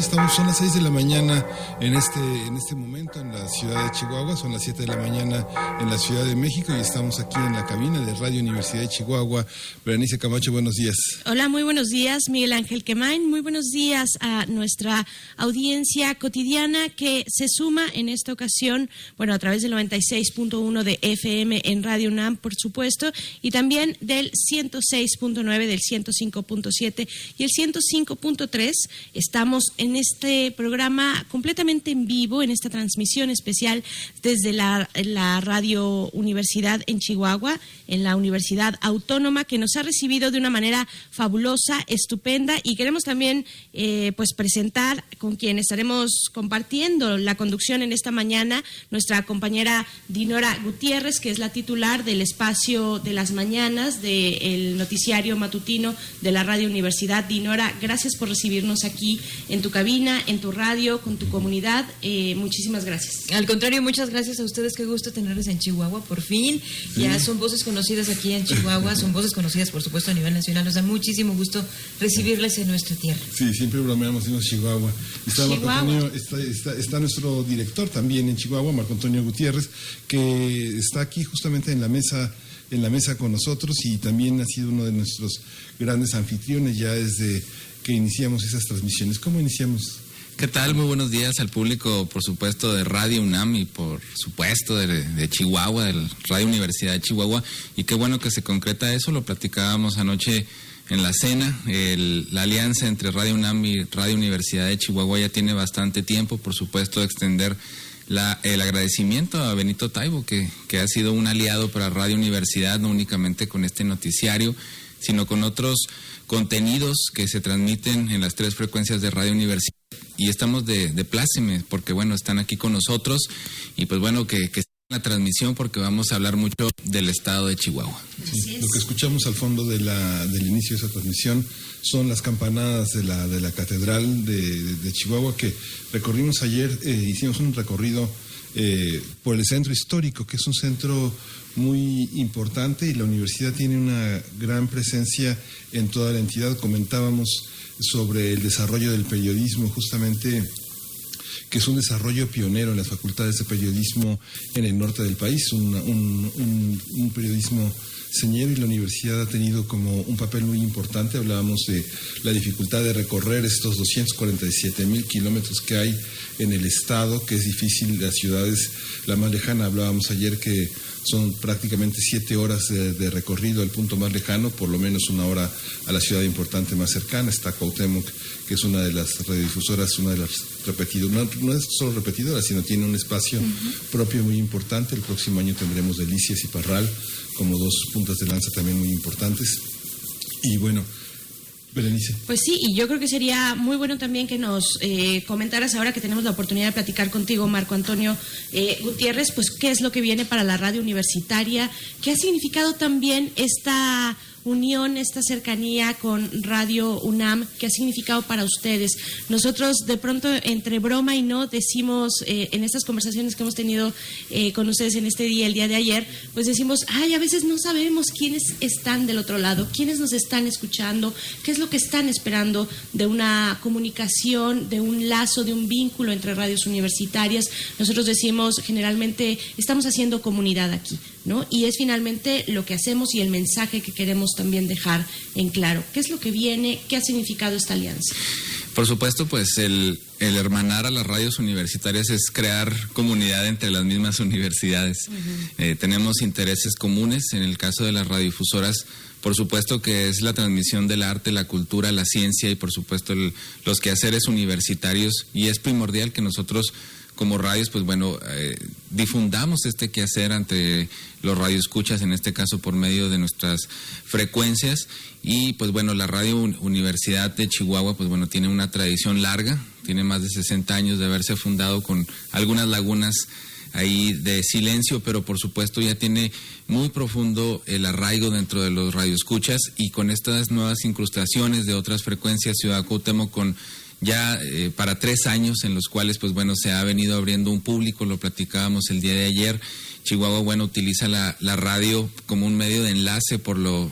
Estamos, son las 6 de la mañana en este, en este momento en la ciudad de Chihuahua. Son las 7 de la mañana en la Ciudad de México y estamos aquí en la cabina de Radio Universidad de Chihuahua. Berenice Camacho, buenos días. Hola, muy buenos días, Miguel Ángel Quemain. Muy buenos días a nuestra audiencia cotidiana que se suma en esta ocasión, bueno, a través del 96.1 de FM en Radio UNAM, por supuesto, y también del 106.9, del 105.7 y el 105.3. Estamos en este programa completamente en vivo, en esta transmisión especial desde la, Radio Universidad en Chihuahua, en la Universidad Autónoma, que nos ha recibido de una manera fabulosa, estupenda, y queremos también eh, pues presentar con quien estaremos compartiendo la conducción en esta mañana, nuestra compañera Dinora Gutiérrez, que es la titular del espacio de las mañanas del noticiario matutino de la Radio Universidad. Dinora, gracias por recibirnos aquí en tu cabina, en tu radio, con tu comunidad. Eh, muchísimas gracias. Al contrario, muchas gracias a ustedes. Qué gusto tenerles en Chihuahua, por fin. Ya son voces conocidas aquí en Chihuahua, son voces conocidas, por supuesto, a nivel nacional. Nos da muchísimo gusto recibirles en nuestra tierra. Sí, siempre bromeamos en Chihuahua. Está, Marco Chihuahua. Antonio, está, está- está nuestro director también en Chihuahua, Marco Antonio Gutiérrez, que está aquí justamente en la mesa en la mesa con nosotros y también ha sido uno de nuestros grandes anfitriones ya desde que iniciamos esas transmisiones. ¿Cómo iniciamos? ¿Qué tal? Muy buenos días al público, por supuesto, de Radio UNAM y por supuesto de, de Chihuahua, del Radio Universidad de Chihuahua. Y qué bueno que se concreta eso, lo platicábamos anoche en la cena. El- la alianza entre Radio UNAM y Radio Universidad de Chihuahua ya tiene bastante tiempo, por supuesto, extender la- el agradecimiento a Benito Taibo, que, que ha sido un aliado para Radio Universidad, no únicamente con este noticiario, sino con otros contenidos que se transmiten en las tres frecuencias de Radio Universidad. Y estamos de, de pláceme, porque bueno, están aquí con nosotros y pues bueno, que, que la transmisión porque vamos a hablar mucho del estado de Chihuahua. Sí, lo que escuchamos al fondo de la, del inicio de esa transmisión son las campanadas de la, de la Catedral de, de- de Chihuahua que recorrimos ayer, eh, hicimos un recorrido eh, por el centro histórico, que es un centro muy importante y la universidad tiene una gran presencia en toda la entidad. Comentábamos sobre el desarrollo del periodismo, justamente que es un desarrollo pionero en las facultades de periodismo en el norte del país, un, un- un- un periodismo señero y la universidad ha tenido como un papel muy importante. Hablábamos de la dificultad de recorrer estos 247 mil kilómetros que hay en el estado, que es difícil, las ciudades, la más lejana, hablábamos ayer que son prácticamente siete horas de, de recorrido al punto más lejano, por lo menos una hora a la ciudad importante más cercana, está Cuauhtémoc, que es una de las radiodifusoras, una de las repetidoras, no, no es solo repetidora, sino tiene un espacio propio muy importante. El próximo año tendremos Delicias y Parral como dos puntas de lanza también muy importantes. Y bueno, Berenice. Pues sí, y yo creo que sería muy bueno también que nos eh, comentaras ahora que tenemos la oportunidad de platicar contigo, Marco Antonio eh, Gutiérrez, pues qué es lo que viene para la radio universitaria, qué ha significado también esta unión, esta cercanía con Radio UNAM, qué ha significado para ustedes. Nosotros de pronto entre broma y no decimos eh, en estas conversaciones que hemos tenido eh, con ustedes en este día, el día de ayer, pues decimos, ay, a veces no sabemos quiénes están del otro lado, quiénes nos están escuchando, qué es lo que están esperando de una comunicación, de un lazo, de un vínculo entre radios universitarias. Nosotros decimos generalmente, estamos haciendo comunidad aquí, ¿no? Y es finalmente lo que hacemos y el mensaje que queremos también dejar en claro. ¿Qué es lo que viene? ¿Qué ha significado esta alianza? Por supuesto, pues el, el hermanar a las radios universitarias es crear comunidad entre las mismas universidades. Eh, tenemos intereses comunes, en el caso de las radiodifusoras, por supuesto que es la transmisión del arte, la cultura, la ciencia y por supuesto el- los quehaceres universitarios y es primordial que nosotros como radios, pues bueno, eh, difundamos este quehacer ante los radioescuchas, en este caso por medio de nuestras frecuencias. Y pues bueno, la Radio Universidad de Chihuahua, pues bueno, tiene una tradición larga, tiene más de 60 años de haberse fundado con algunas lagunas ahí de silencio, pero por supuesto ya tiene muy profundo el arraigo dentro de los radioescuchas y con estas nuevas incrustaciones de otras frecuencias, Ciudad Cuauhtémoc con ya eh, para tres años en los cuales pues bueno se ha venido abriendo un público, lo platicábamos el día de ayer. Chihuahua, bueno, utiliza la, radio como un medio de enlace por lo,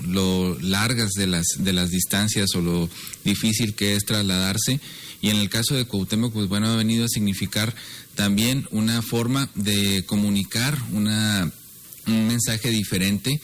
largas de las, de las distancias o lo difícil que es trasladarse. Y en el caso de Cuauhtémoc, pues bueno, ha venido a significar también una forma de comunicar una, un mensaje diferente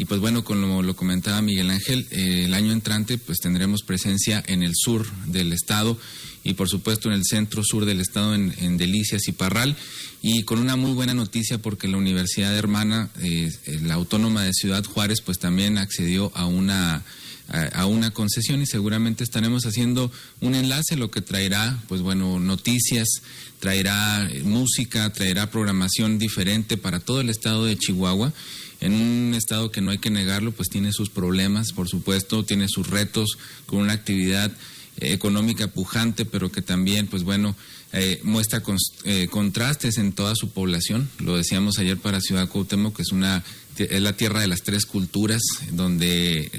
y pues bueno, como lo comentaba Miguel Ángel, eh, el año entrante pues tendremos presencia en el sur del estado y por supuesto en el centro sur del estado en, Delicias y Parral. Y con una muy buena noticia porque la Universidad Hermana, eh, la Autónoma de Ciudad Juárez, pues también accedió a una a, una concesión y seguramente estaremos haciendo un enlace, lo que traerá, pues bueno, noticias, traerá eh, música, traerá programación diferente para todo el estado de Chihuahua en un estado que no hay que negarlo, pues tiene sus problemas, por supuesto, tiene sus retos con una actividad eh, económica pujante, pero que también, pues bueno, eh, muestra eh, contrastes en toda su población. Lo decíamos ayer para Ciudad Cuauhtémoc, que es una es la tierra de las tres culturas, donde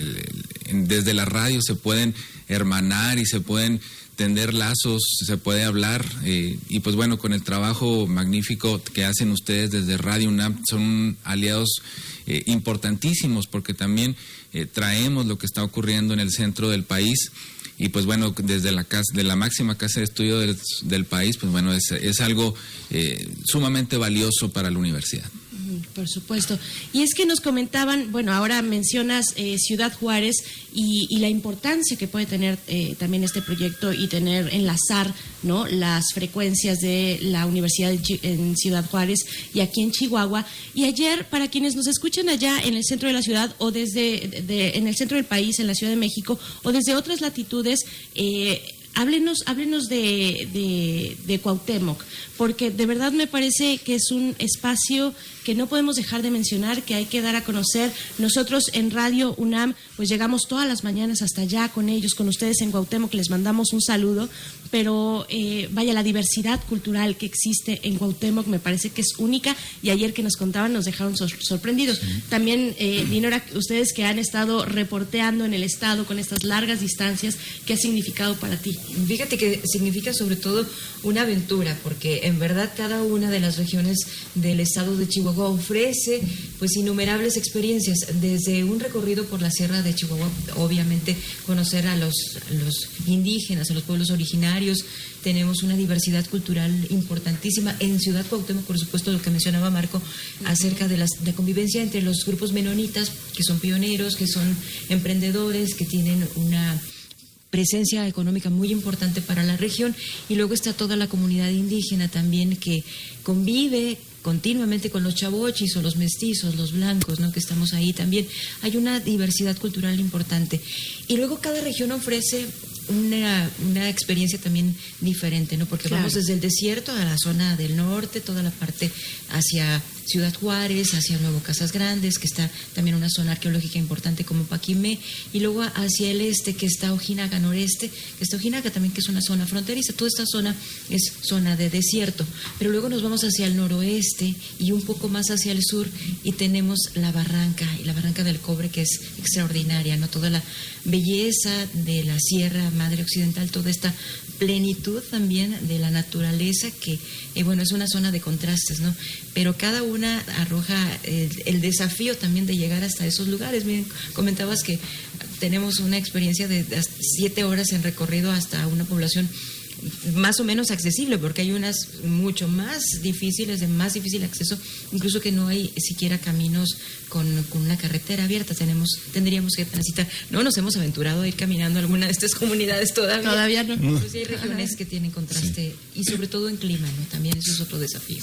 desde la radio se pueden hermanar y se pueden tender lazos, se puede hablar y pues bueno, con el trabajo magnífico que hacen ustedes desde Radio UNAM, son aliados eh, importantísimos porque también eh, traemos lo que está ocurriendo en el centro del país y pues bueno, desde la casa, de la máxima casa de estudio del, país, pues bueno, es, es algo eh, sumamente valioso para la universidad. Por supuesto. Y es que nos comentaban, bueno, ahora mencionas eh, Ciudad Juárez y, la importancia que puede tener eh, también este proyecto y tener, enlazar, ¿no? Las frecuencias de la Universidad en Ciudad Juárez y aquí en Chihuahua. Y ayer, para quienes nos escuchan allá en el centro de la ciudad o desde, en el centro del país, en la Ciudad de México o desde otras latitudes, eh, háblenos, háblenos de, de, de, Cuauhtémoc, porque de verdad me parece que es un espacio que no podemos dejar de mencionar, que hay que dar a conocer. Nosotros en Radio UNAM, pues llegamos todas las mañanas hasta allá con ellos, con ustedes en Cuauhtémoc, les mandamos un saludo, pero eh, vaya, la diversidad cultural que existe en Cuauhtémoc me parece que es única y ayer que nos contaban nos dejaron sorprendidos. También, eh, Dinora, ustedes que han estado reporteando en el Estado con estas largas distancias, ¿qué ha significado para ti? Fíjate que significa sobre todo una aventura, porque en verdad cada una de las regiones del Estado de Chihuahua ofrece pues innumerables experiencias, desde un recorrido por la Sierra de Chihuahua, obviamente conocer a los, los indígenas, a los pueblos originarios, tenemos una diversidad cultural importantísima. En Ciudad Cuauhtémoc, por supuesto, lo que mencionaba Marco acerca de la convivencia entre los grupos menonitas, que son pioneros, que son emprendedores, que tienen una presencia económica muy importante para la región y luego está toda la comunidad indígena también que convive continuamente con los chavochis o los mestizos, los blancos, ¿no? que estamos ahí también. Hay una diversidad cultural importante. Y luego cada región ofrece una, una experiencia también diferente, ¿no? Porque vamos desde el desierto a la zona del norte, toda la parte hacia Ciudad Juárez, hacia Nuevo Casas Grandes, que está también una zona arqueológica importante como Paquimé, y luego hacia el este, que está Ojinaga noreste, que está Ojinaga también, que es una zona fronteriza. Toda esta zona es zona de desierto, pero luego nos vamos hacia el noroeste y un poco más hacia el sur y tenemos la barranca, y la barranca del cobre, que es extraordinaria, ¿no? Toda la belleza de la Sierra Madre Occidental, toda esta plenitud también de la naturaleza que, eh, bueno, es una zona de contrastes, ¿no? Pero cada una arroja el, desafío también de llegar hasta esos lugares. Miren, comentabas que tenemos una experiencia de siete horas en recorrido hasta una población más o menos accesible, porque hay unas mucho más difíciles, de más difícil acceso, incluso que no hay siquiera caminos con, una carretera abierta. Tenemos, tendríamos que transitar. No nos hemos aventurado a ir caminando a alguna de estas comunidades todavía. Todavía no. Pues hay regiones que tienen contraste y sobre todo en clima, ¿no? También eso es otro desafío.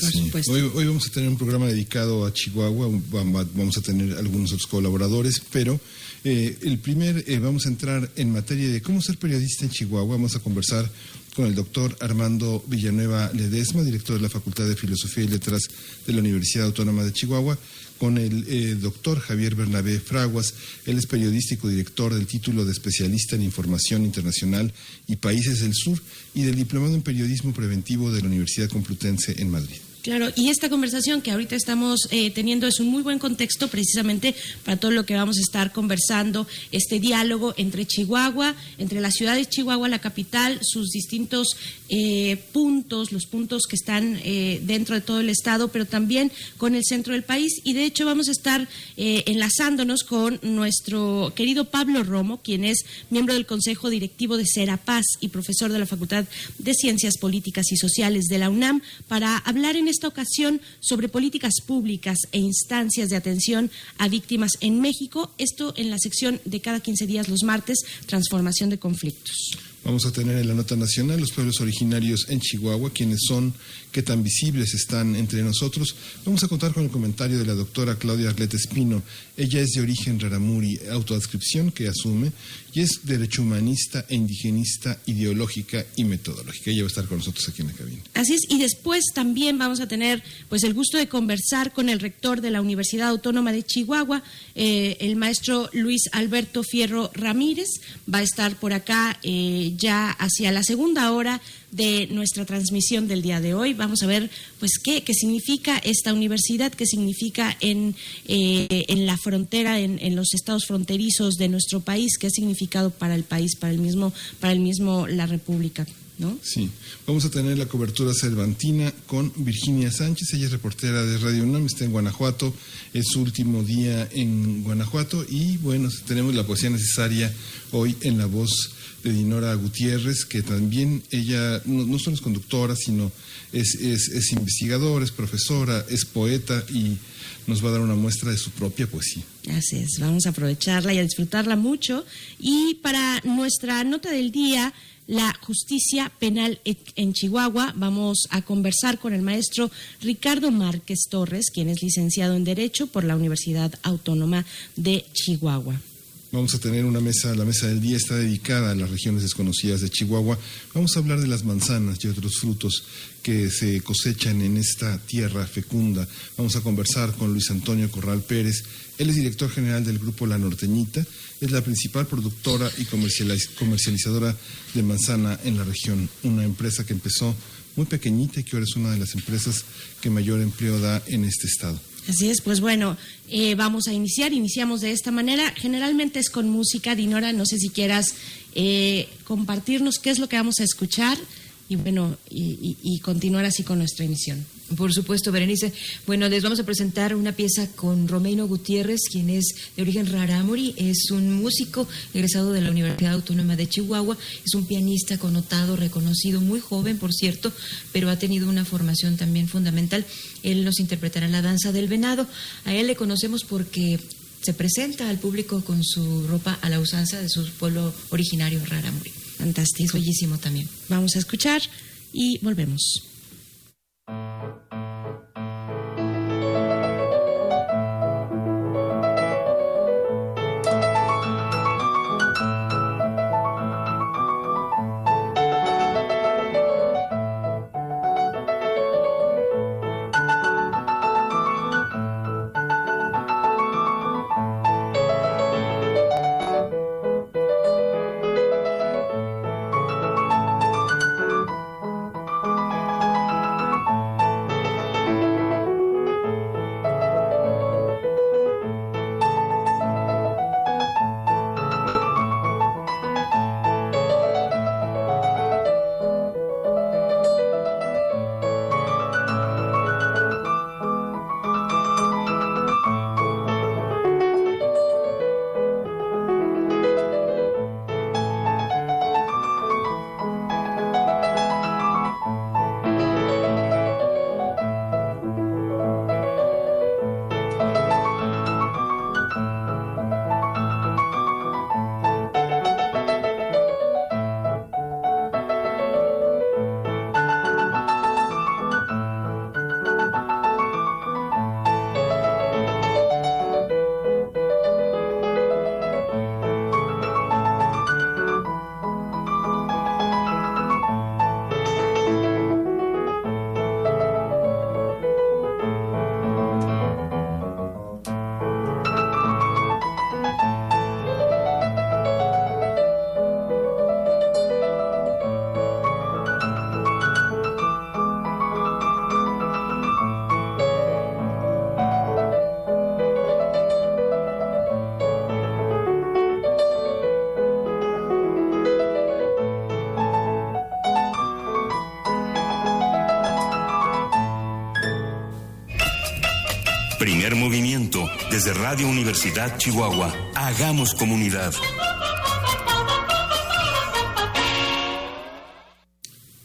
Hoy, hoy vamos a tener un programa dedicado a Chihuahua, vamos a tener algunos otros colaboradores, pero eh, el primer, eh, vamos a entrar en materia de cómo ser periodista en Chihuahua, vamos a conversar con el doctor Armando Villanueva Ledesma, director de la Facultad de Filosofía y Letras de la Universidad Autónoma de Chihuahua, con el eh, doctor Javier Bernabé Fraguas, él es periodístico director del título de especialista en información internacional y países del sur y del diplomado en periodismo preventivo de la Universidad Complutense en Madrid. Claro, y esta conversación que ahorita estamos eh, teniendo es un muy buen contexto precisamente para todo lo que vamos a estar conversando, este diálogo entre Chihuahua, entre la ciudad de Chihuahua, la capital, sus distintos eh, puntos, los puntos que están eh, dentro de todo el estado, pero también con el centro del país. Y de hecho vamos a estar enlazándonos con nuestro querido Pablo Romo, quien es miembro del Consejo Directivo de Serapaz y profesor de la Facultad de Ciencias Políticas y Sociales de la UNAM, para hablar en esta ocasión sobre políticas públicas e instancias de atención a víctimas en México. Esto en la sección de cada 15 días los martes, transformación de conflictos. Vamos a tener en la nota nacional los pueblos originarios en Chihuahua, quienes son, qué tan visibles están entre nosotros. Vamos a contar con el comentario de la doctora Claudia Arlete Espino. Ella es de origen raramuri, autoadscripción que asume, y es derecho humanista e indigenista, ideológica y metodológica. Ella va a estar con nosotros aquí en la cabina. Así es, y después también vamos a tener pues el gusto de conversar con el rector de la Universidad Autónoma de Chihuahua, eh, el maestro Luis Alberto Fierro Ramírez. Va a estar por acá. Eh, ya hacia la segunda hora de nuestra transmisión del día de hoy. Vamos a ver, pues, qué, qué significa esta universidad, qué significa en, eh, en la frontera, en, en, los estados fronterizos de nuestro país, qué ha significado para el país, para el mismo, para el mismo la República. ¿No? Sí, vamos a tener la cobertura cervantina con Virginia Sánchez, ella es reportera de Radio UNAM, está en Guanajuato, es su último día en Guanajuato y bueno, tenemos la poesía necesaria hoy en la voz de Dinora Gutiérrez, que también ella no, solo es conductora, sino es, es, es, investigadora, es profesora, es poeta y nos va a dar una muestra de su propia poesía. Así es, vamos a aprovecharla y a disfrutarla mucho. Y para nuestra nota del día, la justicia penal en Chihuahua. Vamos a conversar con el maestro Ricardo Márquez Torres, quien es licenciado en Derecho por la Universidad Autónoma de Chihuahua. Vamos a tener una mesa, la mesa del día está dedicada a las regiones desconocidas de Chihuahua. Vamos a hablar de las manzanas y otros frutos que se cosechan en esta tierra fecunda. Vamos a conversar con Luis Antonio Corral Pérez. Él es director general del grupo La Norteñita. Es la principal productora y comercializadora de manzana en la región. Una empresa que empezó muy pequeñita y que ahora es una de las empresas que mayor empleo da en este estado. Así es, pues bueno, eh, vamos a iniciar, iniciamos de esta manera. Generalmente es con música, Dinora, no sé si quieras eh, compartirnos qué es lo que vamos a escuchar y bueno, y, y continuar así con nuestra emisión. Por supuesto, Berenice. Bueno, les vamos a presentar una pieza con Romeino Gutiérrez, quien es de origen rarámuri, es un músico egresado de la Universidad Autónoma de Chihuahua, es un pianista connotado, reconocido, muy joven, por cierto, pero ha tenido una formación también fundamental. Él nos interpretará la danza del venado. A él le conocemos porque se presenta al público con su ropa a la usanza de su pueblo originario, rarámuri. Fantástico. bellísimo también. Vamos a escuchar y volvemos. Thank you. Universidad Chihuahua. Hagamos comunidad.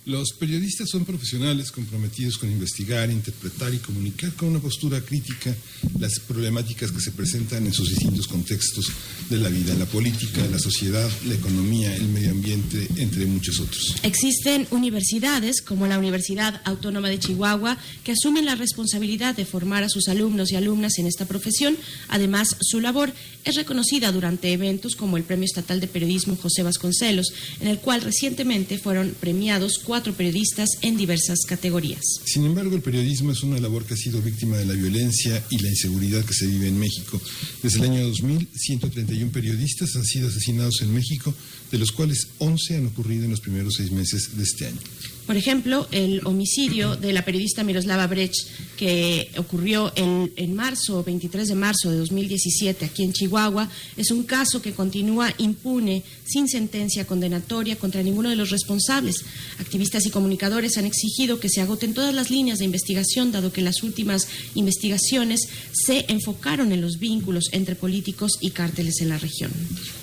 Los periodistas son profesionales comprometidos con investigar, interpretar y comunicar con una postura crítica las problemáticas que se presentan en sus distintos contextos de la vida, la política, la sociedad, la economía, el medio ambiente, entre muchos otros. Existen universidades como la Universidad Autónoma de Chihuahua que asumen la responsabilidad de formar a sus alumnos y alumnas en esta profesión. Además, su labor es reconocida durante eventos como el Premio Estatal de Periodismo José Vasconcelos, en el cual recientemente fueron premiados cuatro periodistas en diversas categorías. Sin embargo, el periodismo es una labor que ha sido víctima de la violencia y la inseguridad que se vive en México. Desde el año 2000, 131 periodistas han sido asesinados en México, de los cuales 11 han ocurrido en los primeros seis meses de este año. Por ejemplo, el homicidio de la periodista Miroslava Brech, que ocurrió en, en, marzo, 23 de marzo de 2017, aquí en Chihuahua, es un caso que continúa impune, sin sentencia condenatoria contra ninguno de los responsables. Activistas y comunicadores han exigido que se agoten todas las líneas de investigación, dado que las últimas investigaciones se enfocaron en los vínculos entre políticos y cárteles en la región.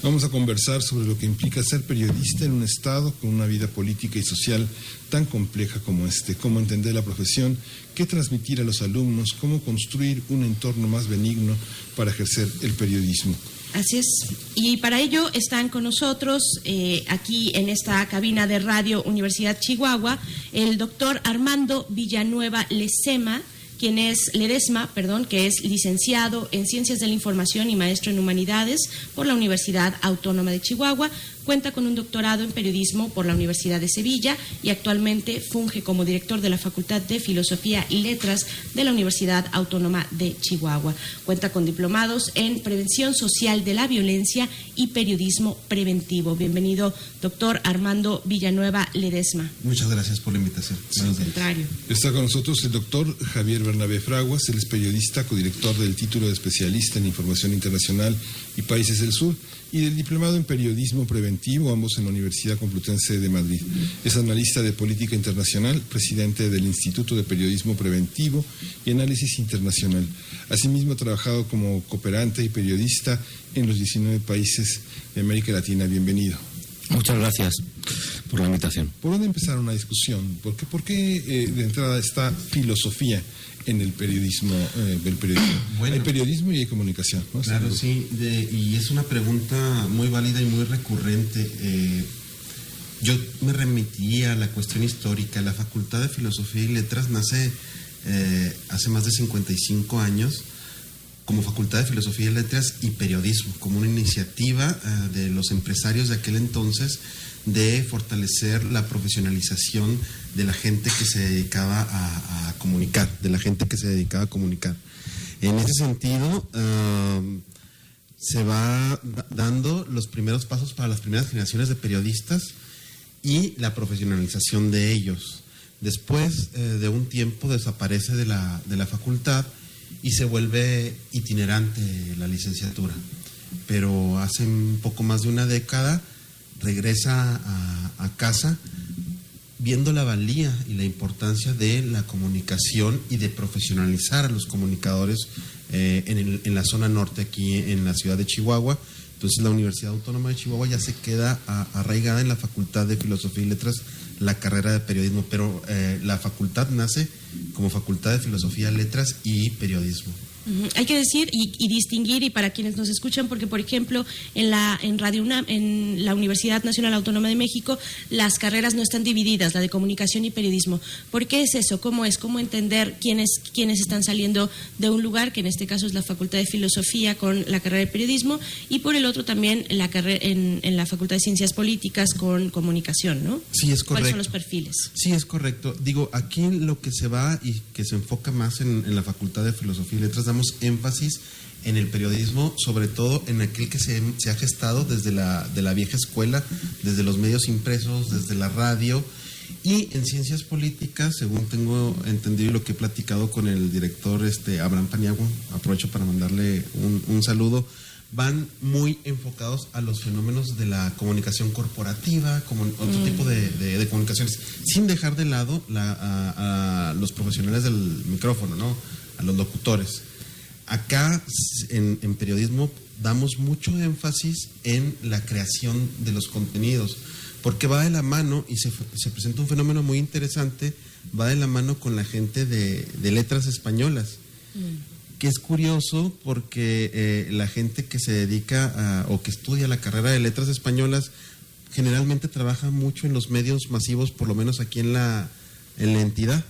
Vamos a conversar sobre lo que implica ser periodista en un Estado con una vida política y social tan compleja como este, cómo entender la profesión, qué transmitir a los alumnos, cómo construir un entorno más benigno para ejercer el periodismo. Así es. Y para ello están con nosotros eh, aquí en esta cabina de radio Universidad Chihuahua el doctor Armando Villanueva Lecema quien es Ledesma, perdón, que es licenciado en Ciencias de la Información y maestro en Humanidades por la Universidad Autónoma de Chihuahua, cuenta con un doctorado en periodismo por la Universidad de Sevilla y actualmente funge como director de la Facultad de Filosofía y Letras de la Universidad Autónoma de Chihuahua. Cuenta con diplomados en Prevención Social de la Violencia y Periodismo Preventivo. Bienvenido, doctor Armando Villanueva Ledesma. Muchas gracias por la invitación. Al contrario. Está con nosotros el doctor Javier Bernabé Fraguas, él es periodista, codirector del título de especialista en Información Internacional y Países del Sur y del diplomado en periodismo preventivo, ambos en la Universidad Complutense de Madrid. Es analista de política internacional, presidente del Instituto de Periodismo Preventivo y Análisis Internacional. Asimismo, ha trabajado como cooperante y periodista en los 19 países de América Latina. Bienvenido. Muchas gracias por la invitación. ¿Por dónde empezar una discusión? ¿Por qué, por qué eh, de entrada esta filosofía en el periodismo, eh, el periodismo. Bueno, hay periodismo y hay comunicación. ¿no? Claro, sí, de, y es una pregunta muy válida y muy recurrente. Eh, yo me remitía a la cuestión histórica. La Facultad de Filosofía y Letras nace eh, hace más de 55 años como Facultad de Filosofía y Letras y Periodismo, como una iniciativa uh, de los empresarios de aquel entonces de fortalecer la profesionalización de la gente que se dedicaba a, comunicar, de la gente que se dedicaba a comunicar. En ese sentido, se va dando los primeros pasos para las primeras generaciones de periodistas y la profesionalización de ellos. Después eh, de un tiempo desaparece de la, de la facultad y se vuelve itinerante la licenciatura. Pero hace un poco más de una década regresa a, casa viendo la valía y la importancia de la comunicación y de profesionalizar a los comunicadores eh, en, el, en, la zona norte, aquí en la ciudad de Chihuahua. Entonces la Universidad Autónoma de Chihuahua ya se queda arraigada en la Facultad de Filosofía y Letras la carrera de periodismo, pero eh, la facultad nace como Facultad de Filosofía, Letras y Periodismo. Hay que decir y, y, distinguir, y para quienes nos escuchan, porque por ejemplo en la, en Radio UNAM, en la Universidad Nacional Autónoma de México, las carreras no están divididas, la de comunicación y periodismo. ¿Por qué es eso? ¿Cómo es? ¿Cómo entender quiénes, quiénes están saliendo de un lugar, que en este caso es la Facultad de Filosofía con la carrera de periodismo, y por el otro también la carrera, en, en la Facultad de Ciencias Políticas con comunicación, ¿no? Sí, es correcto. ¿Cuáles son los perfiles? Sí, es correcto. Digo, aquí lo que se va y que se enfoca más en, en la Facultad de Filosofía y Letras, énfasis en el periodismo, sobre todo en aquel que se, se, ha gestado desde la, de la vieja escuela, desde los medios impresos, desde la radio y en ciencias políticas, según tengo entendido y lo que he platicado con el director este, Abraham Paniagua, aprovecho para mandarle un, un saludo, van muy enfocados a los fenómenos de la comunicación corporativa, como otro mm. tipo de, de, de, comunicaciones, sin dejar de lado la, a, a los profesionales del micrófono, ¿no? a los locutores. Acá en, en, periodismo damos mucho énfasis en la creación de los contenidos, porque va de la mano y se, se presenta un fenómeno muy interesante, va de la mano con la gente de, de letras españolas. Que es curioso porque eh, la gente que se dedica a, o que estudia la carrera de letras españolas generalmente trabaja mucho en los medios masivos, por lo menos aquí en la, en la entidad,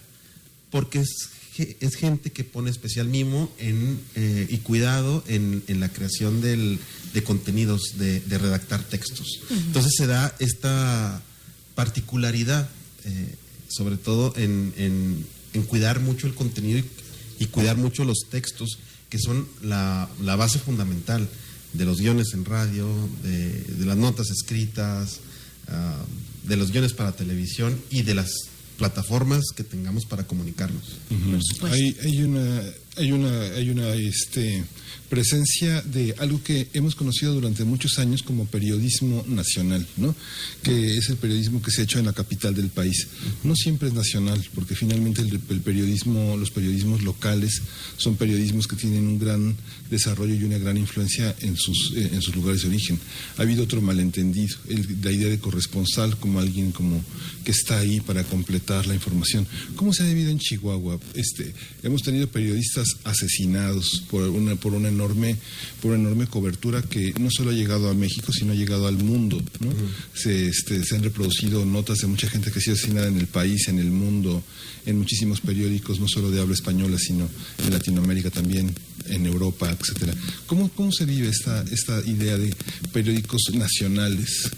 porque es, es gente que pone especial mimo en, eh, y cuidado en, en la creación del, de contenidos, de, de redactar textos. Entonces se da esta particularidad, eh, sobre todo en, en, en, cuidar mucho el contenido y, y, cuidar mucho los textos, que son la, la base fundamental de los guiones en radio, de, de las notas escritas, uh, de los guiones para televisión y de las plataformas que tengamos para comunicarnos. Uh -huh. hay, hay, una, hay una, hay una este, presencia de algo que hemos conocido durante muchos años como periodismo nacional, ¿no? que es el periodismo que se ha hecho en la capital del país. No siempre es nacional, porque finalmente el, periodismo, los periodismos locales son periodismos que tienen un gran desarrollo y una gran influencia en sus, eh, en sus lugares de origen. Ha habido otro malentendido, el, la idea de corresponsal como alguien como que está ahí para completar la información. ¿Cómo se ha vivido en Chihuahua? Este, hemos tenido periodistas asesinados por una, por una enorme, por una enorme cobertura que no solo ha llegado a México, sino ha llegado al mundo. ¿no? Uh -huh. se, este, se, han reproducido notas de mucha gente que ha sido asesinada en el país, en el mundo, en muchísimos periódicos, no solo de habla española, sino en Latinoamérica también, en Europa, etcétera. ¿Cómo, cómo se vive esta, esta idea de periódicos nacionales,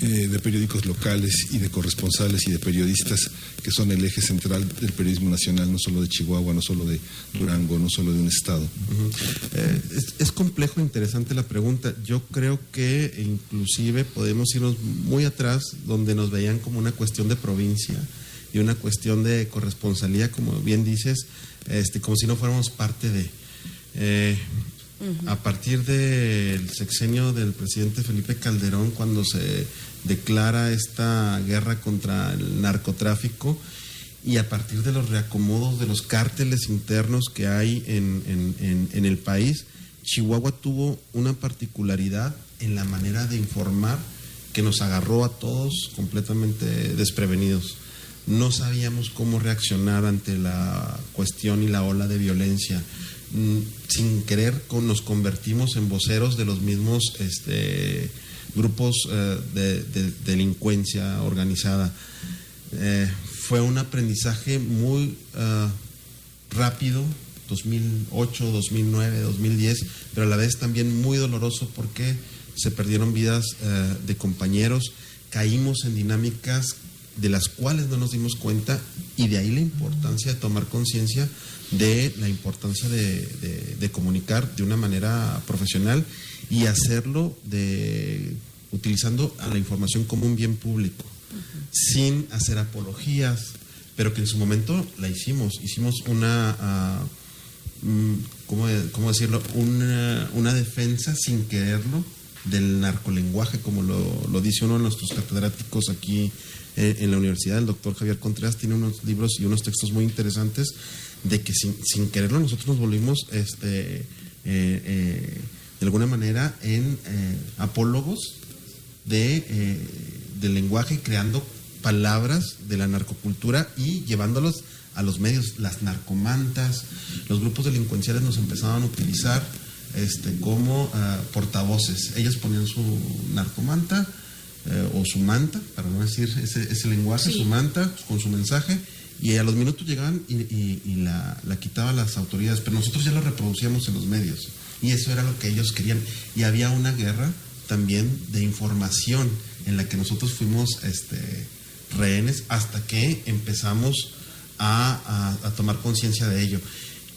eh, de periódicos locales y de corresponsales y de periodistas que son el eje central del periodismo nacional, no solo de Chihuahua, no solo de Durango, no solo de un estado? Uh -huh. eh, es, es, complejo e interesante la pregunta. Yo creo que inclusive podemos irnos muy atrás donde nos veían como una cuestión de provincia y una cuestión de corresponsalía, como bien dices, este, como si no fuéramos parte de... Eh, uh -huh. A partir del sexenio del presidente Felipe Calderón, cuando se declara esta guerra contra el narcotráfico y a partir de los reacomodos de los cárteles internos que hay en, en, en, en el país, Chihuahua tuvo una particularidad en la manera de informar que nos agarró a todos completamente desprevenidos. No sabíamos cómo reaccionar ante la cuestión y la ola de violencia sin querer nos convertimos en voceros de los mismos este, grupos eh, de, de, delincuencia organizada. Eh, fue un aprendizaje muy uh, rápido, 2008, 2009, 2010, pero a la vez también muy doloroso porque se perdieron vidas uh, de compañeros, caímos en dinámicas de las cuales no nos dimos cuenta y de ahí la importancia de tomar conciencia de la importancia de, comunicar de una manera profesional y hacerlo de, utilizando a la información como un bien público, sin hacer apologías, pero que en su momento la hicimos. Hicimos una, uh, ¿cómo, ¿cómo, decirlo? Una, una, defensa sin quererlo del narcolenguaje, como lo, lo dice uno de nuestros catedráticos aquí eh, en la universidad, el doctor Javier Contreras, tiene unos libros y unos textos muy interesantes de que sin, sin quererlo nosotros nos volvimos este, eh, eh, de alguna manera en apólogos de, del lenguaje, creando palabras de la narcocultura y llevándolos a los medios, las narcomantas, los grupos delincuenciales nos empezaban a utilizar este, como uh, portavoces. Ellos ponían su narcomanta uh, o su manta, para no decir ese, ese lenguaje, sí. su manta con su mensaje, y a los minutos llegaban y, y, y la, la quitaban las autoridades, pero nosotros ya lo reproducíamos en los medios y eso era lo que ellos querían. Y había una guerra también de información en la que nosotros fuimos este, rehenes hasta que empezamos a, a, a tomar conciencia de ello.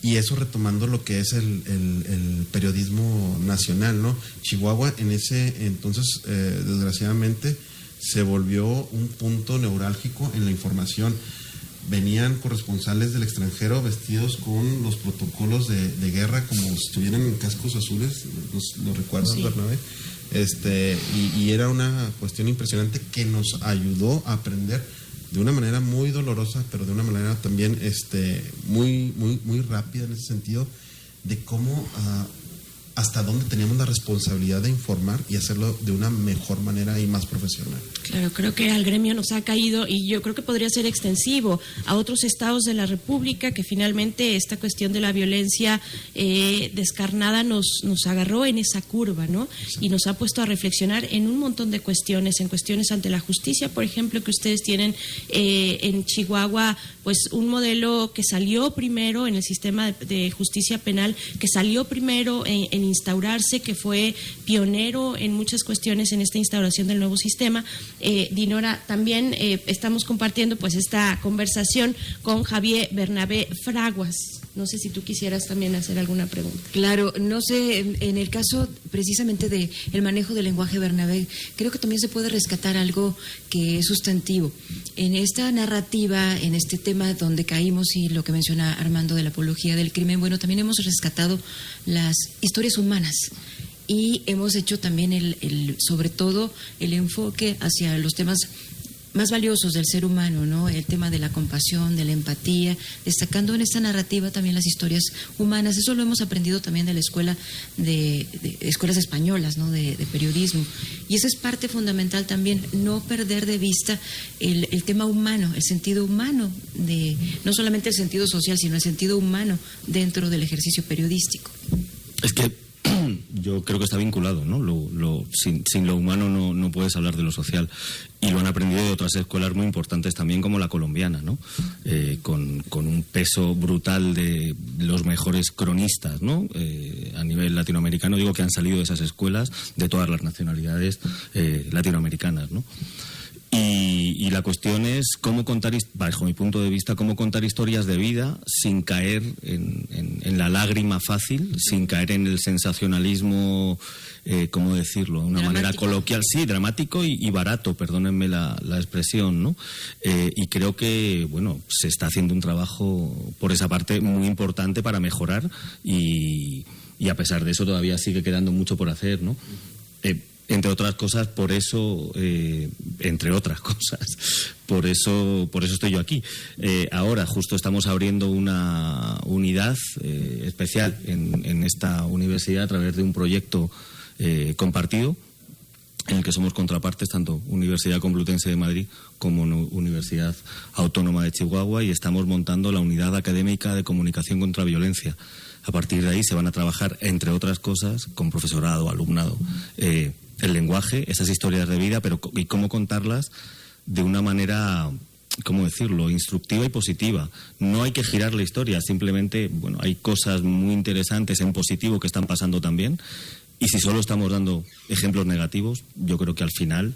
Y eso retomando lo que es el, el, el, periodismo nacional, ¿no? Chihuahua en ese entonces, eh, desgraciadamente, se volvió un punto neurálgico en la información venían corresponsales del extranjero vestidos con los protocolos de, de guerra como si estuvieran en cascos azules, ¿los, lo recuerdas, sí. Bernabé? Este, y, y, era una cuestión impresionante que nos ayudó a aprender de una manera muy dolorosa, pero de una manera también este, muy, muy, muy rápida en ese sentido, de cómo ah, hasta dónde teníamos la responsabilidad de informar y hacerlo de una mejor manera y más profesional. Claro, creo que al gremio nos ha caído y yo creo que podría ser extensivo a otros estados de la República que finalmente esta cuestión de la violencia eh, descarnada nos, nos agarró en esa curva, ¿no? Y nos ha puesto a reflexionar en un montón de cuestiones, en cuestiones ante la justicia, por ejemplo, que ustedes tienen eh, en Chihuahua, pues un modelo que salió primero en el sistema de, justicia penal, que salió primero en, en instaurarse, que fue pionero en muchas cuestiones en esta instauración del nuevo sistema. Eh, Dinora, también eh, estamos compartiendo pues esta conversación con Javier Bernabé Fraguas. No sé si tú quisieras también hacer alguna pregunta. Claro, no sé, en, el caso precisamente del el manejo del lenguaje Bernabé, creo que también se puede rescatar algo que es sustantivo. En esta narrativa, en este tema donde caímos y lo que menciona Armando de la apología del crimen, bueno, también hemos rescatado las historias humanas y hemos hecho también el, sobre todo el enfoque hacia los temas más valiosos del ser humano, ¿no? El tema de la compasión, de la empatía, destacando en esta narrativa también las historias humanas. Eso lo hemos aprendido también de la escuela de, escuelas españolas, ¿no? De, periodismo. Y esa es parte fundamental también, no perder de vista el, el, tema humano, el sentido humano de no solamente el sentido social, sino el sentido humano dentro del ejercicio periodístico. Es que yo creo que está vinculado, ¿no? Lo, sin, lo humano no, no, puedes hablar de lo social. Y lo han aprendido de otras escuelas muy importantes también, como la colombiana, ¿no? Eh, con, un peso brutal de los mejores cronistas, ¿no? Eh, a nivel latinoamericano, digo que han salido de esas escuelas de todas las nacionalidades eh, latinoamericanas, ¿no? Y, la cuestión es cómo contar, bajo mi punto de vista, cómo contar historias de vida sin caer en, la lágrima fácil, sin caer en el sensacionalismo, eh, ¿cómo decirlo? De una manera coloquial, sí, dramático y, barato, perdónenme la, expresión, ¿no? Eh, y creo que, bueno, se está haciendo un trabajo por esa parte muy importante para mejorar y, a pesar de eso todavía sigue quedando mucho por hacer, ¿no? Eh, entre otras cosas, por eso, eh, entre otras cosas, por eso, por eso estoy yo aquí. Eh, ahora, justo estamos abriendo una unidad eh, especial en, en, esta universidad a través de un proyecto compartido en el que somos contrapartes tanto Universidad Complutense de Madrid como Universidad Autónoma de Chihuahua y estamos montando la unidad académica de comunicación contra violencia. A partir de ahí se van a trabajar, entre otras cosas, con profesorado, alumnado, el lenguaje, esas historias de vida, pero y cómo contarlas de una manera, ¿cómo decirlo?, instructiva y positiva. No hay que girar la historia, simplemente, bueno, hay cosas muy interesantes en positivo que están pasando también. Y si solo estamos dando ejemplos negativos, yo creo que al final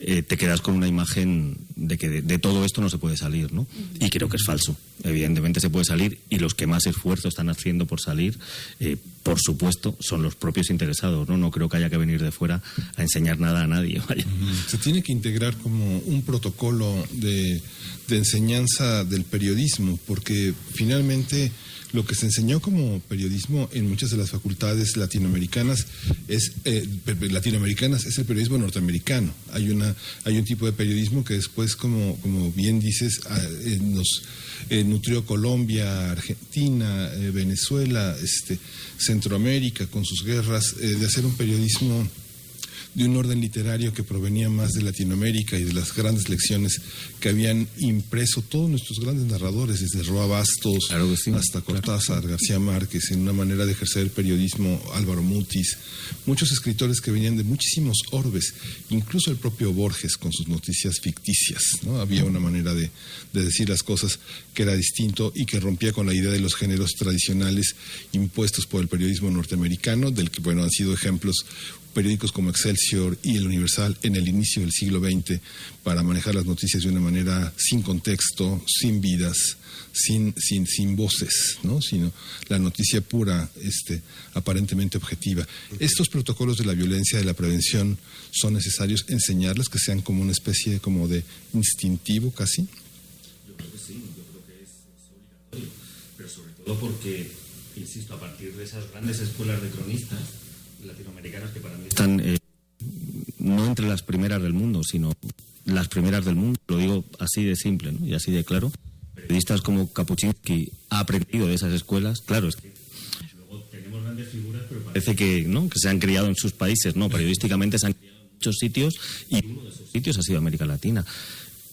eh, te quedas con una imagen de que de, todo esto no se puede salir, ¿no? Y creo que es falso. Evidentemente se puede salir y los que más esfuerzo están haciendo por salir, eh, por supuesto, son los propios interesados, ¿no? No creo que haya que venir de fuera a enseñar nada a nadie. Se tiene que integrar como un protocolo de, de enseñanza del periodismo, porque finalmente lo que se enseñó como periodismo en muchas de las facultades latinoamericanas es eh, latinoamericanas es el periodismo norteamericano. Hay una hay un tipo de periodismo que después, como como bien dices, ah, eh, nos eh, nutrió Colombia, Argentina, Venezuela, este Centroamérica con sus guerras de hacer un periodismo de un orden literario que provenía más de Latinoamérica y de las grandes lecciones que habían impreso todos nuestros grandes narradores, desde Roa Bastos hasta Cortázar, García Márquez, en una manera de ejercer el periodismo, Álvaro Mutis, muchos escritores que venían de muchísimos orbes, incluso el propio Borges con sus noticias ficticias, ¿no? Había una manera de, de decir las cosas que era distinto y que rompía con la idea de los géneros tradicionales impuestos por el periodismo norteamericano, del que, bueno, han sido ejemplos periódicos como Excelsior y El Universal en el inicio del siglo XX para manejar las noticias de una manera sin contexto, sin vidas, sin, sin, sin voces, ¿no? sino la noticia pura, este, aparentemente objetiva. Estos protocolos de la violencia, de la prevención, son necesarios enseñarles que sean como una especie como de instintivo casi. Yo creo que sí, yo creo que es, obligatorio, pero sobre todo porque, insisto, a partir de esas grandes escuelas de cronistas, latinoamericanas que para mí están eh, no entre las primeras del mundo, sino las primeras del mundo. Lo digo así de simple y así de claro. Periodistas como Kapuczynski ha aprendido de esas escuelas. Claro, es que luego parece que, ¿no? que se han criado en sus países. No, periodísticamente se han criado en muchos sitios y uno de esos sitios ha sido América Latina.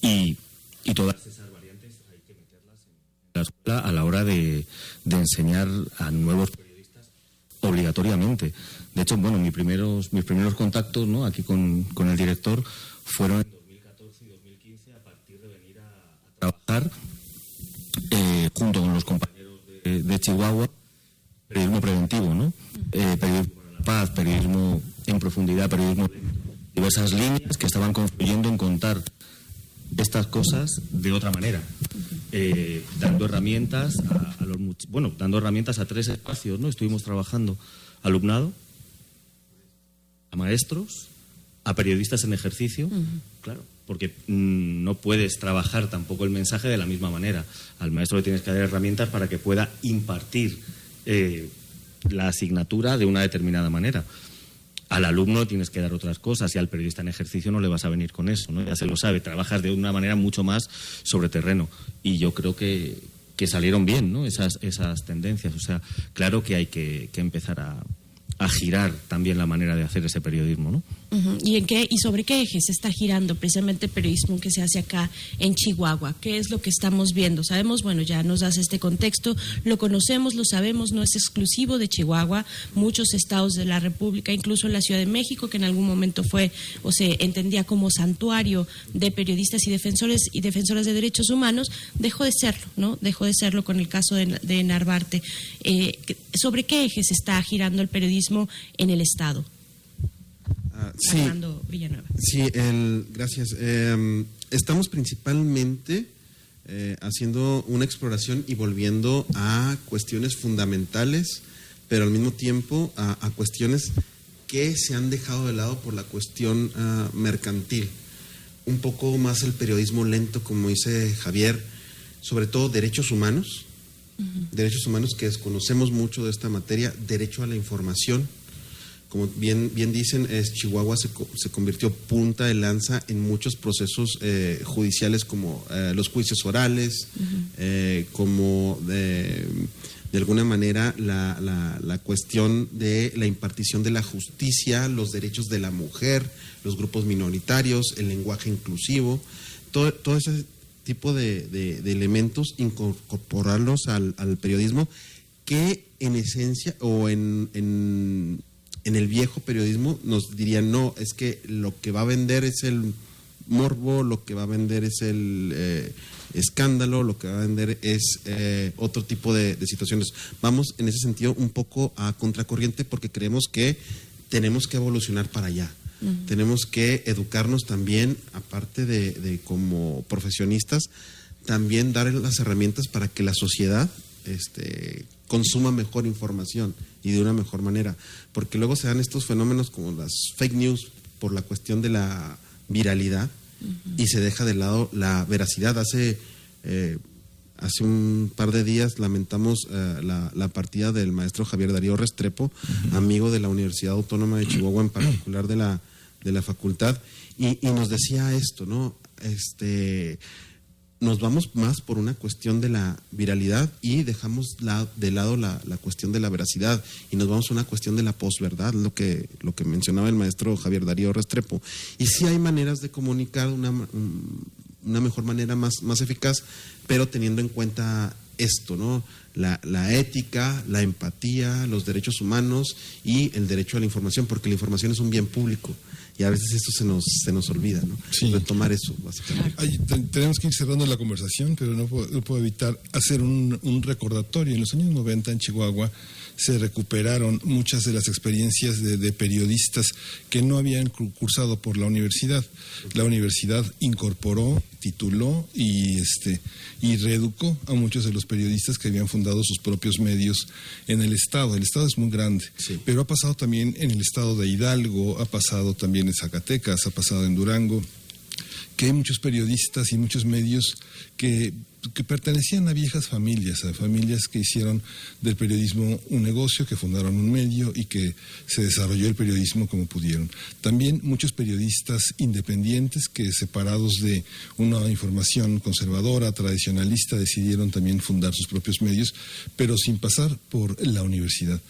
Y, y todas esas variantes hay que meterlas en la escuela a la hora de, de enseñar a nuevos periodistas obligatoriamente. De hecho, bueno, mis primeros, mis primeros contactos aquí con, con el director fueron en 2014 y 2015 a partir de venir a, trabajar eh, junto con los compañeros de, de Chihuahua periodismo preventivo, ¿no? Eh, periodismo para la paz, periodismo en profundidad, periodismo diversas líneas que estaban construyendo en contar estas cosas de otra manera, eh, dando herramientas a, a los bueno, dando herramientas a tres espacios, ¿no? Estuvimos trabajando alumnado, a maestros, a periodistas en ejercicio, claro, porque mm, no puedes trabajar tampoco el mensaje de la misma manera. Al maestro le tienes que dar herramientas para que pueda impartir eh, la asignatura de una determinada manera. Al alumno tienes que dar otras cosas y al periodista en ejercicio no le vas a venir con eso, ¿no? Ya se lo sabe, trabajas de una manera mucho más sobre terreno. Y yo creo que, que salieron bien, ¿no? Esas, esas tendencias. O sea, claro que hay que, que empezar a, a girar también la manera de hacer ese periodismo, ¿no? ¿Y en qué y sobre qué ejes está girando precisamente el periodismo que se hace acá en Chihuahua? ¿Qué es lo que estamos viendo? Sabemos, bueno, ya nos das este contexto, lo conocemos, lo sabemos, no es exclusivo de Chihuahua, muchos estados de la República, incluso la Ciudad de México, que en algún momento fue o se entendía como santuario de periodistas y defensores y defensoras de derechos humanos, dejó de serlo, ¿no? Dejó de serlo con el caso de, de Narvarte. Eh, ¿Sobre qué ejes está girando el periodismo en el estado? Ah, sí, Armando Villanueva. sí, el, gracias. Eh, estamos principalmente eh, haciendo una exploración y volviendo a cuestiones fundamentales, pero al mismo tiempo a, a cuestiones que se han dejado de lado por la cuestión ah, mercantil. Un poco más el periodismo lento, como dice Javier, sobre todo derechos humanos, derechos humanos que desconocemos mucho de esta materia, derecho a la información. Como bien, bien dicen, es, Chihuahua se, se convirtió punta de lanza en muchos procesos eh, judiciales como eh, los juicios orales, eh, como de, de alguna manera la, la- la cuestión de la impartición de la justicia, los derechos de la mujer, los grupos minoritarios, el lenguaje inclusivo, todo, todo ese tipo de, de- de elementos, incorporarlos al, al periodismo que en esencia o en, en, en el viejo periodismo nos dirían, no, es que lo que va a vender es el morbo, lo que va a vender es el eh, escándalo, lo que va a vender es eh, otro tipo de, de situaciones. Vamos en ese sentido un poco a contracorriente porque creemos que tenemos que evolucionar para allá. Tenemos que educarnos también, aparte de, de como profesionistas, también dar las herramientas para que la sociedad este, consuma mejor información y de una mejor manera. Porque luego se dan estos fenómenos como las fake news por la cuestión de la viralidad y se deja de lado la veracidad. Hace, eh, hace un par de días lamentamos eh, la, la partida del maestro Javier Darío Restrepo, amigo de la Universidad Autónoma de Chihuahua, en particular de la, de la facultad, y, y nos decía esto, ¿no? Este, nos vamos más por una cuestión de la viralidad y dejamos la- de lado la, la cuestión de la veracidad y nos vamos a una cuestión de la posverdad, lo que, lo que mencionaba el maestro Javier Darío Restrepo. Y sí hay maneras de comunicar una, un- una mejor manera más, más eficaz, pero teniendo en cuenta esto, ¿no? La, la ética, la empatía, los derechos humanos y el derecho a la información, porque la información es un bien público y a veces esto se nos, se nos olvida, ¿no? Sí. Retomar eso, básicamente. Ay, tenemos que ir cerrando la conversación, pero no puedo, no puedo evitar hacer un, un recordatorio. En los años 90 en Chihuahua se recuperaron muchas de las experiencias de, de periodistas que no habían cu- cursado por la universidad. La universidad incorporó, tituló y este y reeducó a muchos de los periodistas que habían fundado sus propios medios en el estado. El estado es muy grande, Sí. pero ha pasado también en el estado de Hidalgo, ha pasado también en Zacatecas, ha pasado en Durango que hay muchos periodistas y muchos medios que, que pertenecían a viejas familias, a familias que hicieron del periodismo un negocio, que fundaron un medio y que se desarrolló el periodismo como pudieron. También muchos periodistas independientes que separados de una información conservadora, tradicionalista, decidieron también fundar sus propios medios, pero sin pasar por la universidad.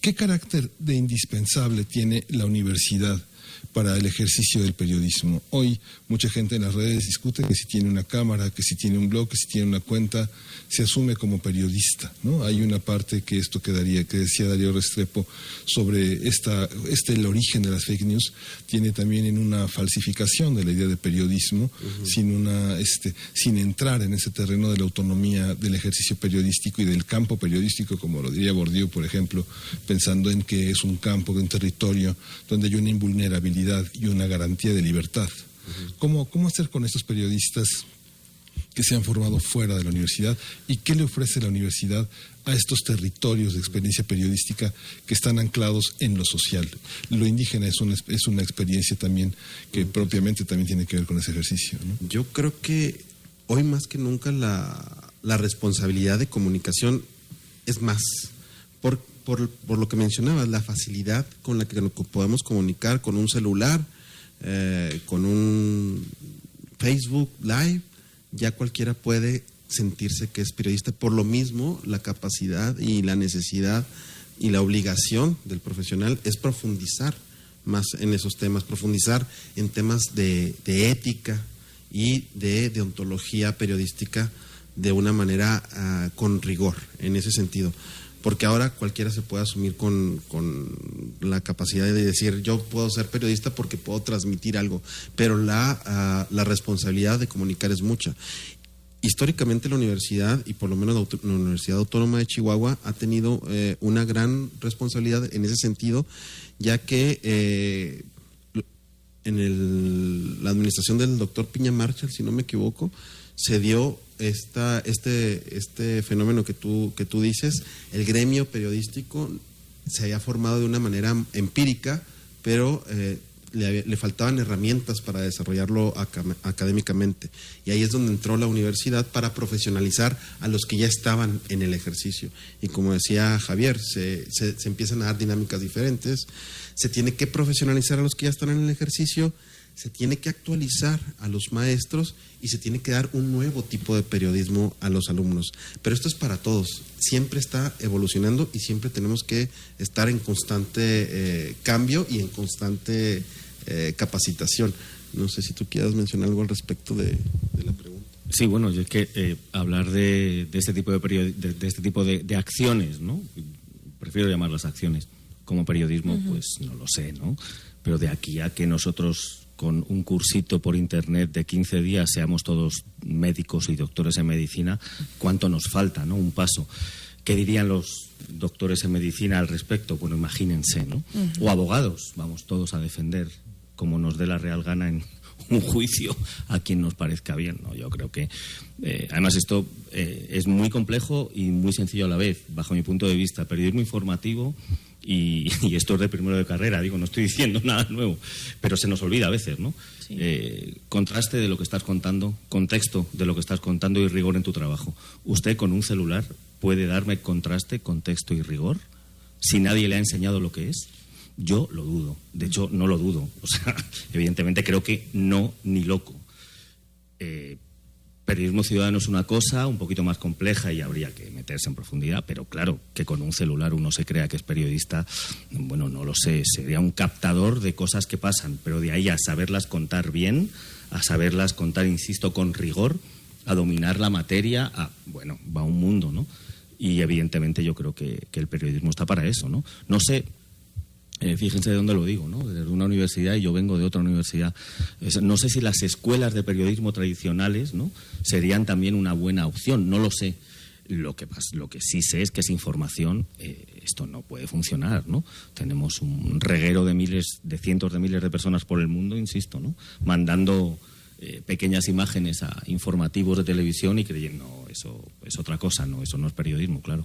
¿qué carácter de indispensable tiene la universidad? Para el ejercicio del periodismo. Hoy mucha gente en las redes discute que si tiene una cámara, que si tiene un blog, que si tiene una cuenta, se asume como periodista. ¿no? Hay una parte que esto quedaría, que decía Darío Restrepo sobre esta, este el origen de las fake news, tiene también en una falsificación de la idea de periodismo, sin una, este, sin entrar en ese terreno de la autonomía del ejercicio periodístico y del campo periodístico, como lo diría Bourdieu, por ejemplo, pensando en que es un campo, un territorio donde hay una invulnerabilidad y una garantía de libertad. ¿Cómo, ¿Cómo hacer con estos periodistas que se han formado fuera de la universidad y qué le ofrece la universidad a estos territorios de experiencia periodística que están anclados en lo social. Lo indígena es una, es una experiencia también que propiamente también tiene que ver con ese ejercicio. Yo creo que hoy más que nunca la, la responsabilidad de comunicación es más. Por, por, por, lo que mencionabas, la facilidad con la que podemos comunicar con un celular, eh, con un Facebook Live, ya cualquiera puede sentirse que es periodista. Por lo mismo, la capacidad y la necesidad y la obligación del profesional es profundizar más en esos temas, profundizar en temas de, de ética y de deontología periodística de una manera uh, con rigor, en ese sentido porque ahora cualquiera se puede asumir con, la capacidad de decir yo puedo ser periodista porque puedo transmitir algo, pero la, ah, la responsabilidad de comunicar es mucha. Históricamente la universidad, y por lo menos la, Universidad Autónoma de Chihuahua, ha tenido eh, una gran responsabilidad en ese sentido, ya que eh, en el, la administración del doctor Piña Marshall, si no me equivoco, se dio esta, este, este fenómeno que tú, que tú dices, el gremio periodístico se había formado de una manera empírica, pero eh, le, faltaban herramientas para desarrollarlo académicamente. Y ahí es donde entró la universidad para profesionalizar a los que ya estaban en el ejercicio. Y como decía Javier, se, se, se empiezan a dar dinámicas diferentes, se tiene que profesionalizar a los que ya están en el ejercicio, se tiene que actualizar a los maestros y se tiene que dar un nuevo tipo de periodismo a los alumnos. Pero esto es para todos, siempre está evolucionando y siempre tenemos que estar en constante eh, cambio y en constante eh, capacitación. No sé si tú quieras mencionar algo al respecto de, la pregunta. Sí, bueno, yo es que eh, hablar de, este tipo de, de, este tipo de, acciones, ¿no? Prefiero llamarlas acciones como periodismo, pues no lo sé, ¿no? Pero de aquí a que nosotros con un cursito por internet de 15 días seamos todos médicos y doctores en medicina, ¿cuánto nos falta, no? Un paso. ¿Qué dirían los doctores en medicina al respecto? Bueno, imagínense, ¿no? O abogados, vamos todos a defender como nos dé la real gana en un juicio a quien nos parezca bien, ¿no? Yo creo que, eh, además, esto eh, es muy complejo y muy sencillo a la vez, bajo mi punto de vista. Periodismo informativo y, esto es de primero de carrera, digo, no estoy diciendo nada nuevo, pero se nos olvida a veces, ¿no? Eh, contraste de lo que estás contando, contexto de lo que estás contando y rigor en tu trabajo. ¿Usted con un celular puede darme contraste, contexto y rigor si nadie le ha enseñado lo que es? Yo lo dudo. De hecho, no lo dudo. O sea, evidentemente creo que no ni loco. Eh, periodismo ciudadano es una cosa un poquito más compleja y habría que meterse en profundidad, pero claro, que con un celular uno se crea que es periodista, bueno, no lo sé, sería un captador de cosas que pasan, pero de ahí a saberlas contar bien, a saberlas contar, insisto, con rigor, a dominar la materia, a, bueno, va un mundo, ¿no? Y evidentemente yo creo que, que el periodismo está para eso, ¿no? No sé, eh, fíjense de dónde lo digo, ¿no? De una universidad y yo vengo de otra universidad. no sé si las escuelas de periodismo tradicionales, ¿no? Serían también una buena opción, no lo sé. Lo que, lo que sí sé es que es información, eh, esto no puede funcionar, ¿no? Tenemos un reguero de miles, de cientos de miles de personas por el mundo, insisto, ¿no? Mandando eh, pequeñas imágenes a informativos de televisión y creyendo, no, eso es otra cosa, no, eso no es periodismo, claro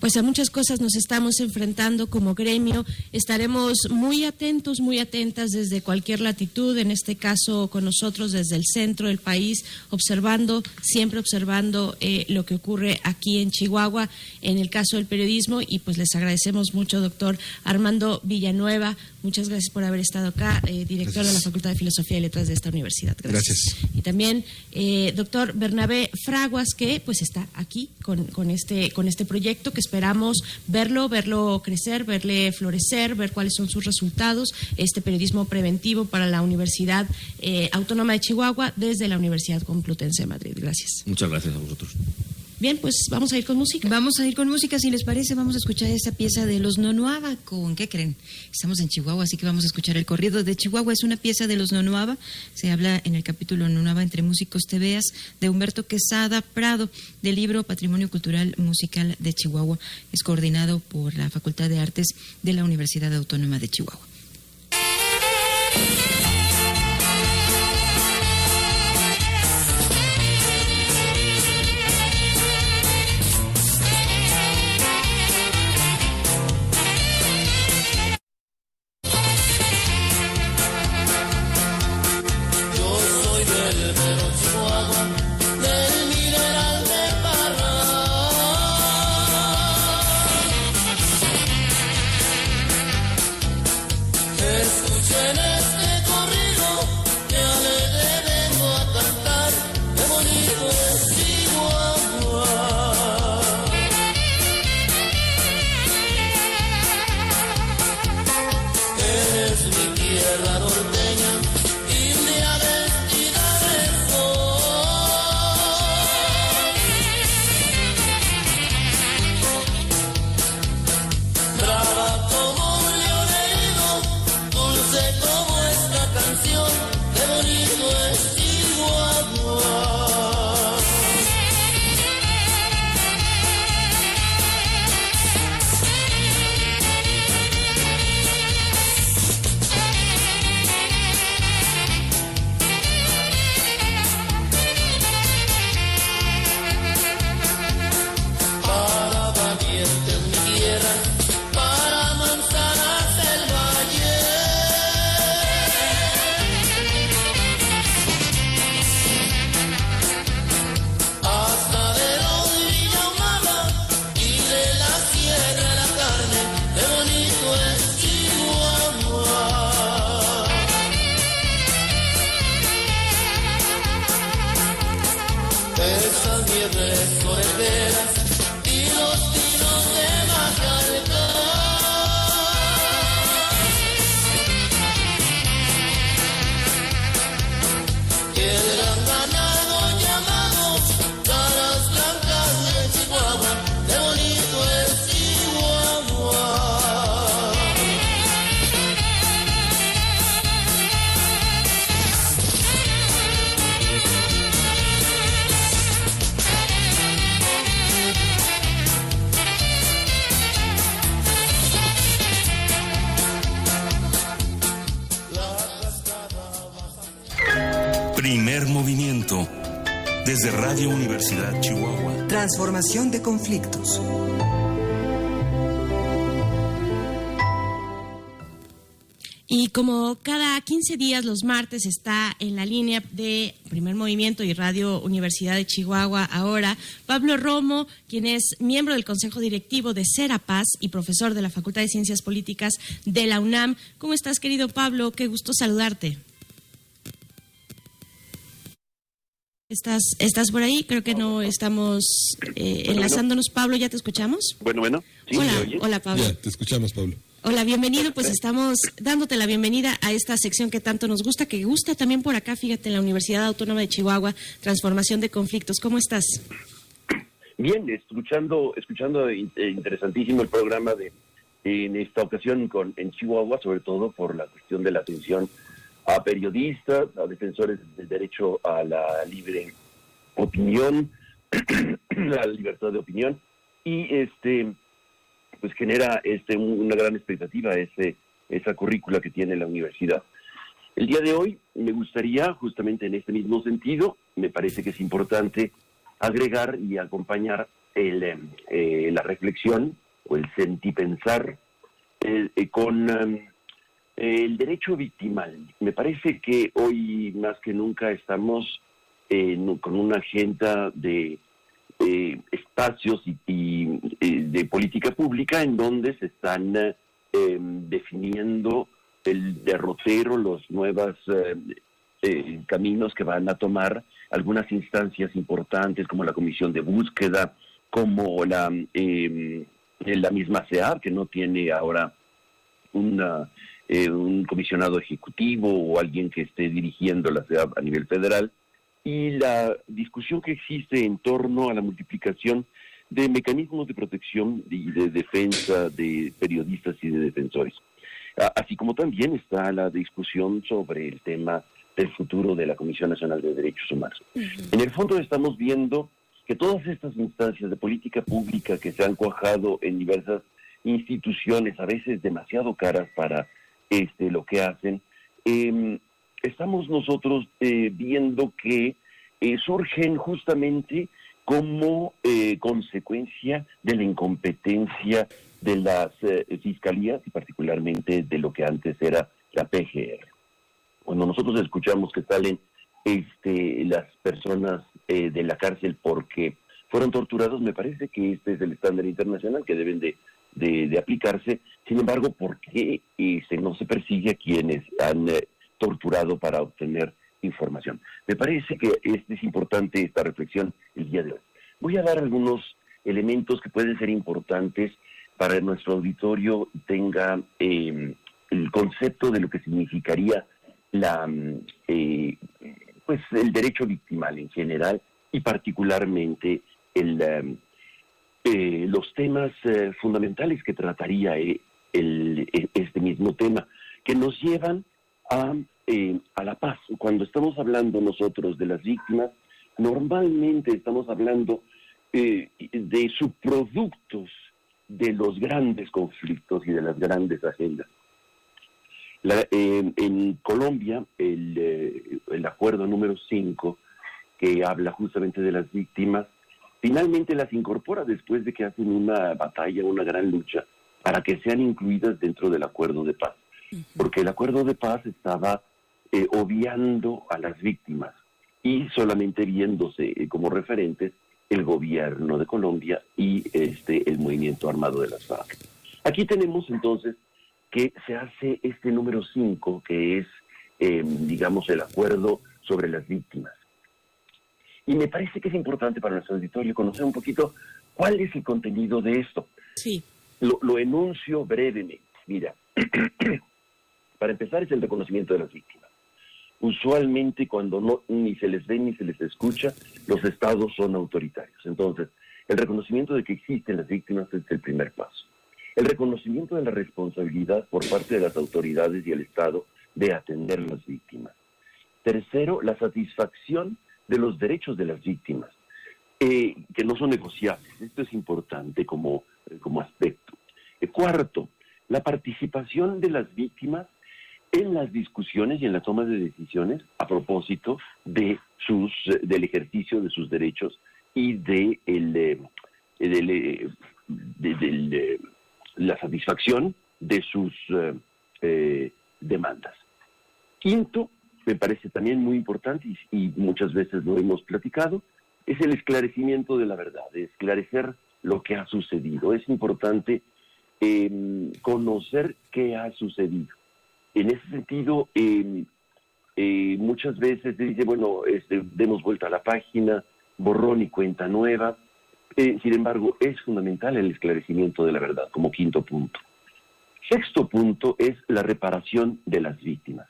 pues a muchas cosas nos estamos enfrentando como gremio. Estaremos muy atentos, muy atentas desde cualquier latitud, en este caso con nosotros desde el centro del país, observando, siempre observando eh, lo que ocurre aquí en Chihuahua, en el caso del periodismo. Y pues les agradecemos mucho, doctor Armando Villanueva, Muchas gracias por haber estado acá, eh, director de la Facultad de Filosofía y Letras de esta universidad. Gracias. Y también, eh, doctor Bernabé Fraguas, que pues está aquí con, con, este, con este proyecto, que esperamos verlo, verlo crecer, verle florecer, ver cuáles son sus resultados, este periodismo preventivo para la Universidad eh, Autónoma de Chihuahua desde la Universidad Complutense de Madrid. Gracias. Muchas gracias a vosotros. Bien, pues vamos a ir con música. Vamos a ir con música, si les parece, vamos a escuchar esa pieza de los Nonuaba. ¿Con qué creen? Estamos en Chihuahua, así que vamos a escuchar el corrido de Chihuahua. Es una pieza de los Nonuaba. Se habla en el capítulo Nonuaba entre músicos tebeas de Humberto Quesada Prado, del libro Patrimonio Cultural Musical de Chihuahua. Es coordinado por la Facultad de Artes de la Universidad Autónoma de Chihuahua. De conflictos. Y como cada 15 días los martes está en la línea de Primer Movimiento y Radio Universidad de Chihuahua ahora, Pablo Romo, quien es miembro del Consejo Directivo de Serapaz y profesor de la Facultad de Ciencias Políticas de la UNAM. ¿Cómo estás, querido Pablo? Qué gusto saludarte. ¿Estás, ¿Estás por ahí? Creo que no estamos eh, enlazándonos. Pablo, ¿ya te escuchamos? Bueno, bueno. hola, hola, Pablo. Ya, te escuchamos, Pablo. Hola, bienvenido. Pues estamos dándote la bienvenida a esta sección que tanto nos gusta, que gusta también por acá, fíjate, en la Universidad Autónoma de Chihuahua, Transformación de Conflictos. ¿Cómo estás? Bien, escuchando, escuchando eh, interesantísimo el programa de en esta ocasión con en Chihuahua, sobre todo por la cuestión de la atención a periodistas, a defensores del derecho a la libre opinión, la libertad de opinión, y este pues genera este una gran expectativa ese esa currícula que tiene la universidad. El día de hoy me gustaría, justamente en este mismo sentido, me parece que es importante agregar y acompañar el, eh, la reflexión o el sentipensar eh, eh, con em, el derecho victimal. Me parece que hoy más que nunca estamos con una agenda de espacios y, eh, de política pública en donde se están em, definiendo el derrotero, los nuevos caminos que van a tomar algunas instancias importantes como la comisión de búsqueda, como la, la misma CEAR, que no tiene ahora una, un comisionado ejecutivo o alguien que esté dirigiendo la CEAR a nivel federal, y la discusión que existe en torno a la multiplicación de mecanismos de protección y de defensa de periodistas y de defensores. Así como también está la discusión sobre el tema del futuro de la Comisión Nacional de Derechos Humanos. En el fondo estamos viendo que todas estas instancias de política pública que se han cuajado en diversas instituciones, a veces demasiado caras para este, lo que hacen, eh, estamos nosotros eh, viendo que eh, surgen justamente como eh, consecuencia de la incompetencia de las fiscalías y particularmente de lo que antes era la PGR. Cuando nosotros escuchamos que salen este, las personas de la cárcel porque fueron torturados, me parece que este es el estándar internacional que deben de, de, aplicarse. Sin embargo, ¿por qué este, no se persigue a quienes han torturado para obtener información. Me parece que es importante esta reflexión el día de hoy. Voy a dar algunos elementos que pueden ser importantes para que nuestro auditorio tenga em, el concepto de lo que significaría la, mm, eh, pues el derecho victimal en general y particularmente el, em, eh, los temas eh, fundamentales que trataría el, este mismo tema, que nos llevan a, eh, a la paz. Cuando estamos hablando nosotros de las víctimas, normalmente estamos hablando eh, de subproductos de los grandes conflictos y de las grandes agendas. Eh, en Colombia, el, el acuerdo número 5, que habla justamente de las víctimas, finalmente las incorpora después de que hacen una batalla, una gran lucha, para que sean incluidas dentro del acuerdo de paz porque el acuerdo de paz estaba eh, obviando a las víctimas y solamente viéndose eh, como referentes el gobierno de Colombia y este el movimiento armado de las FARC. Aquí tenemos entonces que se hace este número 5, que es, em, digamos, el acuerdo sobre las víctimas. Y me parece que es importante para nuestro auditorio conocer un poquito cuál es el contenido de esto. Sí. Lo, lo enuncio brevemente. Mira, Para empezar es el reconocimiento de las víctimas. Usualmente cuando no ni se les ve ni se les escucha, los estados son autoritarios. Entonces, el reconocimiento de que existen las víctimas es el primer paso. El reconocimiento de la responsabilidad por parte de las autoridades y el Estado de atender a las víctimas. Tercero, la satisfacción de los derechos de las víctimas, eh, que no son negociables. Esto es importante como, como aspecto. Eh, cuarto, la participación de las víctimas en las discusiones y en la toma de decisiones a propósito de sus del ejercicio de sus derechos y de, el, eh, eh, eh, la satisfacción de sus demandas. Quinto, me parece también muy importante y, muchas veces lo hemos platicado, es el esclarecimiento de la verdad, esclarecer lo que ha sucedido. Es importante conocer qué ha sucedido en ese sentido, em, eh, muchas veces se dice, bueno, este, demos vuelta a la página, borrón y cuenta nueva. Eh, sin embargo, es fundamental el esclarecimiento de la verdad como quinto punto. Sexto punto es la reparación de las víctimas.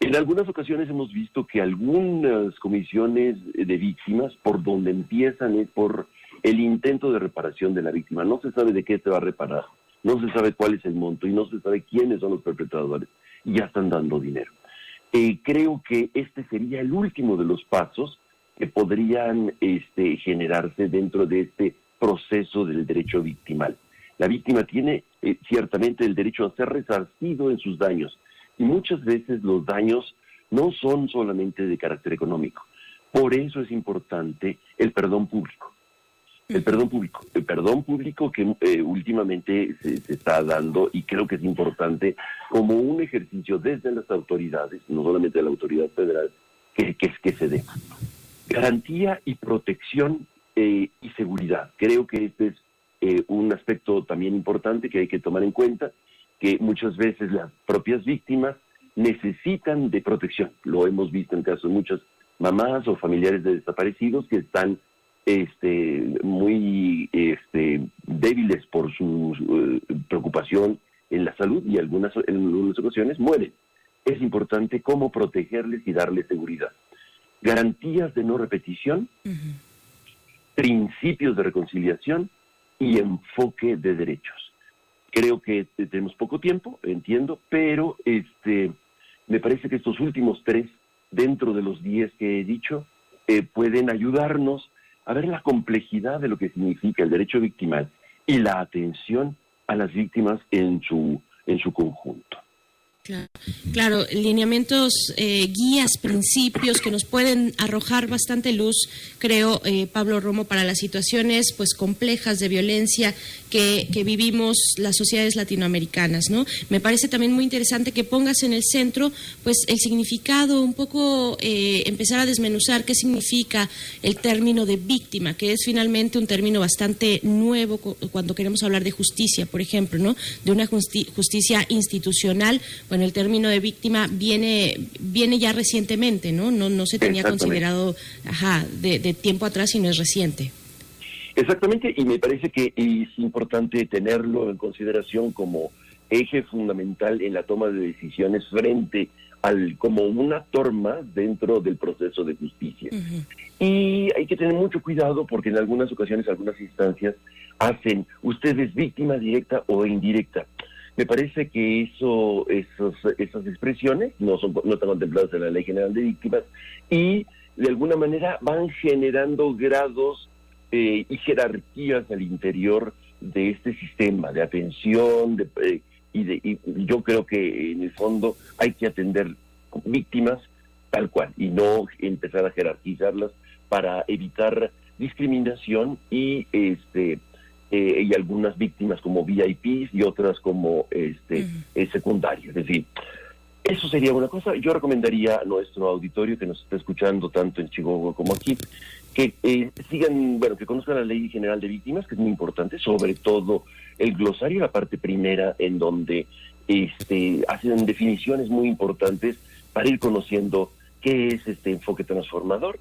En algunas ocasiones hemos visto que algunas comisiones de víctimas, por donde empiezan es por el intento de reparación de la víctima. No se sabe de qué se va a reparar no se sabe cuál es el monto y no se sabe quiénes son los perpetradores ya están dando dinero. Eh, creo que este sería el último de los pasos que podrían este, generarse dentro de este proceso del derecho victimal. La víctima tiene eh, ciertamente el derecho a ser resarcido en sus daños y muchas veces los daños no son solamente de carácter económico. Por eso es importante el perdón público el perdón público, el perdón público que eh, últimamente se, está dando y creo que es importante como un ejercicio desde las autoridades, no solamente de la autoridad federal, que, que, que se dé. Garantía y protección eh, y seguridad. Creo que este es eh, un aspecto también importante que hay que tomar en cuenta que muchas veces las propias víctimas necesitan de protección. Lo hemos visto en casos de muchas mamás o familiares de desaparecidos que están este, muy este, débiles por su eh, preocupación en la salud y algunas, en algunas ocasiones mueren. Es importante cómo protegerles y darles seguridad. Garantías de no repetición, principios de reconciliación y enfoque de derechos. Creo que tenemos poco tiempo, entiendo, pero este, me parece que estos últimos tres, dentro de los diez que he dicho, eh, pueden ayudarnos a ver la complejidad de lo que significa el derecho victimal y la atención a las víctimas en su, en su conjunto. Claro, lineamientos, eh, guías, principios que nos pueden arrojar bastante luz, creo, eh, Pablo Romo, para las situaciones pues complejas de violencia que, vivimos las sociedades latinoamericanas, ¿no? Me parece también muy interesante que pongas en el centro pues el significado, un poco eh, empezar a desmenuzar qué significa el término de víctima, que es finalmente un término bastante nuevo cuando queremos hablar de justicia, por ejemplo, ¿no? De una justicia institucional, el término de víctima viene, viene ya recientemente, ¿no? No, no se tenía considerado ajá, de, de tiempo atrás, sino es reciente. Exactamente, y me parece que es importante tenerlo en consideración como eje fundamental en la toma de decisiones frente al como un actor más dentro del proceso de justicia. Y hay que tener mucho cuidado porque en algunas ocasiones, algunas instancias hacen usted es víctima directa o indirecta. Me parece que eso, esos, esas expresiones no, son, no están contempladas en la Ley General de Víctimas y de alguna manera van generando grados eh, y jerarquías al interior de este sistema de atención de, eh, y, de, y yo creo que en el fondo hay que atender víctimas tal cual y no empezar a jerarquizarlas para evitar discriminación y este eh, y algunas víctimas como VIPs y otras como este uh secundario. Es decir, eso sería una cosa. Yo recomendaría a nuestro auditorio que nos está escuchando tanto en Chihuahua como aquí que eh, sigan, bueno, que conozcan la Ley General de Víctimas, que es muy importante, sobre todo el glosario, la parte primera, en donde este, hacen definiciones muy importantes para ir conociendo qué es este enfoque transformador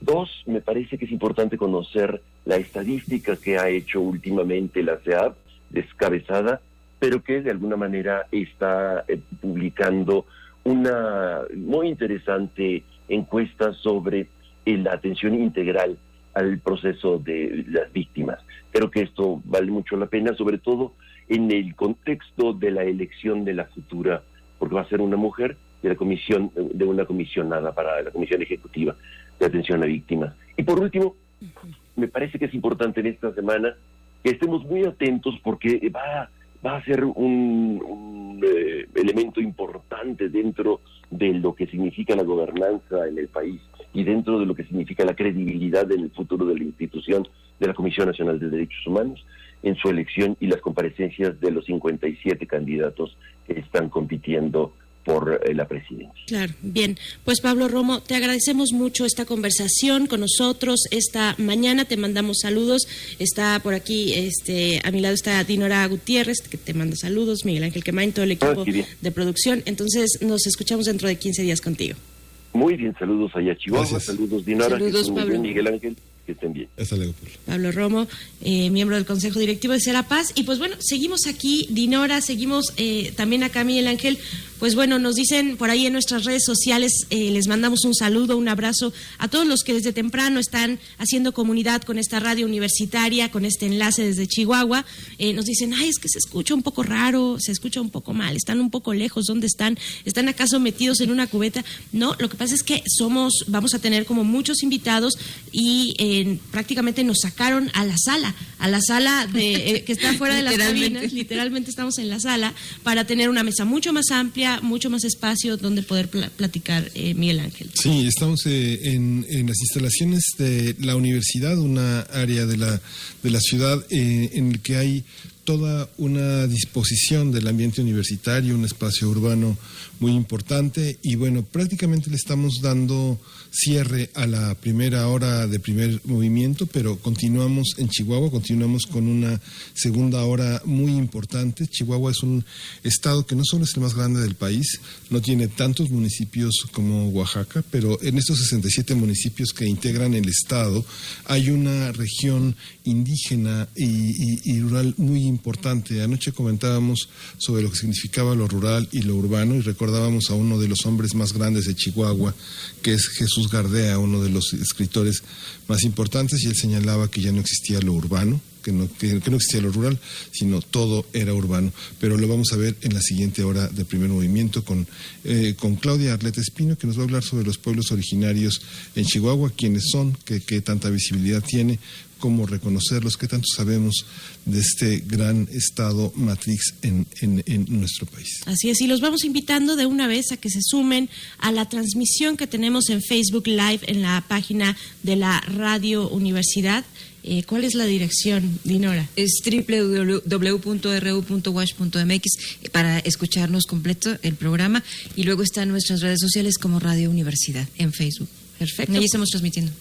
Dos, me parece que es importante conocer la estadística que ha hecho últimamente la CEAP, descabezada, pero que de alguna manera está eh, publicando una muy interesante encuesta sobre eh, la atención integral al proceso de las víctimas. Creo que esto vale mucho la pena, sobre todo en el contexto de la elección de la futura, porque va a ser una mujer de la comisión, de una comisionada para la comisión ejecutiva de atención a víctimas. Y por último, me parece que es importante en esta semana que estemos muy atentos porque va, va a ser un, eh, elemento importante dentro de lo que significa la gobernanza en el país y dentro de lo que significa la credibilidad en el futuro de la institución de la Comisión Nacional de Derechos Humanos en su elección y las comparecencias de los 57 candidatos que están compitiendo por eh, la presidencia. Claro, bien. Pues Pablo Romo, te agradecemos mucho esta conversación con nosotros esta mañana. Te mandamos saludos. Está por aquí, este, a mi lado está Dinora Gutiérrez, que te manda saludos, Miguel Ángel Quemain, todo el equipo ah, de producción. Entonces nos escuchamos dentro de 15 días contigo. Muy bien, saludos allá a Chihuahua, saludos Dinora, saludos, Pablo. Miguel Ángel que estén bien. Pablo Romo, eh, miembro del Consejo Directivo de Serapaz. Y pues bueno, seguimos aquí, Dinora, seguimos eh, también acá, Miguel Ángel, pues bueno, nos dicen por ahí en nuestras redes sociales, eh, les mandamos un saludo, un abrazo a todos los que desde temprano están haciendo comunidad con esta radio universitaria, con este enlace desde Chihuahua. Eh, nos dicen, ay, es que se escucha un poco raro, se escucha un poco mal, están un poco lejos, ¿dónde están? ¿Están acaso metidos en una cubeta? No, lo que pasa es que somos, vamos a tener como muchos invitados y eh, prácticamente nos sacaron a la sala, a la sala de, que está fuera de las cabinas, literalmente estamos en la sala, para tener una mesa mucho más amplia mucho más espacio donde poder platicar, eh, Miguel Ángel. Sí, estamos eh, en, las instalaciones de la universidad, una área de la, de la ciudad eh, en el que hay toda una disposición del ambiente universitario, un espacio urbano muy importante y bueno, prácticamente le estamos dando cierre a la primera hora de primer movimiento, pero continuamos en Chihuahua, continuamos con una segunda hora muy importante. Chihuahua es un estado que no solo es el más grande del país, no tiene tantos municipios como Oaxaca, pero en estos 67 municipios que integran el estado hay una región indígena y, rural muy importante. Anoche comentábamos sobre lo que significaba lo rural y lo urbano y recordábamos a uno de los hombres más grandes de Chihuahua, que es Jesús Gardea, uno de los escritores más importantes, y él señalaba que ya no existía lo urbano, que no, que, no existía lo rural, sino todo era urbano. Pero lo vamos a ver en la siguiente hora de primer movimiento con, eh, con Claudia Arleta Espino, que nos va a hablar sobre los pueblos originarios en Chihuahua, quiénes son, qué, qué tanta visibilidad tiene, cómo reconocerlos, qué tanto sabemos de este gran estado matrix en, en, nuestro país. Así es, y los vamos invitando de una vez a que se sumen a la transmisión que tenemos en Facebook Live en la página de la Radio Universidad. Eh, ¿Cuál es la dirección, Dinora? Es www.ru.wash.mx para escucharnos completo el programa y luego están nuestras redes sociales como Radio Universidad en Facebook. Perfecto. Ahí estamos transmitiendo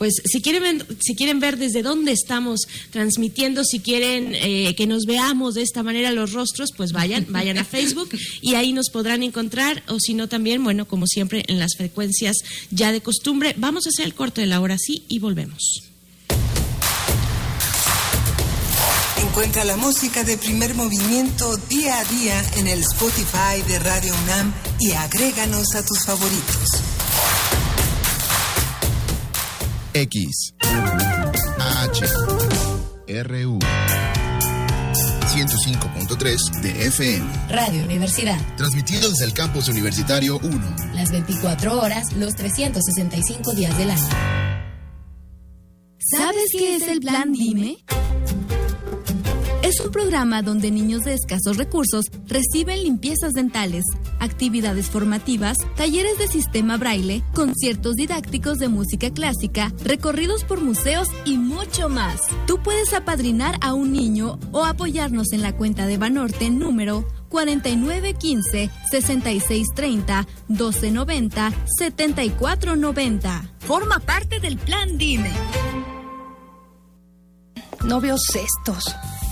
pues si quieren, si quieren ver desde dónde estamos transmitiendo, si quieren eh, que nos veamos de esta manera los rostros, pues vayan, vayan a Facebook y ahí nos podrán encontrar, o si no también, bueno, como siempre en las frecuencias ya de costumbre. Vamos a hacer el corte de la hora sí y volvemos. Encuentra la música de primer movimiento día a día en el Spotify de Radio UNAM y agréganos a tus favoritos. X H RU 105.3 de FM. Radio Universidad. Transmitido desde el campus universitario 1. Las 24 horas, los 365 días del año. ¿Sabes qué es el plan Dime? Es un programa donde niños de escasos recursos reciben limpiezas dentales, actividades formativas, talleres de sistema braille, conciertos didácticos de música clásica, recorridos por museos y mucho más. Tú puedes apadrinar a un niño o apoyarnos en la cuenta de Banorte número 4915 6630 1290 7490. Forma parte del plan Dime. No veo cestos.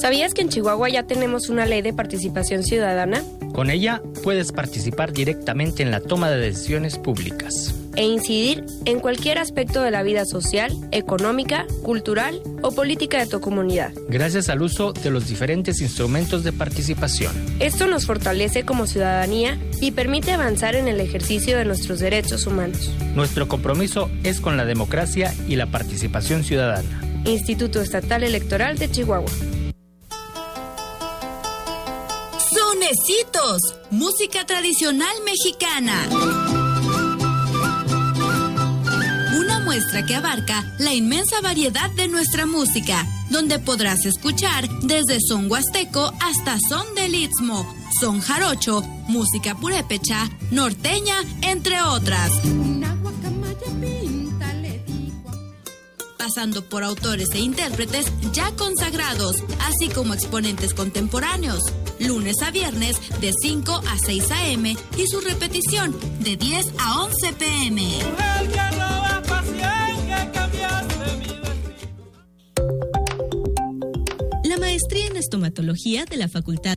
¿Sabías que en Chihuahua ya tenemos una ley de participación ciudadana? Con ella puedes participar directamente en la toma de decisiones públicas. E incidir en cualquier aspecto de la vida social, económica, cultural o política de tu comunidad. Gracias al uso de los diferentes instrumentos de participación. Esto nos fortalece como ciudadanía y permite avanzar en el ejercicio de nuestros derechos humanos. Nuestro compromiso es con la democracia y la participación ciudadana. Instituto Estatal Electoral de Chihuahua. Sonecitos, música tradicional mexicana. Una muestra que abarca la inmensa variedad de nuestra música, donde podrás escuchar desde son huasteco hasta son del istmo, son jarocho, música purépecha, norteña, entre otras. Pasando por autores e intérpretes ya consagrados, así como exponentes contemporáneos, lunes a viernes de 5 a 6 a.m. y su repetición de 10 a 11 p.m. La maestría en estomatología de la Facultad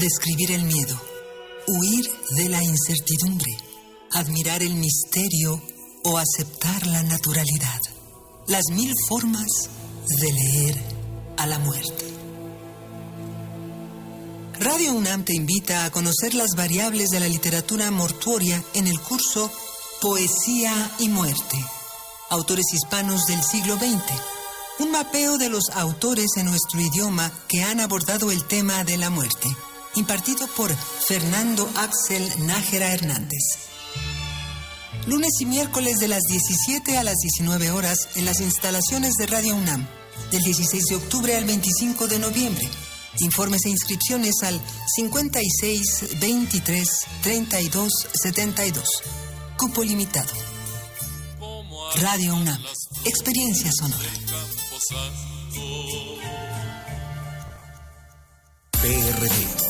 Describir el miedo, huir de la incertidumbre, admirar el misterio o aceptar la naturalidad. Las mil formas de leer a la muerte. Radio UNAM te invita a conocer las variables de la literatura mortuoria en el curso Poesía y Muerte. Autores hispanos del siglo XX. Un mapeo de los autores en nuestro idioma que han abordado el tema de la muerte impartido por Fernando Axel Nájera Hernández. Lunes y miércoles de las 17 a las 19 horas en las instalaciones de Radio UNAM, del 16 de octubre al 25 de noviembre. Informes e inscripciones al 56 23 32 72. Cupo limitado. Radio UNAM. Experiencia sonora. PRD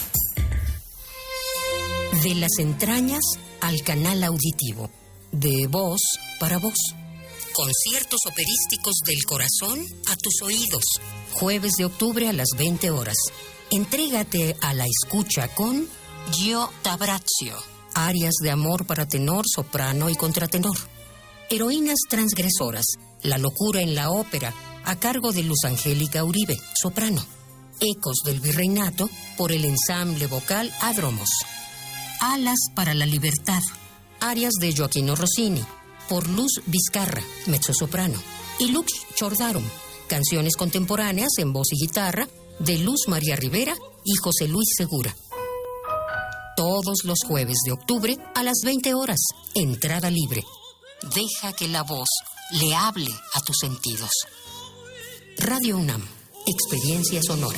de las entrañas al canal auditivo, de voz para voz. Conciertos operísticos del corazón a tus oídos. Jueves de octubre a las 20 horas. Entrégate a la escucha con Gio Tabrazio. Arias de amor para tenor, soprano y contratenor. Heroínas transgresoras. La locura en la ópera, a cargo de Luz Angélica Uribe, soprano. Ecos del Virreinato por el ensamble vocal Adromos. Alas para la Libertad, arias de Joaquino Rossini, por Luz Vizcarra, mezzosoprano, y Lux Chordarum, canciones contemporáneas en voz y guitarra de Luz María Rivera y José Luis Segura. Todos los jueves de octubre a las 20 horas, entrada libre. Deja que la voz le hable a tus sentidos. Radio UNAM, experiencia sonora.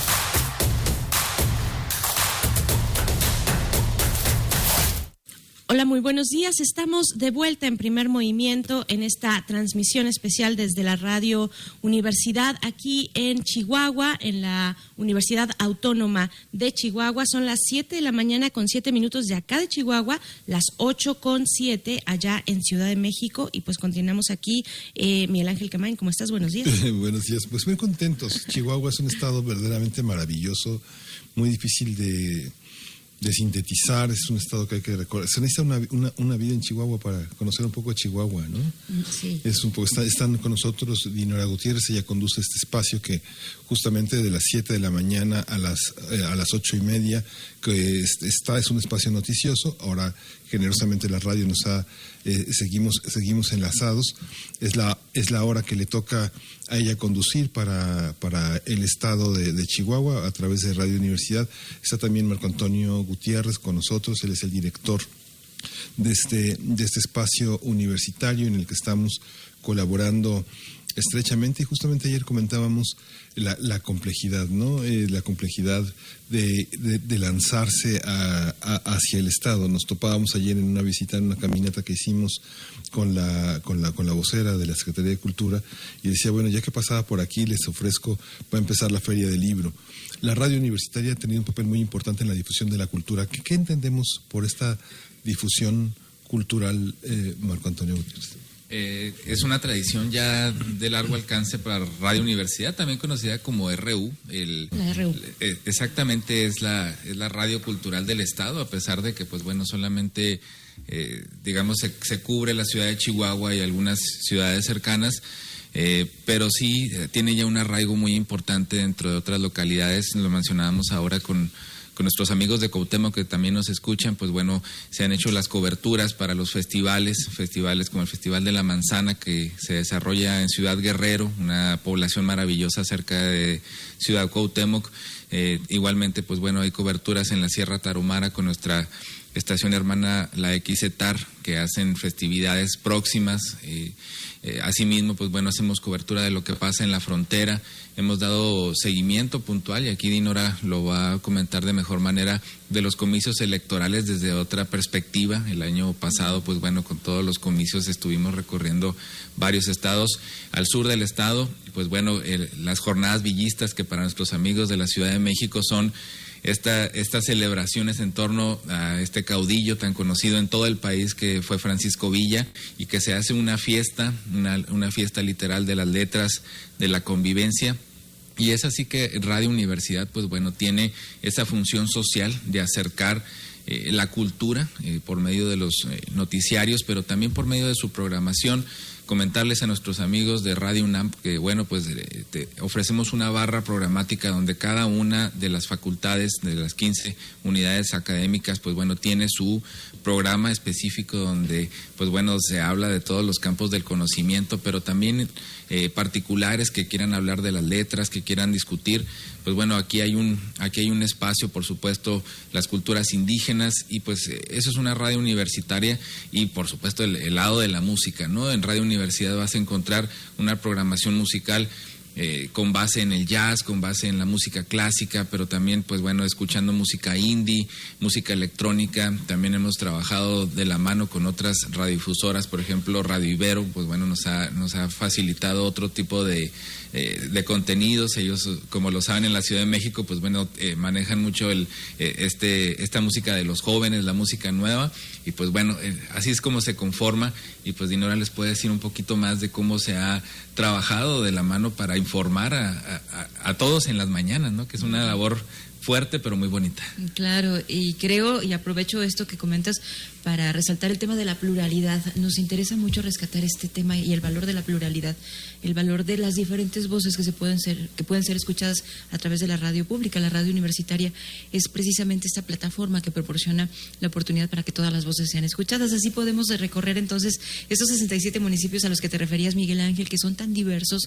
Hola, muy buenos días. Estamos de vuelta en primer movimiento en esta transmisión especial desde la Radio Universidad aquí en Chihuahua, en la Universidad Autónoma de Chihuahua. Son las 7 de la mañana con 7 minutos de acá de Chihuahua, las 8 con 7 allá en Ciudad de México. Y pues continuamos aquí. Eh, Miguel Ángel Quemain, ¿cómo estás? Buenos días. buenos días. Pues muy contentos. Chihuahua es un estado verdaderamente maravilloso, muy difícil de de sintetizar, es un estado que hay que recordar. Se necesita una, una, vida en Chihuahua para conocer un poco de Chihuahua, ¿no? Mm, sí. Es un poco, están con nosotros Dinora Gutiérrez, ella conduce este espacio que justamente de las 7 de la mañana a las, eh, a las 8 y media, que está, es un espacio noticioso, ahora generosamente la radio nos ha, eh, seguimos, seguimos enlazados, es la, es la hora que le toca a ella conducir para, para el estado de, Chihuahua a través de Radio Universidad. Está también Marco Antonio Gutiérrez con nosotros, él es el director de este, de este espacio universitario en el que estamos colaborando estrechamente y justamente ayer comentábamos la, la complejidad, ¿no? Eh, la complejidad de, de, lanzarse a, hacia el Estado. Nos topábamos ayer en una visita, en una caminata que hicimos con la, con la, con la vocera de la Secretaría de Cultura y decía, bueno, ya que pasaba por aquí, les ofrezco, va a empezar la feria del libro. La radio universitaria ha tenido un papel muy importante en la difusión de la cultura. ¿Qué, entendemos por esta difusión cultural, eh, Marco Antonio Gutiérrez? Eh, es una tradición ya de largo alcance para Radio Universidad, también conocida como RU. El, RU. Eh, exactamente es la, es la radio cultural del Estado, a pesar de que, pues bueno, solamente, eh, digamos, se, cubre la ciudad de Chihuahua y algunas ciudades cercanas. pero sí tiene ya un arraigo muy importante dentro de otras localidades, lo mencionábamos ahora con nuestros amigos de Cautemo que también nos escuchan, pues bueno, se han hecho las coberturas para los festivales, festivales como el Festival de la Manzana que se desarrolla en Ciudad Guerrero, una población maravillosa cerca de Ciudad Cuauhtémoc. Eh, igualmente, pues bueno, hay coberturas en la Sierra Tarumara con nuestra estación hermana, la XETAR, que hacen festividades próximas. Eh, eh, asimismo, pues bueno, hacemos cobertura de lo que pasa en la frontera hemos dado seguimiento puntual y aquí Dinora lo va a comentar de mejor manera de los comicios electorales desde otra perspectiva. El año pasado, pues bueno, con todos los comicios estuvimos recorriendo varios estados al sur del estado. Pues bueno, las jornadas villistas que para nuestros amigos de la Ciudad de México son esta, estas celebraciones en torno a este caudillo tan conocido en todo el país que fue Francisco Villa y que se hace una fiesta, una, una fiesta literal de las letras, de la convivencia. Y es así que Radio Universidad, pues bueno, tiene esa función social de acercar eh, la cultura eh, por medio de los eh, noticiarios, pero también por medio de su programación comentarles a nuestros amigos de Radio UNAM que, bueno, pues eh, ofrecemos una barra programática donde cada una de las facultades, de las 15 unidades académicas, pues bueno, tiene su programa específico donde, pues bueno, se habla de todos los campos del conocimiento, pero también eh, particulares que quieran hablar de las letras, que quieran discutir pues bueno, aquí hay un, aquí hay un espacio, por supuesto, las culturas indígenas y pues eh, eso es una radio universitaria y por supuesto el, lado de la música, ¿no? En Radio Universidad vas a encontrar una programación musical eh, con base en el jazz, con base en la música clásica, pero también, pues bueno, escuchando música indie, música electrónica. También hemos trabajado de la mano con otras radiodifusoras, por ejemplo, Radio Ibero, pues bueno, nos ha, nos ha facilitado otro tipo de, eh, de contenidos. Ellos, como lo saben, en la Ciudad de México, pues bueno, eh, manejan mucho el, este, esta música de los jóvenes, la música nueva. Y pues bueno, así es como se conforma. Y pues Dinora les puede decir un poquito más de cómo se ha trabajado de la mano para informar a, todos en las mañanas, ¿no? Que es una labor fuerte pero muy bonita. Claro, y creo, y aprovecho esto que comentas para resaltar el tema de la pluralidad. Nos interesa mucho rescatar este tema y el valor de la pluralidad, el valor de las diferentes voces que se pueden ser, que pueden ser escuchadas a través de la radio pública. La radio universitaria es precisamente esta plataforma que proporciona la oportunidad para que todas las voces sean escuchadas. Así podemos recorrer entonces estos 67 municipios a los que te referías, Miguel Ángel, que son tan diversos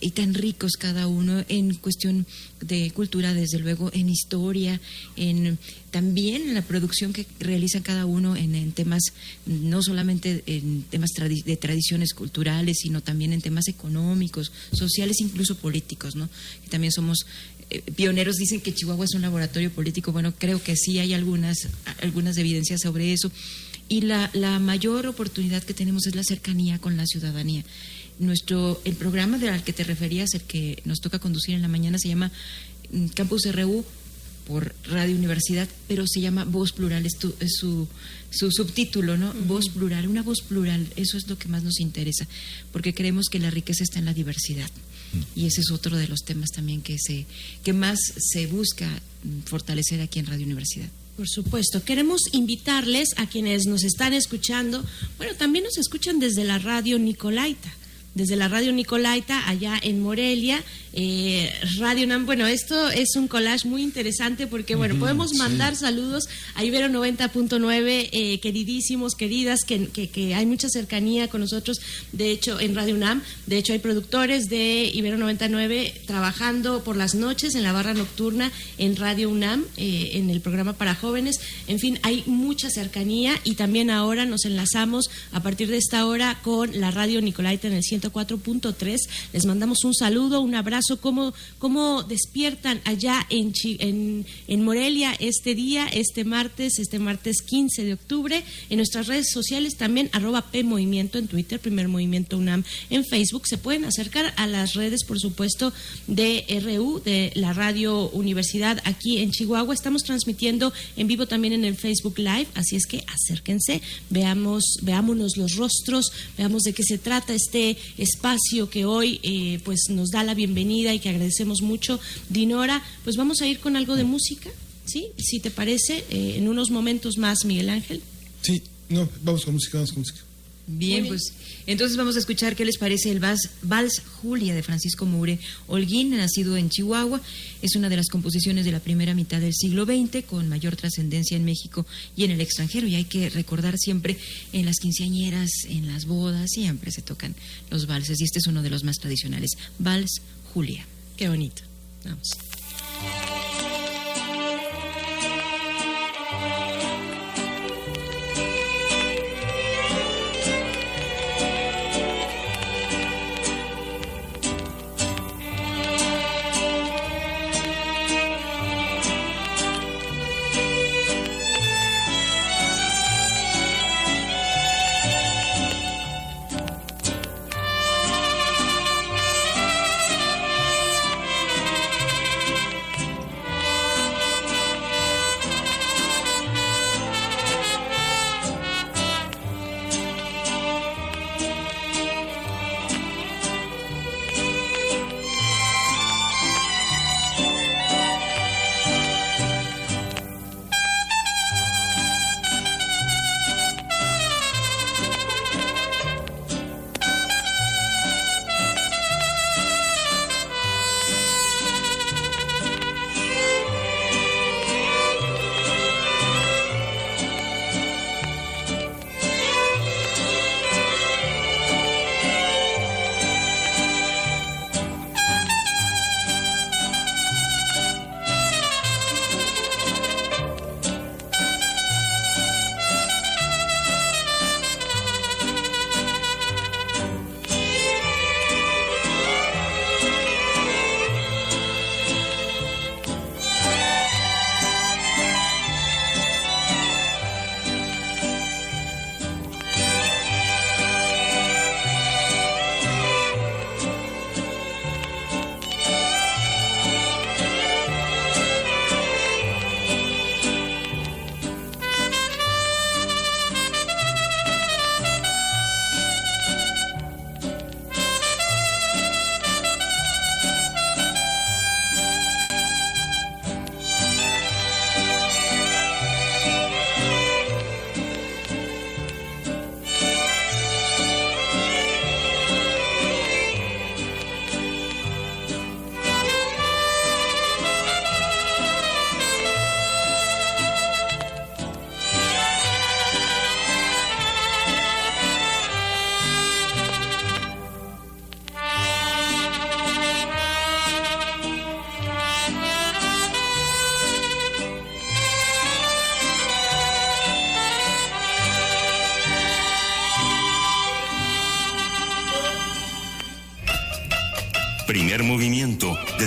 y tan ricos cada uno en cuestión de cultura, desde luego, en historia, en también la producción que realizan cada uno en, temas, no solamente en temas de tradiciones culturales, sino también en temas económicos, sociales, incluso políticos, ¿no? también somos eh, pioneros, dicen que Chihuahua es un laboratorio político, bueno, creo que sí hay algunas, algunas evidencias sobre eso. Y la, la mayor oportunidad que tenemos es la cercanía con la ciudadanía nuestro el programa al que te referías, el que nos toca conducir en la mañana, se llama mm, Campus RU por Radio Universidad, pero se llama Voz Plural, es, su, su, subtítulo, ¿no? Voz Plural, una voz plural, eso es lo que más nos interesa, porque creemos que la riqueza está en la diversidad. Y ese es otro de los temas también que, se, que más se busca mm, fortalecer aquí en Radio Universidad. Por supuesto, queremos invitarles a quienes nos están escuchando, bueno, también nos escuchan desde la radio Nicolaita desde la radio Nicolaita allá en Morelia. Eh, radio NAM, bueno, esto es un collage muy interesante porque, bueno, podemos mandar saludos a Ibero 90.9, eh, queridísimos, queridas, que, que, hay mucha cercanía con nosotros, de hecho, en Radio UNAM. De hecho, hay productores de Ibero 99 trabajando por las noches en la barra nocturna en Radio UNAM, eh, en el programa para jóvenes. En fin, hay mucha cercanía y también ahora nos enlazamos a partir de esta hora con la radio Nicolaita en el 100 104.3. Les mandamos un saludo, un abrazo. ¿Cómo, cómo despiertan allá en, en, en Morelia este día, este martes, este martes 15 de octubre? En nuestras redes sociales también, arroba P Movimiento en Twitter, Primer Movimiento UNAM en Facebook. Se pueden acercar a las redes, por supuesto, de RU, de la Radio Universidad aquí en Chihuahua. Estamos transmitiendo en vivo también en el Facebook Live, así es que acérquense, veamos, veámonos los rostros, veamos de qué se trata este espacio que hoy eh, pues nos da la bienvenida y que agradecemos mucho. Dinora, pues vamos a ir con algo de música, ¿sí? Si te parece, eh, en unos momentos más, Miguel Ángel. Sí, no, vamos con música, vamos con música. Bien, pues entonces vamos a escuchar qué les parece el vals, vals, Julia de Francisco Moure Holguín, nacido en Chihuahua. Es una de las composiciones de la primera mitad del siglo XX con mayor trascendencia en México y en el extranjero. Y hay que recordar siempre en las quinceañeras, en las bodas, siempre se tocan los valses. Y este es uno de los más tradicionales. Vals Julia. Qué bonito. Vamos.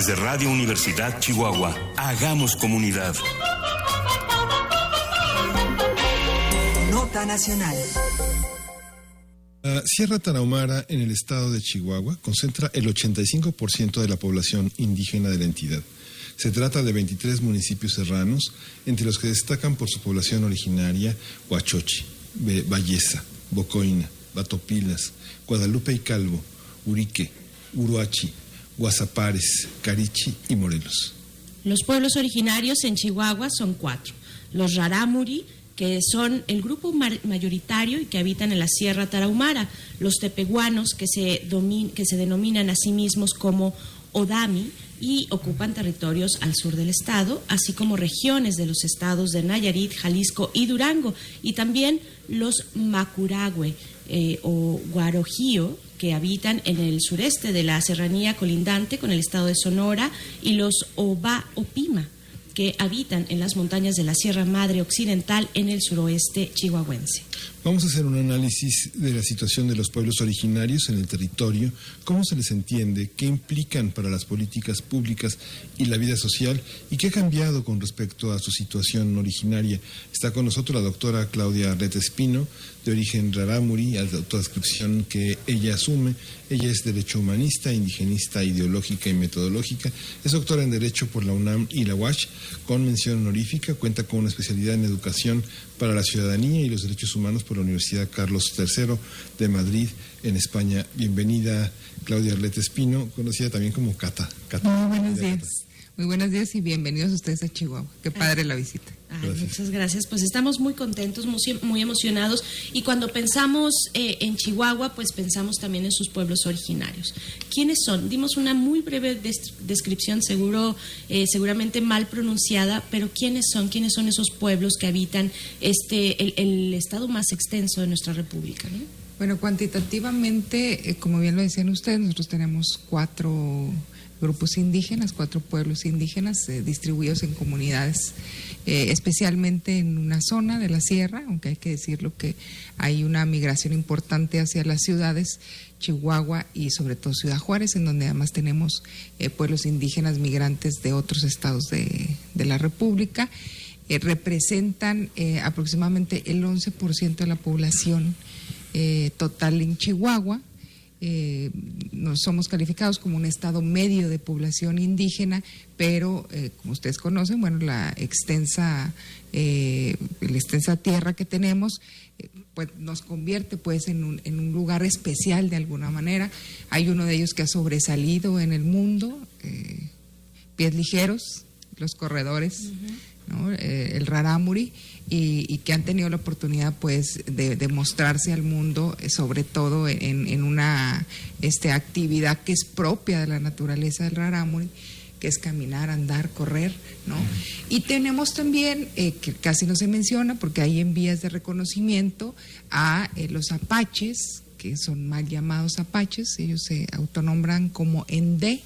Desde Radio Universidad Chihuahua. Hagamos comunidad. Nota Nacional. La Sierra Tarahumara en el estado de Chihuahua concentra el 85% de la población indígena de la entidad. Se trata de 23 municipios serranos, entre los que destacan por su población originaria Huachochi, Balleza, Bocoina, Batopilas, Guadalupe y Calvo, Urique, Uruachi, Guasapares, Carichi y Morelos. Los pueblos originarios en Chihuahua son cuatro. Los Rarámuri, que son el grupo mayoritario y que habitan en la Sierra Tarahumara. Los tepehuanos, que se, que se denominan a sí mismos como Odami y ocupan territorios al sur del estado, así como regiones de los estados de Nayarit, Jalisco y Durango. Y también los Macuragüe eh, o Guarojío, que habitan en el sureste de la serranía colindante con el estado de Sonora, y los Oba Opima, que habitan en las montañas de la Sierra Madre Occidental en el suroeste chihuahuense. Vamos a hacer un análisis de la situación de los pueblos originarios en el territorio, cómo se les entiende, qué implican para las políticas públicas y la vida social y qué ha cambiado con respecto a su situación originaria. Está con nosotros la doctora Claudia Arleta Espino, de origen rarámuri, autodescripción que ella asume. Ella es derecho humanista, indigenista, ideológica y metodológica. Es doctora en Derecho por la UNAM y la UASH, con mención honorífica. Cuenta con una especialidad en Educación para la Ciudadanía y los Derechos Humanos por la Universidad Carlos III de Madrid, en España. Bienvenida, Claudia Arleta Espino, conocida también como Cata. Cata. Muy buenos días. Muy buenos días y bienvenidos ustedes a Chihuahua. Qué padre la visita. Ay, muchas gracias. Pues estamos muy contentos, muy, muy emocionados y cuando pensamos eh, en Chihuahua, pues pensamos también en sus pueblos originarios. ¿Quiénes son? Dimos una muy breve des descripción, seguro, eh, seguramente mal pronunciada, pero ¿quiénes son? ¿Quiénes son esos pueblos que habitan este el, el estado más extenso de nuestra república? ¿no? Bueno, cuantitativamente, eh, como bien lo decían ustedes, nosotros tenemos cuatro grupos indígenas, cuatro pueblos indígenas eh, distribuidos en comunidades, eh, especialmente en una zona de la sierra, aunque hay que decirlo que hay una migración importante hacia las ciudades, Chihuahua y sobre todo Ciudad Juárez, en donde además tenemos eh, pueblos indígenas migrantes de otros estados de, la República. Eh, representan eh, aproximadamente el 11% de la población total en Chihuahua eh, somos calificados como un estado medio de población indígena, pero eh, como ustedes conocen, bueno, la extensa, eh, la extensa tierra que tenemos eh, pues nos convierte pues en un, en un lugar especial de alguna manera. Hay uno de ellos que ha sobresalido en el mundo, eh, pies ligeros, los corredores, Eh, el rarámuri y, y, que han tenido la oportunidad pues de, mostrarse al mundo eh, sobre todo en, una este, actividad que es propia de la naturaleza del rarámuri que es caminar, andar, correr, ¿no? Y tenemos también, eh, que casi no se menciona, porque hay en vías de reconocimiento, a los apaches, que son mal llamados apaches, ellos se autonombran como Ende,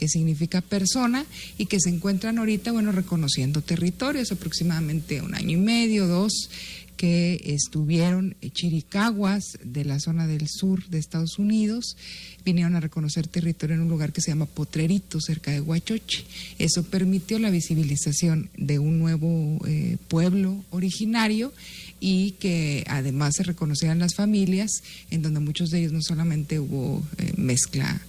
que significa persona, y que se encuentran ahorita, bueno, reconociendo territorios, aproximadamente un año y medio, dos, que estuvieron chiricaguas de la zona del sur de Estados Unidos, vinieron a reconocer territorio en un lugar que se llama Potrerito, cerca de Huachoche. Eso permitió la visibilización de un nuevo eh, pueblo originario y que además se reconocieran las familias, en donde muchos de ellos no solamente hubo eh, mezcla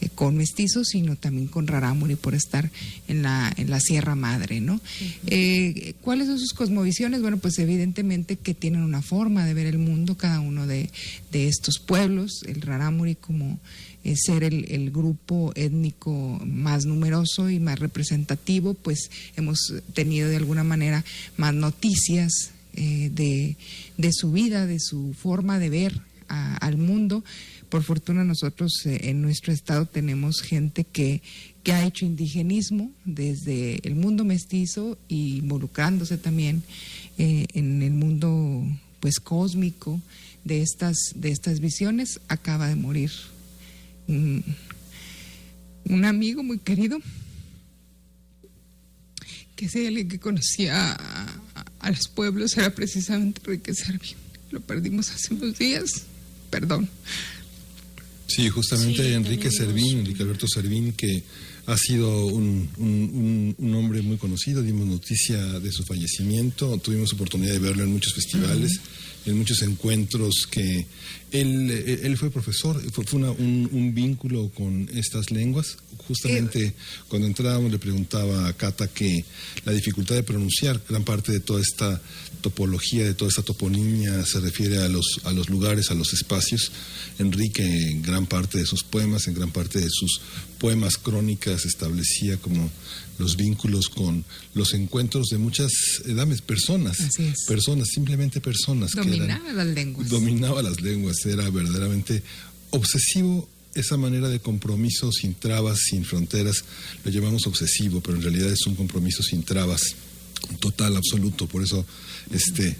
eh, con mestizos, sino también con rarámuri por estar en la, en la Sierra Madre, ¿no? Uh -huh. eh, ¿Cuáles son sus cosmovisiones? Bueno, pues evidentemente que tienen una forma de ver el mundo, cada uno de, de estos pueblos, el rarámuri como eh, ser el, el, grupo étnico más numeroso y más representativo, pues hemos tenido de alguna manera más noticias eh, de, de, su vida, de su forma de ver a, al mundo. Por fortuna nosotros eh, en nuestro estado tenemos gente que, que ha hecho indigenismo desde el mundo mestizo y involucrándose también eh, en el mundo pues cósmico de estas, de estas visiones. Acaba de morir un, amigo muy querido que es alguien que conocía a, los pueblos era precisamente Enrique Servín. Lo perdimos hace unos días. Perdón. Sí, justamente sí, Enrique Servín, Enrique Alberto Servín, que ha sido un, un, un, hombre muy conocido, dimos noticia de su fallecimiento, tuvimos oportunidad de verlo en muchos festivales. Uh -huh en muchos encuentros que él, él fue profesor, fue, fue una, un, un, vínculo con estas lenguas. Justamente eh. cuando entrábamos le preguntaba a Cata que la dificultad de pronunciar gran parte de toda esta topología, de toda esta toponimia se refiere a los, a los lugares, a los espacios. Enrique en gran parte de sus poemas, en gran parte de sus poemas crónicas establecía como los vínculos con los encuentros de muchas edades, personas, personas, simplemente personas. Dominaba que eran, las lenguas. Dominaba las lenguas, era verdaderamente obsesivo esa manera de compromiso sin trabas, sin fronteras, lo llamamos obsesivo, pero en realidad es un compromiso sin trabas, total, absoluto, por eso este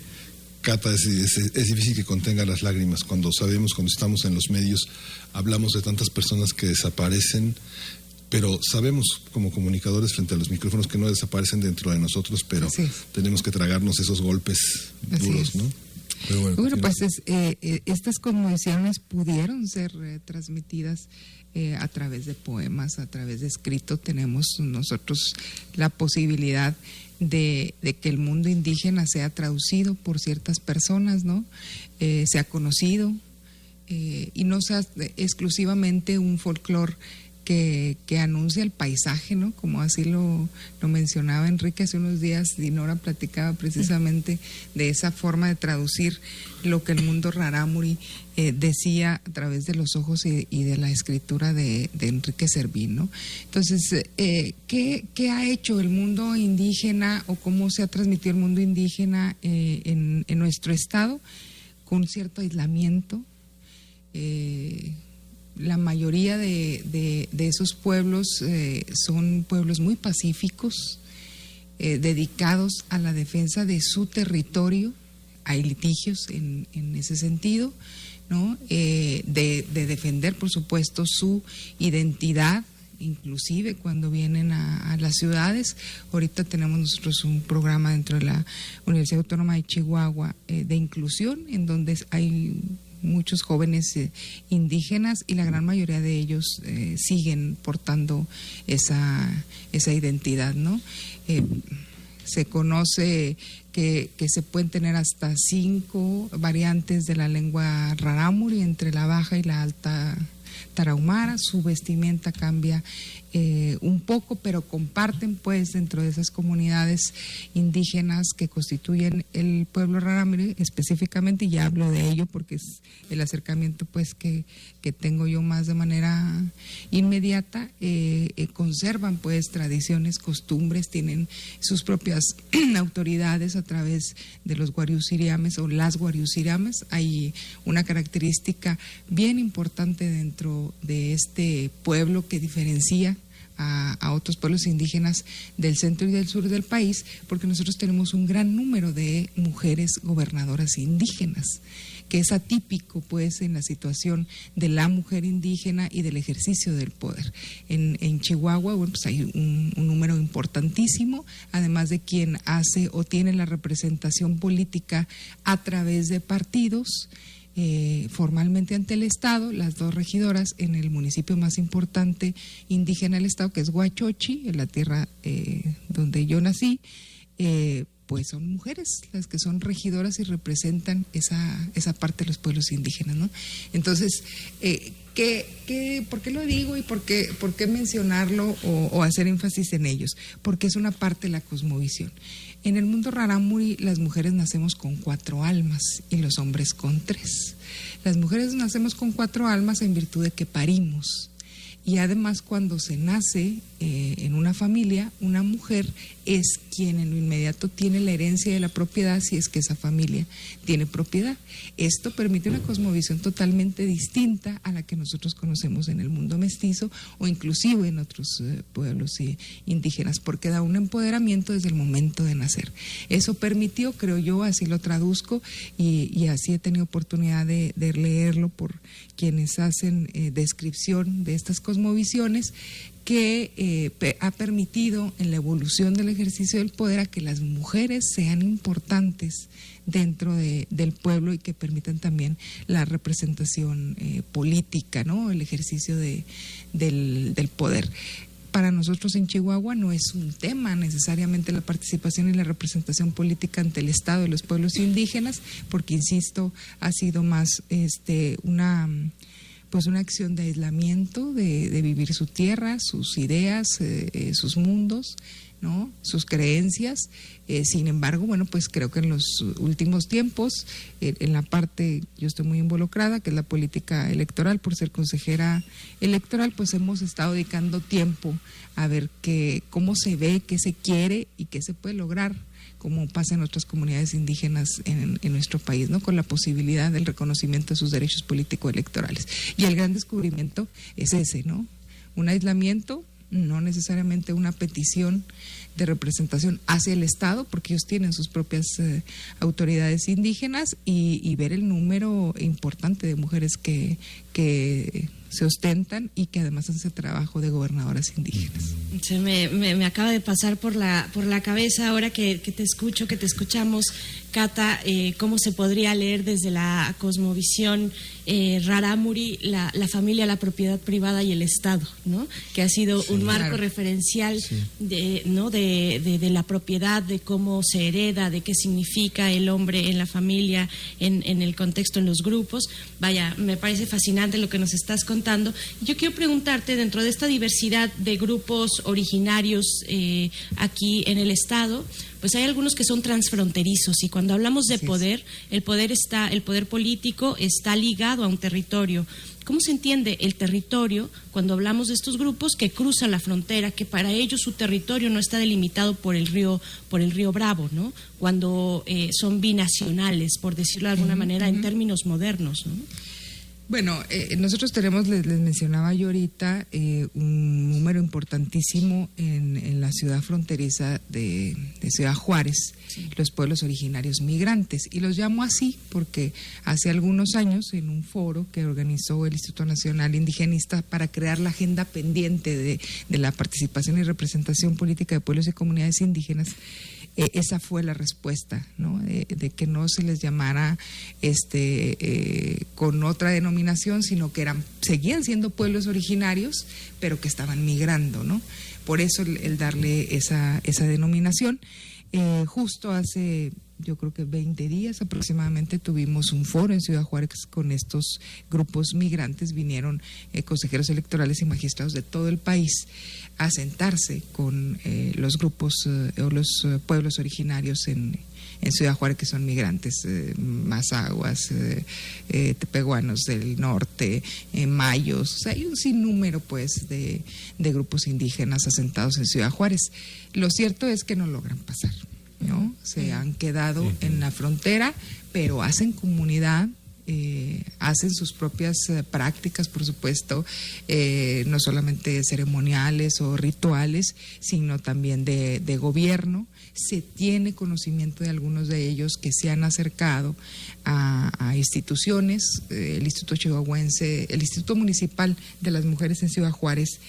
Cata, es, es, es, difícil que contenga las lágrimas. Cuando sabemos, cuando estamos en los medios, hablamos de tantas personas que desaparecen pero sabemos como comunicadores frente a los micrófonos que no desaparecen dentro de nosotros, pero tenemos que tragarnos esos golpes duros, ¿no? bueno, pues eh, eh, estas conmociones pudieron ser eh, transmitidas a través de poemas, a través de escrito. Tenemos nosotros la posibilidad de, que el mundo indígena sea traducido por ciertas personas, ¿no? sea conocido y no sea exclusivamente un folclore que, anuncia el paisaje, ¿no? Como así lo, lo, mencionaba Enrique hace unos días, Dinora platicaba precisamente de esa forma de traducir lo que el mundo rarámuri eh, decía a través de los ojos y, de la escritura de, Enrique Servín, ¿no? Entonces, eh, ¿qué, ha hecho el mundo indígena o cómo se ha transmitido el mundo indígena eh, en, en, nuestro estado? Con cierto aislamiento. La mayoría de, esos pueblos eh, son pueblos muy pacíficos, eh, dedicados a la defensa de su territorio. Hay litigios en, ese sentido, ¿no? Eh, de, defender, por supuesto, su identidad, inclusive cuando vienen a, a, las ciudades. Ahorita tenemos nosotros un programa dentro de la Universidad Autónoma de Chihuahua de inclusión, en donde hay muchos jóvenes eh, indígenas y la gran mayoría de ellos eh, siguen portando esa, esa identidad, ¿no? Eh, se conoce que, que, se pueden tener hasta cinco variantes de la lengua rarámuri entre la baja y la alta tarahumara, su vestimenta cambia eh, un poco, pero comparten pues dentro de esas comunidades indígenas que constituyen el pueblo rarámuri específicamente, y ya hablo de ello porque es el acercamiento pues que, que tengo yo más de manera inmediata, eh, eh, conservan pues tradiciones, costumbres, tienen sus propias autoridades a través de los guariusiriames o las guariusiriames. Hay una característica bien importante dentro de este pueblo que diferencia a, otros pueblos indígenas del centro y del sur del país, porque nosotros tenemos un gran número de mujeres gobernadoras indígenas que es atípico pues en la situación de la mujer indígena y del ejercicio del poder. En, Chihuahua bueno, pues hay un, número importantísimo, además de quien hace o tiene la representación política a través de partidos. Eh, formalmente ante el Estado, las dos regidoras en el municipio más importante indígena del Estado, que es Huachochi, en la tierra eh, donde yo nací, eh, pues son mujeres las que son regidoras y representan esa, esa parte de los pueblos indígenas. Entonces, ¿qué, qué, por qué lo digo y por qué, por qué mencionarlo o hacer énfasis en ellos? Porque es una parte de la cosmovisión. En el mundo rarámuri las mujeres nacemos con cuatro almas y los hombres con tres. Las mujeres nacemos con cuatro almas en virtud de que parimos. Y además cuando se nace eh, en una familia, una mujer es quien en lo inmediato tiene la herencia de la propiedad si es que esa familia tiene propiedad. Esto permite una cosmovisión totalmente distinta a la que nosotros conocemos en el mundo mestizo o inclusive en otros eh, pueblos indígenas, porque da un empoderamiento desde el momento de nacer. Eso permitió, creo yo, así lo traduzco y, así he tenido oportunidad de, leerlo por quienes hacen eh, descripción de estas cosmovisiones, que eh, ha permitido en la evolución del ejercicio del poder a que las mujeres sean importantes dentro del pueblo y que permitan también la representación eh, política, ¿no? el ejercicio de, del, del poder para nosotros en Chihuahua no es un tema necesariamente la participación y la representación política ante el Estado de los pueblos indígenas, porque insisto, ha sido más este una pues una acción de aislamiento, de, vivir su tierra, sus ideas, eh, eh, sus mundos, ¿no? sus creencias. Eh, sin embargo, bueno, pues creo que en los últimos tiempos, en la parte, yo estoy muy involucrada, que es la política electoral, por ser consejera electoral, pues hemos estado dedicando tiempo a ver qué, cómo se ve, qué se quiere y qué se puede lograr como pasa en otras comunidades indígenas en, nuestro país, ¿no? con la posibilidad del reconocimiento de sus derechos político-electorales. Y el gran descubrimiento es ese, ¿no? Un aislamiento, no necesariamente una petición de representación hacia el Estado, porque ellos tienen sus propias eh, autoridades indígenas, y, ver el número importante de mujeres que, que se ostentan y que además hacen trabajo de gobernadoras indígenas. Se me, me, me, acaba de pasar por la, por la cabeza ahora que, que te escucho, que te escuchamos, Cata, eh, cómo se podría leer desde la cosmovisión eh, Raramuri la, la, familia, la propiedad privada y el Estado, ¿no? que ha sido sí, un marco claro. referencial sí. de, ¿no? De, de, de, la propiedad, de cómo se hereda, de qué significa el hombre en la familia, en, en el contexto, en los grupos. Vaya, me parece fascinante lo que nos estás contando. Yo quiero preguntarte, dentro de esta diversidad de grupos originarios eh, aquí en el Estado, pues hay algunos que son transfronterizos y cuando hablamos de poder, el poder está, el poder político está ligado a un territorio. ¿Cómo se entiende el territorio cuando hablamos de estos grupos que cruzan la frontera, que para ellos su territorio no está delimitado por el río, por el río Bravo, ¿no? Cuando eh, son binacionales, por decirlo de alguna manera, en términos modernos, ¿no? Bueno, eh, nosotros tenemos, les, les, mencionaba yo ahorita, eh, un número importantísimo en, en la ciudad fronteriza de, de Ciudad Juárez, sí. los pueblos originarios migrantes. Y los llamo así porque hace algunos años, en un foro que organizó el Instituto Nacional Indigenista para crear la agenda pendiente de, de la participación y representación política de pueblos y comunidades indígenas, eh, esa fue la respuesta, ¿no? De, que no se les llamara este eh, con otra denominación, sino que eran seguían siendo pueblos originarios, pero que estaban migrando, ¿no? Por eso el, el darle esa, esa denominación. Eh, justo hace yo creo que 20 días aproximadamente tuvimos un foro en Ciudad Juárez con estos grupos migrantes, vinieron eh, consejeros electorales y magistrados de todo el país a sentarse con eh, los grupos eh, o los pueblos originarios en, en Ciudad Juárez que son migrantes, eh, mazaguas, eh, eh, tepehuanos del norte, mayos, o sea, hay un sinnúmero pues de, de, grupos indígenas asentados en Ciudad Juárez. Lo cierto es que no logran pasar, ¿no? Se han quedado en la frontera, pero hacen comunidad, eh, hacen sus propias eh, prácticas, por supuesto, eh, no solamente ceremoniales o rituales, sino también de, de, gobierno. Se tiene conocimiento de algunos de ellos que se han acercado a, instituciones, el Instituto Chihuahuense, el Instituto Municipal de las Mujeres en Ciudad Juárez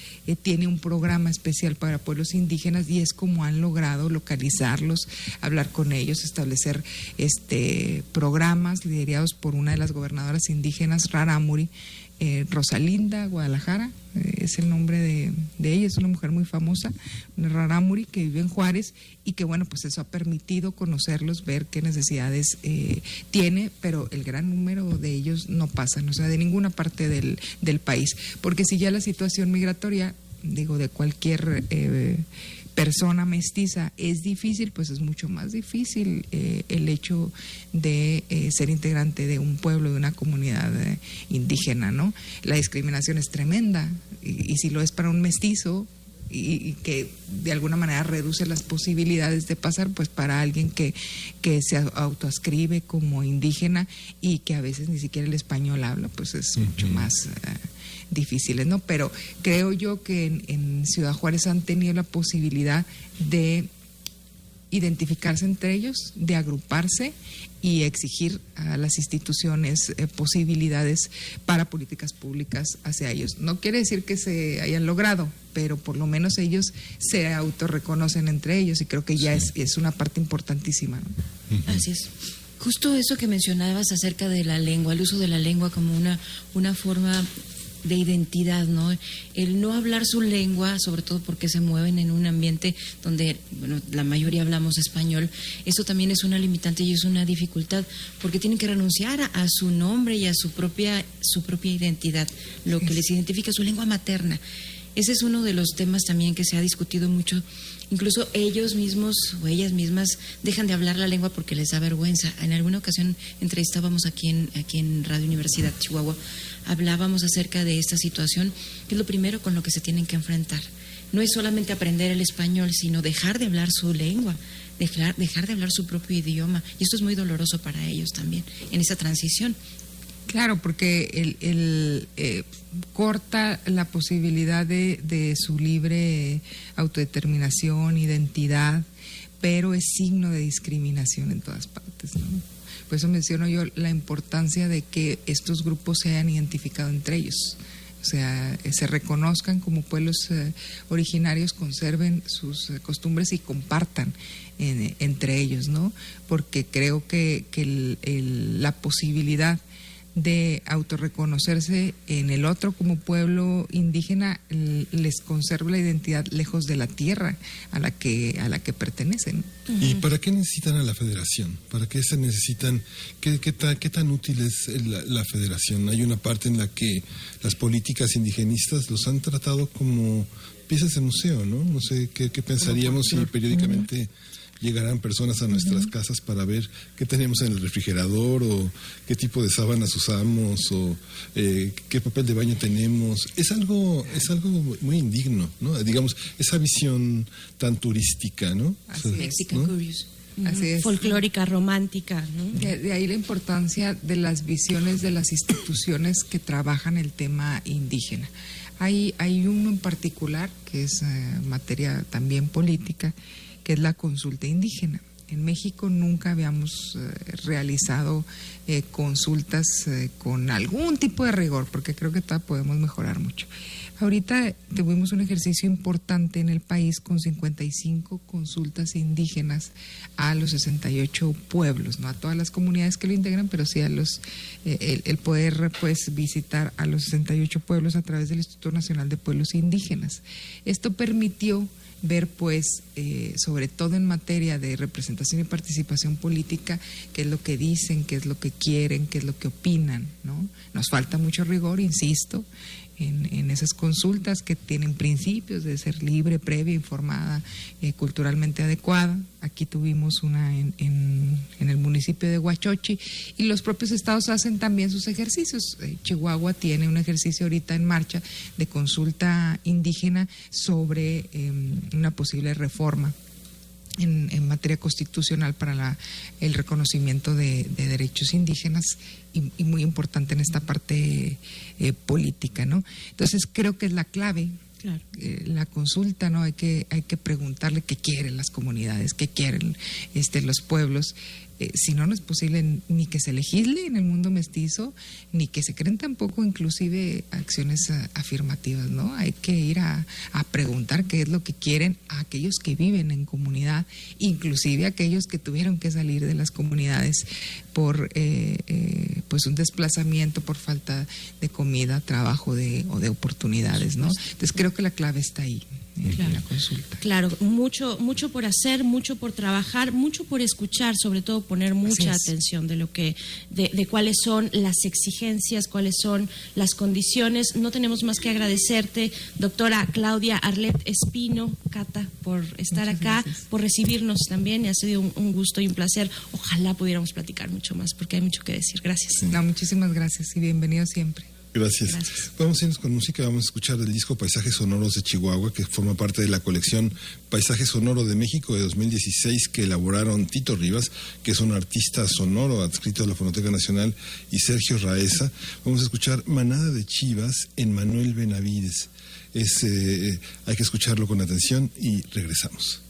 tiene un programa especial para pueblos indígenas y es como han logrado localizarlos, hablar con ellos, establecer este programas liderados por una de las gobernadoras indígenas Raramuri, eh, Rosalinda Guadalajara, eh, es el nombre de, de, ella, es una mujer muy famosa, Raramuri, que vive en Juárez y que bueno, pues eso ha permitido conocerlos, ver qué necesidades eh, tiene, pero el gran número de ellos no pasan, o sea, de ninguna parte del, del país, porque si ya la situación migratoria, digo, de cualquier persona mestiza es difícil, pues es mucho más difícil eh, el hecho de eh, ser integrante de un pueblo, de una comunidad eh, indígena, ¿no? La discriminación es tremenda y, y si lo es para un mestizo, y, y, que de alguna manera reduce las posibilidades de pasar, pues para alguien que, que se autoascribe como indígena y que a veces ni siquiera el español habla, pues es mucho más uh, difíciles, ¿no? Pero creo yo que en, en Ciudad Juárez han tenido la posibilidad de identificarse entre ellos, de agruparse y exigir a las instituciones eh, posibilidades para políticas públicas hacia ellos. No quiere decir que se hayan logrado, pero por lo menos ellos se autorreconocen entre ellos y creo que ya sí. es, es, una parte importantísima. Así es. Justo eso que mencionabas acerca de la lengua, el uso de la lengua como una, una forma de identidad, ¿no? El no hablar su lengua, sobre todo porque se mueven en un ambiente donde, bueno, la mayoría hablamos español, eso también es una limitante y es una dificultad, porque tienen que renunciar a, a su nombre y a su propia, su propia identidad, lo que les identifica su lengua materna. Ese es uno de los temas también que se ha discutido mucho. Incluso ellos mismos o ellas mismas dejan de hablar la lengua porque les da vergüenza. En alguna ocasión entrevistábamos aquí en, aquí en Radio Universidad Chihuahua, hablábamos acerca de esta situación, que es lo primero con lo que se tienen que enfrentar. No es solamente aprender el español, sino dejar de hablar su lengua, dejar, dejar de hablar su propio idioma. Y esto es muy doloroso para ellos también, en esa transición. Claro, porque el, eh, corta la posibilidad de, de, su libre autodeterminación, identidad, pero es signo de discriminación en todas partes. ¿no? Por eso menciono yo la importancia de que estos grupos se hayan identificado entre ellos. O sea, eh, se reconozcan como pueblos eh, originarios, conserven sus costumbres y compartan en- entre ellos, ¿no? Porque creo que, el- la posibilidad de autorreconocerse en el otro como pueblo indígena les conserva la identidad lejos de la tierra a la que a la que pertenecen. ¿Y para qué necesitan a la federación? ¿Para qué se necesitan? ¿Qué, qué, ta- qué tan útil es la, la federación? Hay una parte en la que las políticas indigenistas los han tratado como piezas de museo, ¿no? No sé qué, qué pensaríamos si periódicamente llegarán personas a nuestras casas para ver qué tenemos en el refrigerador o qué tipo de sábanas usamos o eh, qué papel de baño tenemos. Es algo, es algo muy indigno, ¿no? Digamos, esa visión tan turística, ¿no? Así O sea, es. ¿no? Así es. Folclórica, romántica, ¿no? De, de ahí la importancia de las visiones de las instituciones que trabajan el tema indígena. Hay, hay uno en particular que es eh, materia también política, que es la consulta indígena. En México nunca habíamos eh, realizado eh, consultas eh, con algún tipo de rigor, porque creo que todavía podemos mejorar mucho. Ahorita tuvimos un ejercicio importante en el país con 55 consultas indígenas a los 68 pueblos, no a todas las comunidades que lo integran, pero sí a los el, el poder pues visitar a los 68 pueblos a través del Instituto Nacional de Pueblos Indígenas. Esto permitió ver pues eh, sobre todo en materia de representación y participación política qué es lo que dicen, qué es lo que quieren, qué es lo que opinan, ¿no? Nos falta mucho rigor, insisto, en, en esas consultas que tienen principios de ser libre, previa, informada, eh, culturalmente adecuada. Aquí tuvimos una en, en, el municipio de Huachochi y los propios estados hacen también sus ejercicios. Eh, Chihuahua tiene un ejercicio ahorita en marcha de consulta indígena sobre eh, una posible reforma en, en, materia constitucional para la, el reconocimiento de, de derechos indígenas y, y, muy importante en esta parte eh, política, ¿no? Entonces creo que es la clave. Claro. Eh, la consulta, ¿no? Hay que, hay que preguntarle qué quieren las comunidades, qué quieren este, los pueblos. Eh, si no, no es posible ni que se legisle en el mundo mestizo, ni que se creen tampoco inclusive acciones uh, afirmativas, ¿no? Hay que ir a, a, preguntar qué es lo que quieren a aquellos que viven en comunidad, inclusive aquellos que tuvieron que salir de las comunidades por eh, eh, pues un desplazamiento, por falta de comida, trabajo de, o de oportunidades, ¿no? Entonces creo que la clave está ahí. Claro. la consulta. Claro, mucho, mucho por hacer, mucho por trabajar, mucho por escuchar, sobre todo poner mucha atención de lo que, de, de, cuáles son las exigencias, cuáles son las condiciones. No tenemos más que agradecerte, doctora Claudia Arlet Espino, Cata, por estar Muchas acá, gracias. por recibirnos también. Y ha sido un, un, gusto y un placer. Ojalá pudiéramos platicar mucho más, porque hay mucho que decir. Gracias. No, muchísimas gracias y bienvenido siempre. Gracias. Gracias. Vamos a irnos con música, vamos a escuchar el disco Paisajes Sonoros de Chihuahua, que forma parte de la colección Paisaje Sonoro de México de 2016 que elaboraron Tito Rivas, que es un artista sonoro adscrito a la Fonoteca Nacional, y Sergio Raeza. Vamos a escuchar Manada de Chivas en Manuel Benavides. Es, eh, hay que escucharlo con atención y regresamos.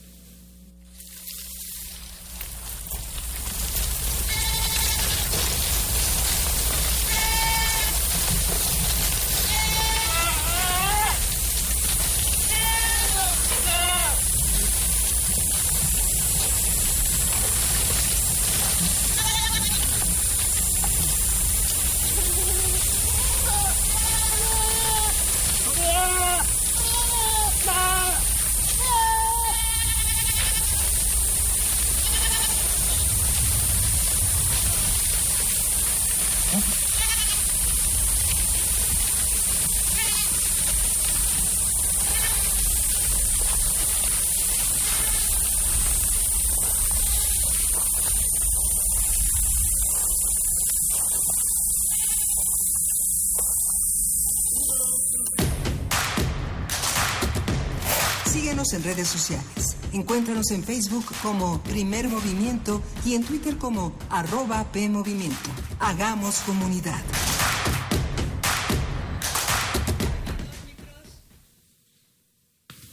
En Facebook como Primer Movimiento y en Twitter como arroba PMovimiento. Hagamos comunidad.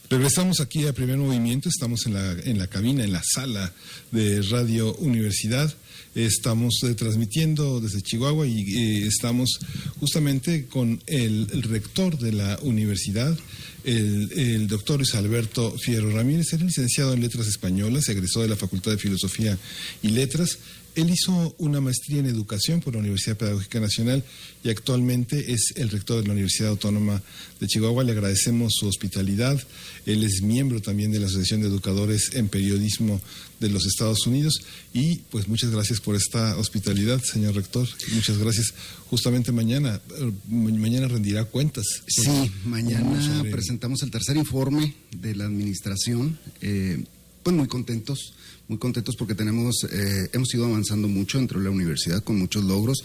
Regresamos aquí a Primer Movimiento, estamos en la, en la cabina, en la sala de Radio Universidad. Estamos eh, transmitiendo desde Chihuahua y eh, estamos justamente con el, rector de la universidad, el, doctor Luis Alberto Fierro Ramírez, es licenciado en Letras Españolas, egresó de la Facultad de Filosofía y Letras él hizo una maestría en educación por la Universidad Pedagógica Nacional y actualmente es el rector de la Universidad Autónoma de Chihuahua. Le agradecemos su hospitalidad. Él es miembro también de la Asociación de Educadores en Periodismo de los Estados Unidos y pues muchas gracias por esta hospitalidad, señor rector. Muchas gracias. Justamente mañana, mañana rendirá cuentas. Sí, mañana presentamos el tercer informe de la administración. Eh, pues muy contentos muy contentos porque tenemos, eh, hemos ido avanzando mucho dentro de la universidad con muchos logros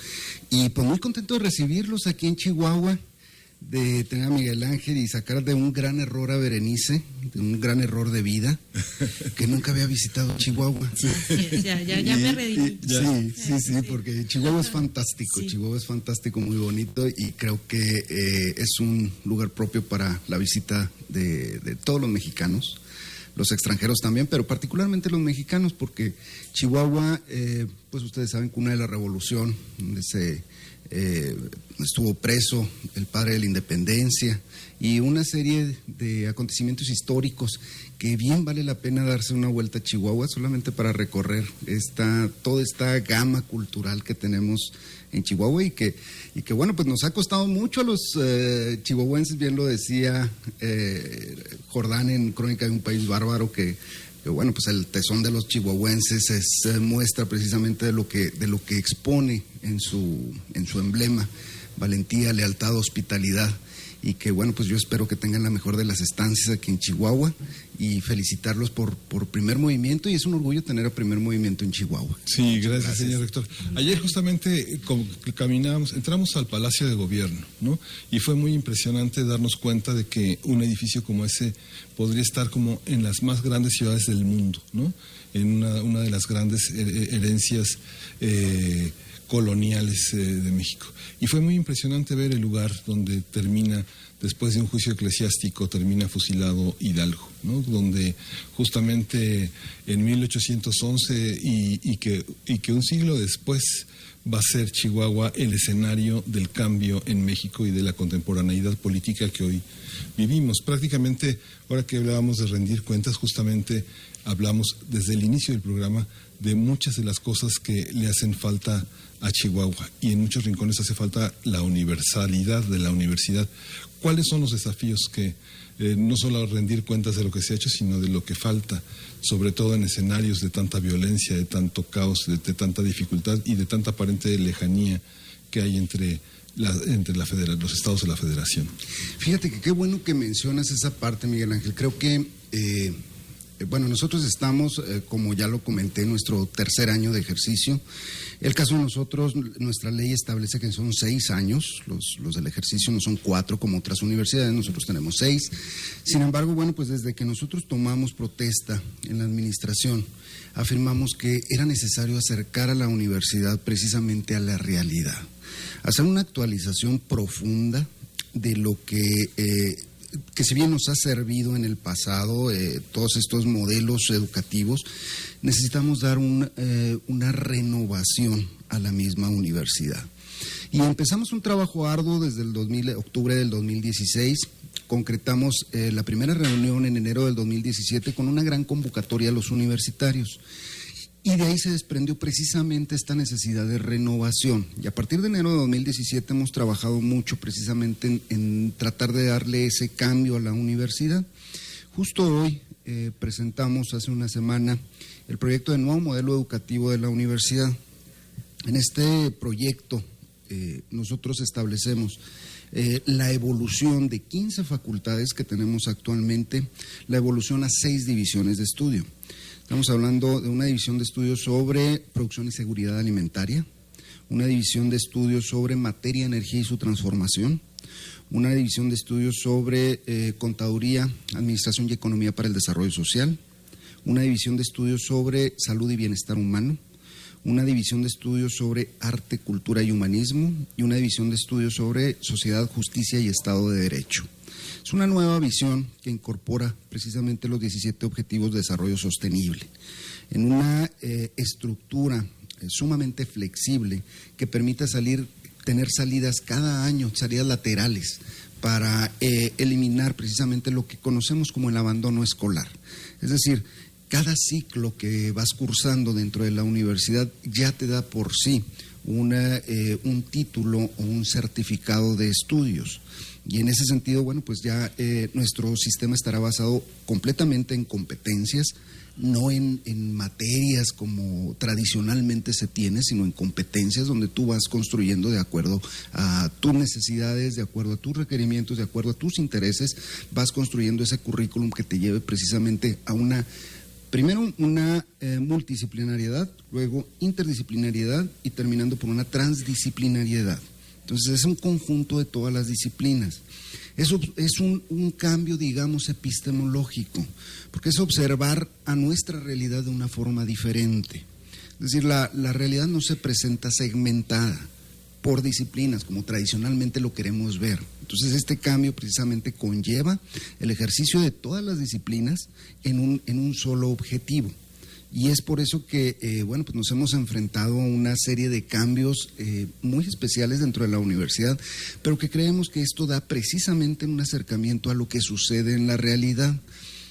y pues muy contentos de recibirlos aquí en Chihuahua, de tener a Miguel Ángel y sacar de un gran error a Berenice, de un gran error de vida, que nunca había visitado Chihuahua. Sí. Ya, ya, ya, me redimí. Sí, sí, sí, porque Chihuahua es fantástico, Chihuahua es fantástico, muy bonito y creo que eh, es un lugar propio para la visita de, de todos los mexicanos los extranjeros también, pero particularmente los mexicanos, porque Chihuahua, eh, pues ustedes saben, cuna de la revolución, donde se eh, estuvo preso el padre de la independencia y una serie de acontecimientos históricos que bien vale la pena darse una vuelta a Chihuahua solamente para recorrer esta, toda esta gama cultural que tenemos en Chihuahua y que, y que bueno, pues nos ha costado mucho a los eh, chihuahuenses, bien lo decía eh, Jordán en Crónica de un País Bárbaro, que, bueno, pues el tesón de los chihuahuenses es muestra precisamente de lo que, de lo que expone en su, en su emblema, valentía, lealtad, hospitalidad y que bueno, pues yo espero que tengan la mejor de las estancias aquí en Chihuahua y felicitarlos por, por primer movimiento y es un orgullo tener a primer movimiento en Chihuahua. Sí, gracias, señor rector. Ayer justamente como caminábamos, entramos al Palacio de Gobierno, ¿no? Y fue muy impresionante darnos cuenta de que un edificio como ese podría estar como en las más grandes ciudades del mundo, ¿no? En una, una de las grandes herencias eh, coloniales eh, de México. Y fue muy impresionante ver el lugar donde termina, después de un juicio eclesiástico, termina fusilado Hidalgo, ¿no? donde justamente en 1811 y, que, y que un siglo después va a ser Chihuahua el escenario del cambio en México y de la contemporaneidad política que hoy vivimos. Prácticamente, ahora que hablábamos de rendir cuentas, justamente hablamos desde el inicio del programa de muchas de las cosas que le hacen falta a Chihuahua y en muchos rincones hace falta la universalidad de la universidad. ¿Cuáles son los desafíos que eh, no solo rendir cuentas de lo que se ha hecho, sino de lo que falta, sobre todo en escenarios de tanta violencia, de tanto caos, de, tanta dificultad y de tanta aparente lejanía que hay entre entre la los estados de la federación. Fíjate que qué bueno que mencionas esa parte, Miguel Ángel. Creo que eh, bueno, nosotros estamos, eh, como ya lo comenté, en nuestro tercer año de ejercicio. El caso de nosotros, nuestra ley establece que son seis años, los, los del ejercicio no son cuatro como otras universidades, nosotros tenemos seis. Sin embargo, bueno, pues desde que nosotros tomamos protesta en la administración, afirmamos que era necesario acercar a la universidad precisamente a la realidad, hacer una actualización profunda de lo que... Eh, que si bien nos ha servido en el pasado eh, todos estos modelos educativos, necesitamos dar eh, una renovación a la misma universidad. Y empezamos un trabajo arduo desde el 2000, octubre del 2016. Concretamos eh, la primera reunión en enero del 2017 con una gran convocatoria a los universitarios. Y de ahí se desprendió precisamente esta necesidad de renovación. Y a partir de enero de 2017 hemos trabajado mucho precisamente en, tratar de darle ese cambio a la universidad. Justo hoy eh, presentamos hace una semana el proyecto de nuevo modelo educativo de la universidad. En este proyecto eh, nosotros establecemos eh, la evolución de 15 facultades que tenemos actualmente, la evolución a seis divisiones de estudio. Estamos hablando de una división de estudios sobre producción y seguridad alimentaria, una división de estudios sobre materia, energía y su transformación, una división de estudios sobre eh, contaduría, administración y economía para el desarrollo social, una división de estudios sobre salud y bienestar humano, una división de estudios sobre arte, cultura y humanismo y una división de estudios sobre sociedad, justicia y Estado de Derecho. Es una nueva visión que incorpora precisamente los 17 Objetivos de Desarrollo Sostenible en una eh, estructura eh, sumamente flexible que permita salir, tener salidas cada año, salidas laterales para eh, eliminar precisamente lo que conocemos como el abandono escolar. Es decir, cada ciclo que vas cursando dentro de la universidad ya te da por sí una, un título o un certificado de estudios. Y en ese sentido, bueno, pues ya eh, nuestro sistema estará basado completamente en competencias, no en, en, materias como tradicionalmente se tiene, sino en competencias donde tú vas construyendo de acuerdo a tus necesidades, de acuerdo a tus requerimientos, de acuerdo a tus intereses, vas construyendo ese currículum que te lleve precisamente a una, primero una eh, multidisciplinariedad, luego interdisciplinariedad y terminando por una transdisciplinariedad. Entonces es un conjunto de todas las disciplinas. Es un, cambio, digamos, epistemológico, porque es observar a nuestra realidad de una forma diferente. Es decir, la, realidad no se presenta segmentada por disciplinas, como tradicionalmente lo queremos ver. Entonces, este cambio precisamente conlleva el ejercicio de todas las disciplinas en un solo objetivo. Y es por eso que, eh, bueno, pues nos hemos enfrentado a una serie de cambios eh, muy especiales dentro de la universidad, pero que creemos que esto da precisamente un acercamiento a lo que sucede en la realidad.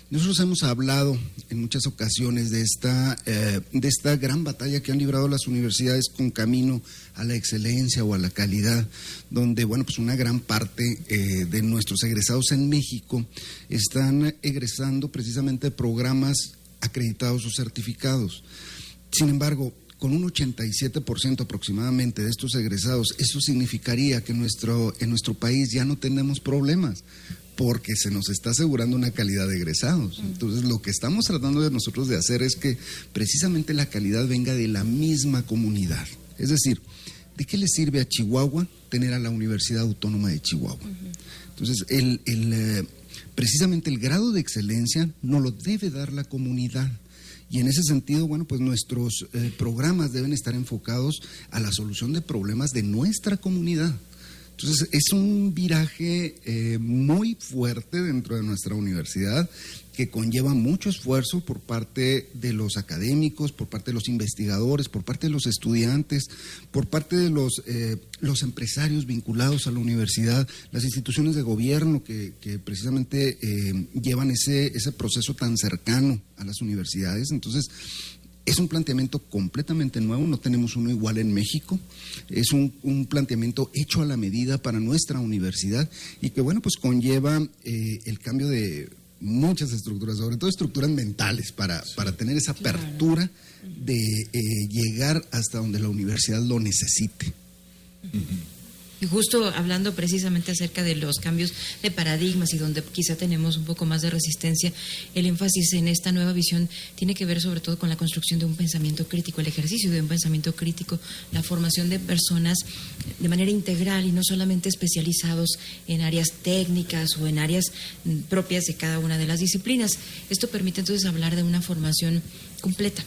Nosotros hemos hablado en muchas ocasiones de esta, eh, de esta gran batalla que han librado las universidades con camino a la excelencia o a la calidad, donde, bueno, pues una gran parte de nuestros egresados en México están egresando precisamente programas acreditados o certificados. Sin embargo, con un 87% aproximadamente de estos egresados, eso significaría que nuestro, en nuestro país ya no tenemos problemas porque se nos está asegurando una calidad de egresados. Entonces, lo que estamos tratando de nosotros de hacer es que precisamente la calidad venga de la misma comunidad. Es decir, ¿de qué le sirve a Chihuahua tener a la Universidad Autónoma de Chihuahua? Entonces, el, el, eh, precisamente el grado de excelencia no lo debe dar la comunidad. Y en ese sentido, bueno, pues nuestros eh, programas deben estar enfocados a la solución de problemas de nuestra comunidad. Entonces, es un viraje eh, muy fuerte dentro de nuestra universidad que conlleva mucho esfuerzo por parte de los académicos, por parte de los investigadores, por parte de los estudiantes, por parte de los, eh, los empresarios vinculados a la universidad, las instituciones de gobierno que, que precisamente eh, llevan ese, ese proceso tan cercano a las universidades. Entonces, es un planteamiento completamente nuevo, no tenemos uno igual en México, es un, un planteamiento hecho a la medida para nuestra universidad y que, bueno, pues conlleva eh, el cambio de muchas estructuras, sobre todo estructuras mentales, para, para tener esa apertura de eh, llegar hasta donde la universidad lo necesite. Uh -huh. Y justo hablando precisamente acerca de los cambios de paradigmas y donde quizá tenemos un poco más de resistencia, el énfasis en esta nueva visión tiene que ver sobre todo con la construcción de un pensamiento crítico, el ejercicio de un pensamiento crítico, la formación de personas de manera integral y no solamente especializados en áreas técnicas o en áreas propias de cada una de las disciplinas. Esto permite entonces hablar de una formación completa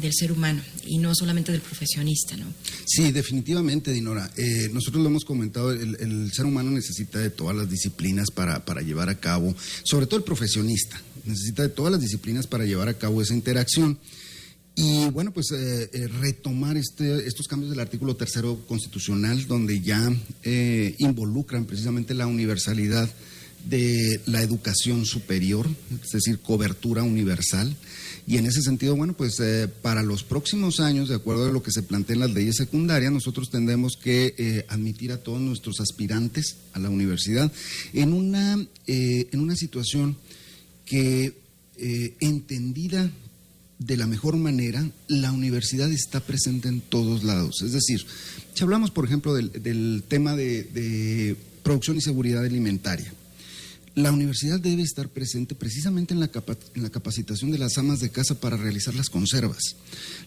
del ser humano y no solamente del profesionista, ¿no? Sí, definitivamente, Dinora. Eh, nosotros lo hemos comentado, el, ser humano necesita de todas las disciplinas para, para llevar a cabo, sobre todo el profesionista, necesita de todas las disciplinas para llevar a cabo esa interacción. Y bueno, pues eh, eh, retomar este, estos cambios del artículo tercero constitucional, donde ya involucran precisamente la universalidad de la educación superior, es decir, cobertura universal. Y en ese sentido, bueno, pues eh, para los próximos años, de acuerdo a lo que se plantea en las leyes secundarias, nosotros tendremos que eh, admitir a todos nuestros aspirantes a la universidad en una, eh, en una situación que, entendida de la mejor manera, la universidad está presente en todos lados. Es decir, si hablamos, por ejemplo, del, tema de producción y seguridad alimentaria, la universidad debe estar presente precisamente en la, capacitación de las amas de casa para realizar las conservas.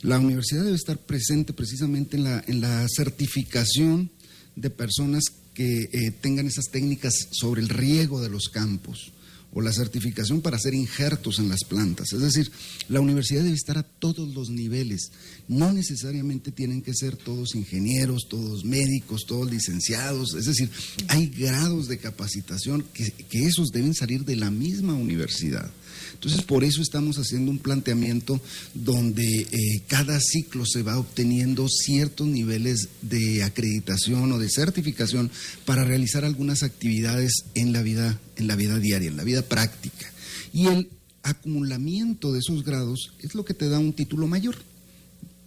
La universidad debe estar presente precisamente en la, en la certificación de personas que eh, tengan esas técnicas sobre el riego de los campos o la certificación para hacer injertos en las plantas. Es decir, la universidad debe estar a todos los niveles. No necesariamente tienen que ser todos ingenieros, todos médicos, todos licenciados. Es decir, hay grados de capacitación que, que esos deben salir de la misma universidad. Entonces, por eso estamos haciendo un planteamiento donde eh, cada ciclo se va obteniendo ciertos niveles de acreditación o de certificación para realizar algunas actividades en la vida, en la vida diaria, en la vida práctica. Y el acumulamiento de esos grados es lo que te da un título mayor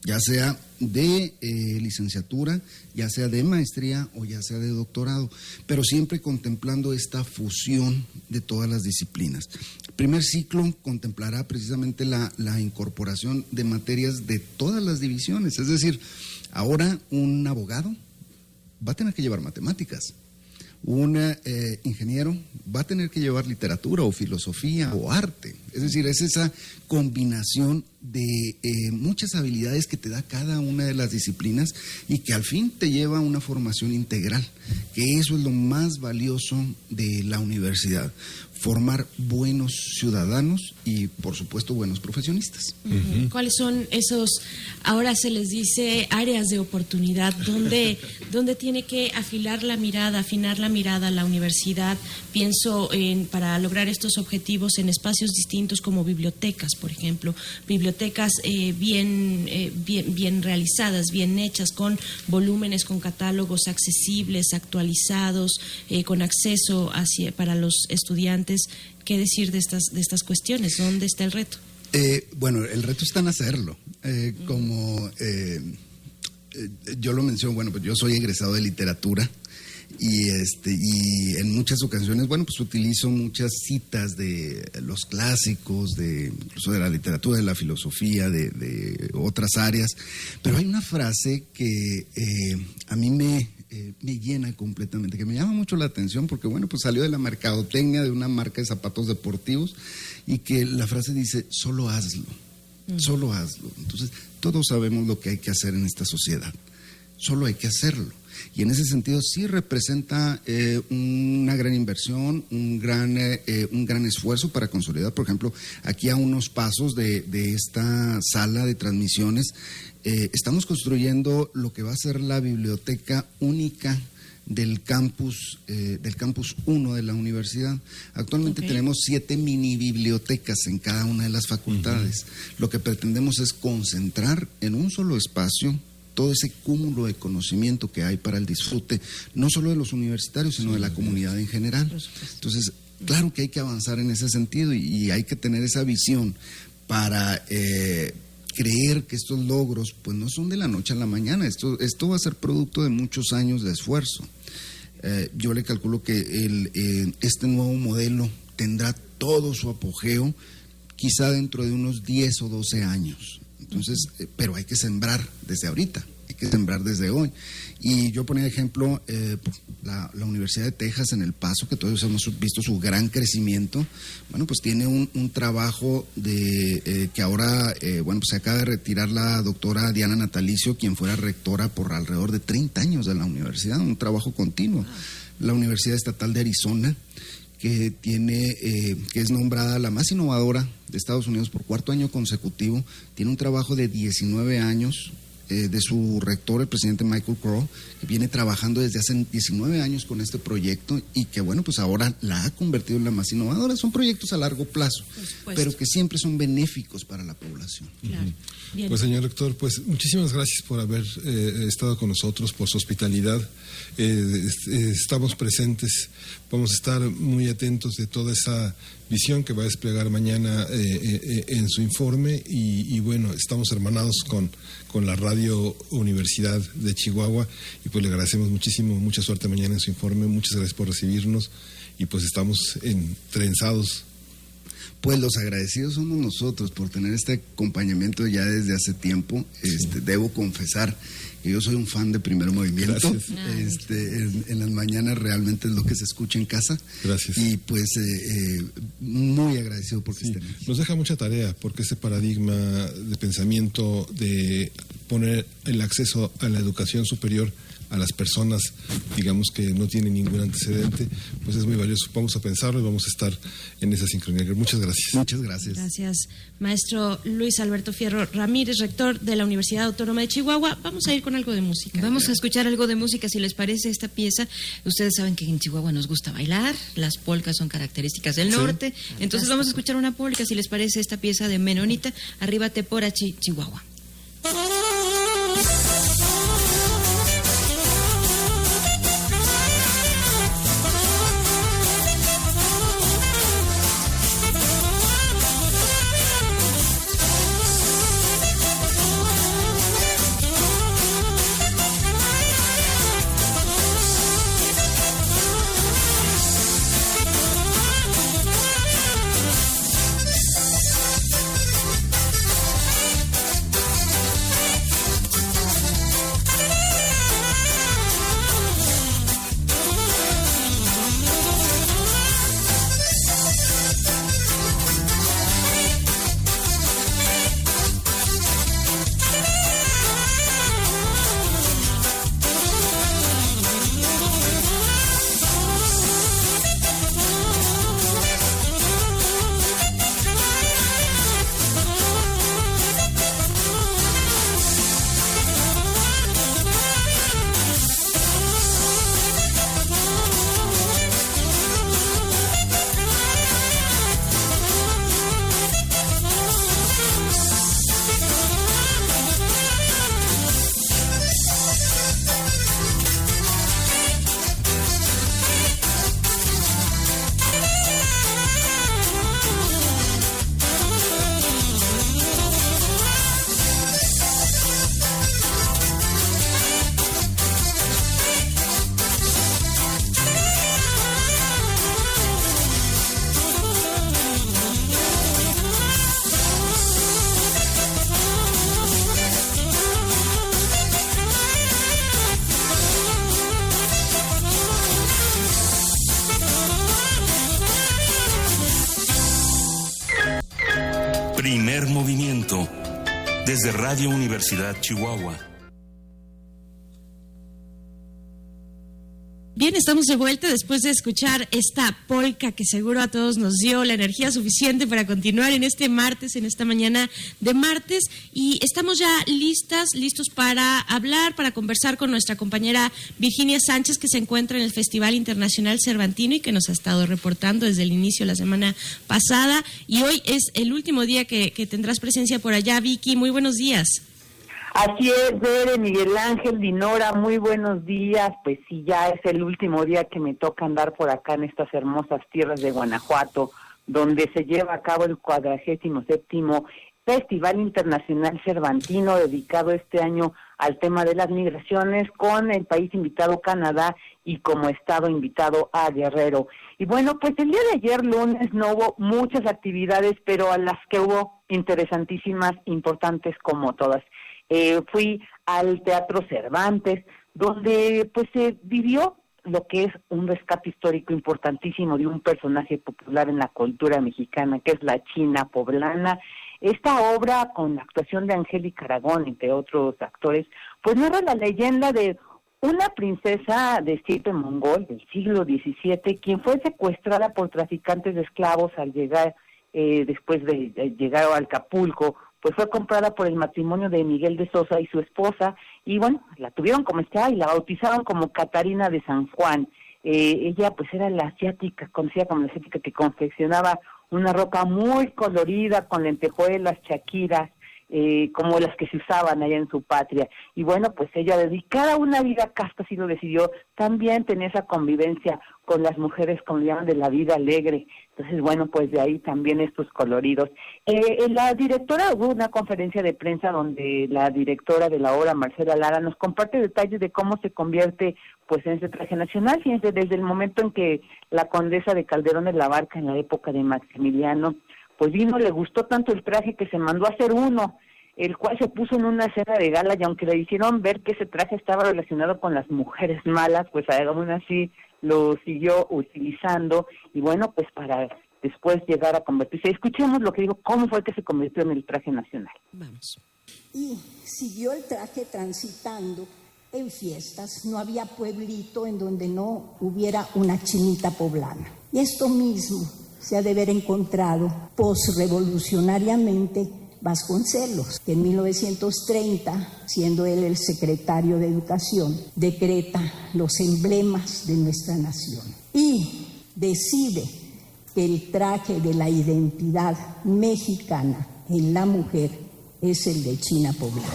ya sea de eh, licenciatura, ya sea de maestría o ya sea de doctorado, pero siempre contemplando esta fusión de todas las disciplinas. El primer ciclo contemplará precisamente la, la incorporación de materias de todas las divisiones, es decir, ahora un abogado va a tener que llevar matemáticas, un eh, ingeniero va a tener que llevar literatura o filosofía o arte. Es decir, es esa combinación de eh, muchas habilidades que te da cada una de las disciplinas y que al fin te lleva a una formación integral, que eso es lo más valioso de la universidad formar buenos ciudadanos y, por supuesto, buenos profesionistas. ¿Cuáles son esos, ahora se les dice, áreas de oportunidad, donde, donde tiene que afilar la mirada, afinar la mirada la universidad? Pienso en, para lograr estos objetivos en espacios distintos como bibliotecas, por ejemplo, bibliotecas eh, bien, eh, bien, bien realizadas, bien hechas, con volúmenes, con catálogos accesibles, actualizados, eh, con acceso hacia, para los estudiantes ¿Qué decir de estas, de estas cuestiones? ¿Dónde está el reto? Eh, bueno, el reto está en hacerlo. Eh, como eh, yo lo menciono, bueno, pues yo soy egresado de literatura y este y en muchas ocasiones bueno pues utilizo muchas citas de los clásicos de incluso de la literatura de la filosofía de, de otras áreas pero hay una frase que a mí me eh, me llena completamente, que me llama mucho la atención porque, bueno, pues salió de la mercadotecnia de una marca de zapatos deportivos y que la frase dice, solo hazlo, mm. solo hazlo. Entonces, todos sabemos lo que hay que hacer en esta sociedad, solo hay que hacerlo. Y en ese sentido sí representa eh, una gran inversión, un gran, eh, un gran esfuerzo para consolidar, por ejemplo, aquí a unos pasos de, de esta sala de transmisiones, eh, estamos construyendo lo que va a ser la biblioteca única del campus eh, del campus 1 de la universidad. Actualmente tenemos siete mini bibliotecas en cada una de las facultades. Lo que pretendemos es concentrar en un solo espacio todo ese cúmulo de conocimiento que hay para el disfrute, no solo de los universitarios, sino de la comunidad en general. Entonces, claro que hay que avanzar en ese sentido y, hay que tener esa visión para, eh, creer que estos logros pues no son de la noche a la mañana, esto, esto va a ser producto de muchos años de esfuerzo. Eh, yo le calculo que el, eh, este nuevo modelo tendrá todo su apogeo quizá dentro de unos 10 o 12 años. Entonces, eh, pero hay que sembrar desde ahorita, que sembrar desde hoy. Y yo ponía ejemplo eh, la, Universidad de Texas en El Paso, que todos hemos visto su gran crecimiento. Bueno, pues tiene un, trabajo de eh, que ahora, eh, bueno, pues se acaba de retirar la doctora Diana Natalicio, quien fuera rectora por alrededor de 30 años de la universidad, un trabajo continuo. La Universidad Estatal de Arizona, que tiene, que es nombrada la más innovadora de Estados Unidos por cuarto año consecutivo, tiene un trabajo de 19 años eh, de su rector, el presidente Michael Crow, que viene trabajando desde hace 19 años con este proyecto y que, bueno, pues ahora la ha convertido en la más innovadora. Son proyectos a largo plazo, pero que siempre son benéficos para la población. Pues, señor rector, pues muchísimas gracias por haber eh, estado con nosotros, por su hospitalidad. Eh, estamos presentes, vamos a estar muy atentos de toda esa visión que va a desplegar mañana en su informe. Y, y bueno, estamos hermanados con con la Radio Universidad de Chihuahua. Y pues le agradecemos muchísimo, mucha suerte mañana en su informe, muchas gracias por recibirnos. Y pues estamos en trenzados. Pues los agradecidos somos nosotros por tener este acompañamiento ya desde hace tiempo. Este, debo confesar yo soy un fan de primer movimiento. Este, en, las mañanas realmente es lo que se escucha en casa. Gracias. Y pues eh, eh, muy agradecido por que estén Nos deja mucha tarea porque ese paradigma de pensamiento de poner el acceso a la educación superior a las personas, digamos, que no tienen ningún antecedente, pues es muy valioso. Vamos a pensarlo y vamos a estar en esa sincronía. Muchas gracias. Muchas gracias. Gracias, maestro Luis Alberto Fierro Ramírez, rector de la Universidad Autónoma de Chihuahua. Vamos a ir con algo de música. Vamos a escuchar algo de música, si les parece esta pieza. Ustedes saben que en Chihuahua nos gusta bailar, las polcas son características del norte. Entonces vamos a escuchar una polca, si les parece esta pieza de Menonita, Arriba Teporachi, Chihuahua. Desde Radio Universidad Chihuahua. Estamos de vuelta después de escuchar esta polca que seguro a todos nos dio la energía suficiente para continuar en este martes, en esta mañana de martes. Y estamos ya listas, listos para hablar, para conversar con nuestra compañera Virginia Sánchez, que se encuentra en el Festival Internacional Cervantino y que nos ha estado reportando desde el inicio de la semana pasada. Y hoy es el último día que, que tendrás presencia por allá, Vicky. Muy buenos días. Así es, Bere, Miguel Ángel, Dinora, muy buenos días. Pues sí, ya es el último día que me toca andar por acá en estas hermosas tierras de Guanajuato, donde se lleva a cabo el cuadragésimo séptimo Festival Internacional Cervantino, dedicado este año al tema de las migraciones, con el país invitado Canadá y como estado invitado a Guerrero. Y bueno, pues el día de ayer, lunes, no hubo muchas actividades, pero a las que hubo interesantísimas, importantes como todas. Eh, fui al Teatro Cervantes, donde pues se vivió lo que es un rescate histórico importantísimo de un personaje popular en la cultura mexicana, que es la China poblana. Esta obra, con la actuación de Angélica Aragón, entre otros actores, pues narra la leyenda de una princesa de estirpe mongol del siglo XVII, quien fue secuestrada por traficantes de esclavos al llegar, eh, después de, de llegar a Acapulco, pues fue comprada por el matrimonio de Miguel de Sosa y su esposa, y bueno, la tuvieron como está y la bautizaron como Catarina de San Juan. Eh, ella pues era la asiática, conocida como la asiática que confeccionaba una ropa muy colorida con lentejuelas, chaquiras, eh, como las que se usaban allá en su patria. Y bueno, pues ella dedicada una vida casta, así lo decidió, también tenía esa convivencia con las mujeres, como llaman, de la vida alegre. Entonces, bueno, pues de ahí también estos coloridos. Eh, la directora, hubo una conferencia de prensa donde la directora de la obra, Marcela Lara, nos comparte detalles de cómo se convierte pues en ese traje nacional. Fíjense, desde el momento en que la condesa de Calderón de la Barca, en la época de Maximiliano, pues vino, le gustó tanto el traje que se mandó a hacer uno, el cual se puso en una cena de gala y aunque le hicieron ver que ese traje estaba relacionado con las mujeres malas, pues aún así lo siguió utilizando y bueno, pues para después llegar a convertirse. Escuchemos lo que digo, cómo fue que se convirtió en el traje nacional. Vamos. Y siguió el traje transitando en fiestas. No había pueblito en donde no hubiera una chinita poblana. Y esto mismo se ha de haber encontrado posrevolucionariamente Vasconcelos, que en 1930, siendo él el secretario de Educación, decreta los emblemas de nuestra nación y decide que el traje de la identidad mexicana en la mujer es el de China poblana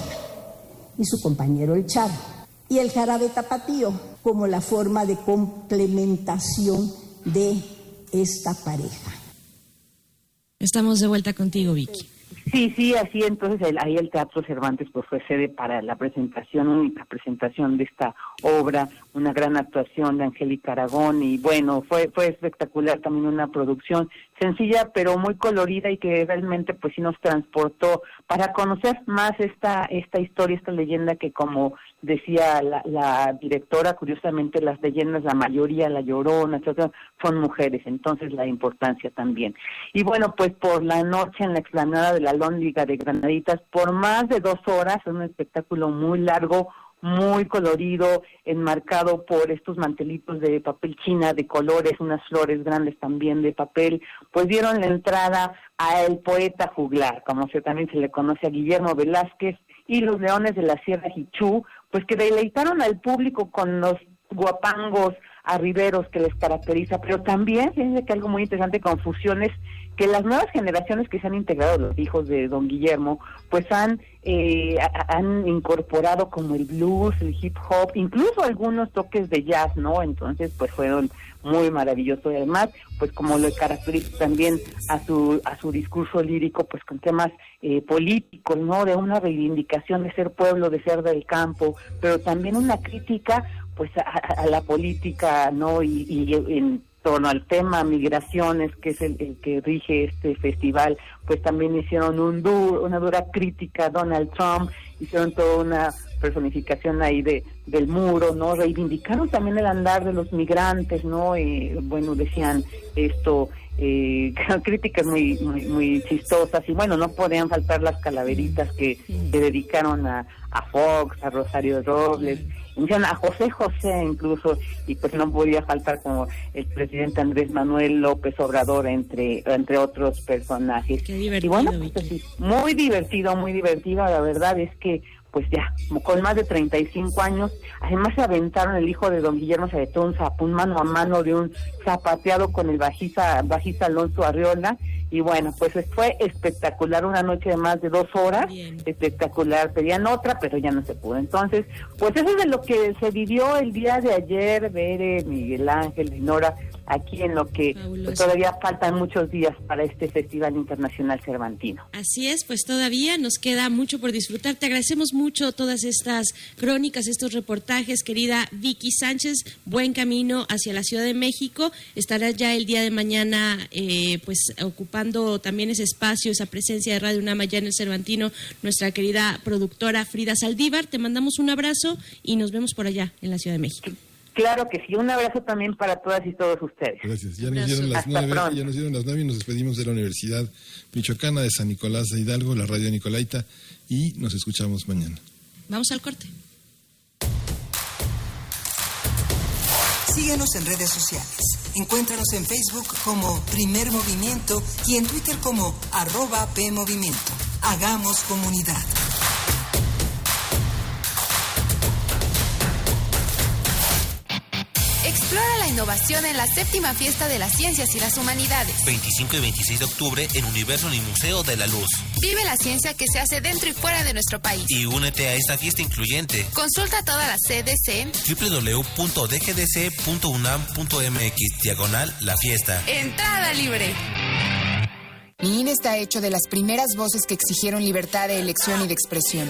y su compañero el Chavo. Y el jarabe tapatío como la forma de complementación de esta pareja. Estamos de vuelta contigo, Vicky. Sí, sí, así entonces el- ahí el Teatro Cervantes pues fue sede para la presentación, única presentación de esta obra, una gran actuación de Angélica Aragón y bueno, fue fue espectacular también una producción sencilla pero muy colorida y que realmente pues sí nos transportó para conocer más esta esta historia, esta leyenda que como decía la, la directora, curiosamente las leyendas, la mayoría, la llorona, etcétera, son mujeres, entonces la importancia también. Y bueno, pues por la noche en la explanada de la Lóndiga de Granaditas, por más de dos horas, un espectáculo muy largo, muy colorido, enmarcado por estos mantelitos de papel china de colores, unas flores grandes también de papel, pues dieron la entrada a el poeta juglar, como se también se le conoce a Guillermo Velázquez, y los leones de la Sierra Jichú, pues que deleitaron al público con los guapangos arriberos que les caracteriza, pero también, fíjense que algo muy interesante, con fusiones que las nuevas generaciones que se han integrado, los hijos de don Guillermo, pues han, eh, han incorporado como el blues, el hip hop, incluso algunos toques de jazz, ¿no? Entonces, pues fueron muy maravillosos y además, pues como lo caracteriza también a su a su discurso lírico, pues con temas eh, políticos, ¿no? De una reivindicación de ser pueblo, de ser del campo, pero también una crítica, pues a, la política, ¿no? Y en torno al tema migraciones, que es el, el que rige este festival, pues también hicieron un du- una dura crítica a Donald Trump, hicieron toda una personificación ahí de del muro, ¿no? Reivindicaron también el andar de los migrantes, ¿no? Eh, bueno, decían esto, eh, críticas muy, muy muy chistosas y bueno, no podían faltar las calaveritas que se dedicaron a, a Fox, a Rosario Robles, a José José incluso, y pues no podía faltar como el presidente Andrés Manuel López Obrador, entre, entre otros personajes. y bueno, pues muy divertido, muy divertido, la verdad es que pues ya, con más de 35 años, además se aventaron el hijo de don Guillermo, se aventó un mano a mano de un zapateado con el bajista, bajista Alonso Arriola, y bueno, pues fue espectacular, una noche de más de dos horas, espectacular, pedían otra, pero ya no se pudo. Entonces, pues eso es de lo que se vivió el día de ayer, Bere, Miguel Ángel, Dinora, aquí en lo que pues, todavía faltan muchos días para este Festival Internacional Cervantino. Así es, pues todavía nos queda mucho por disfrutar. Te agradecemos mucho todas estas crónicas, estos reportajes, querida Vicky Sánchez. Buen camino hacia la Ciudad de México. Estarás ya el día de mañana, eh, pues ocupando también ese espacio, esa presencia de Radio Unama ya en el Cervantino. Nuestra querida productora Frida Saldívar. Te mandamos un abrazo y nos vemos por allá en la Ciudad de México. Claro que sí, un abrazo también para todas y todos ustedes. Gracias. Ya nos dieron las nueve, ya nos dieron las nueve y nos despedimos de la Universidad Michoacana de San Nicolás de Hidalgo, la radio Nicolaita, y nos escuchamos mañana. Vamos al corte. Síguenos en redes sociales. Encuéntranos en Facebook como Primer Movimiento y en Twitter como arroba PMovimiento. Hagamos comunidad. Explora la innovación en la séptima fiesta de las ciencias y las humanidades. 25 y 26 de octubre en Universo y Museo de la Luz. Vive la ciencia que se hace dentro y fuera de nuestro país. Y únete a esta fiesta incluyente. Consulta todas las sedes en www.dgdc.unam.mx Diagonal La Fiesta. Entrada Libre. Mi INE está hecho de las primeras voces que exigieron libertad de elección y de expresión.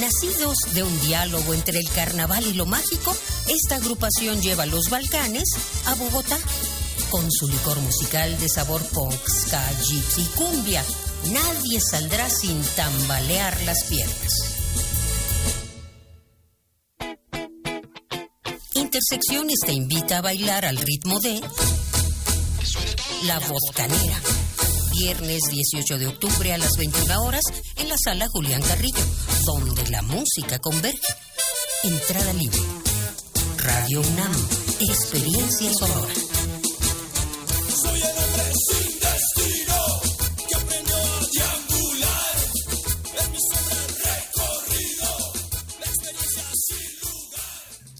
Nacidos de un diálogo entre el carnaval y lo mágico, esta agrupación lleva los Balcanes a Bogotá. Con su licor musical de sabor punk, ska, gypsy y cumbia, nadie saldrá sin tambalear las piernas. Intersecciones te invita a bailar al ritmo de La Boscanera. Viernes 18 de octubre a las 21 horas en la sala Julián Carrillo, donde la música converge. Entrada libre. Radio UNAM. Experiencia sonora.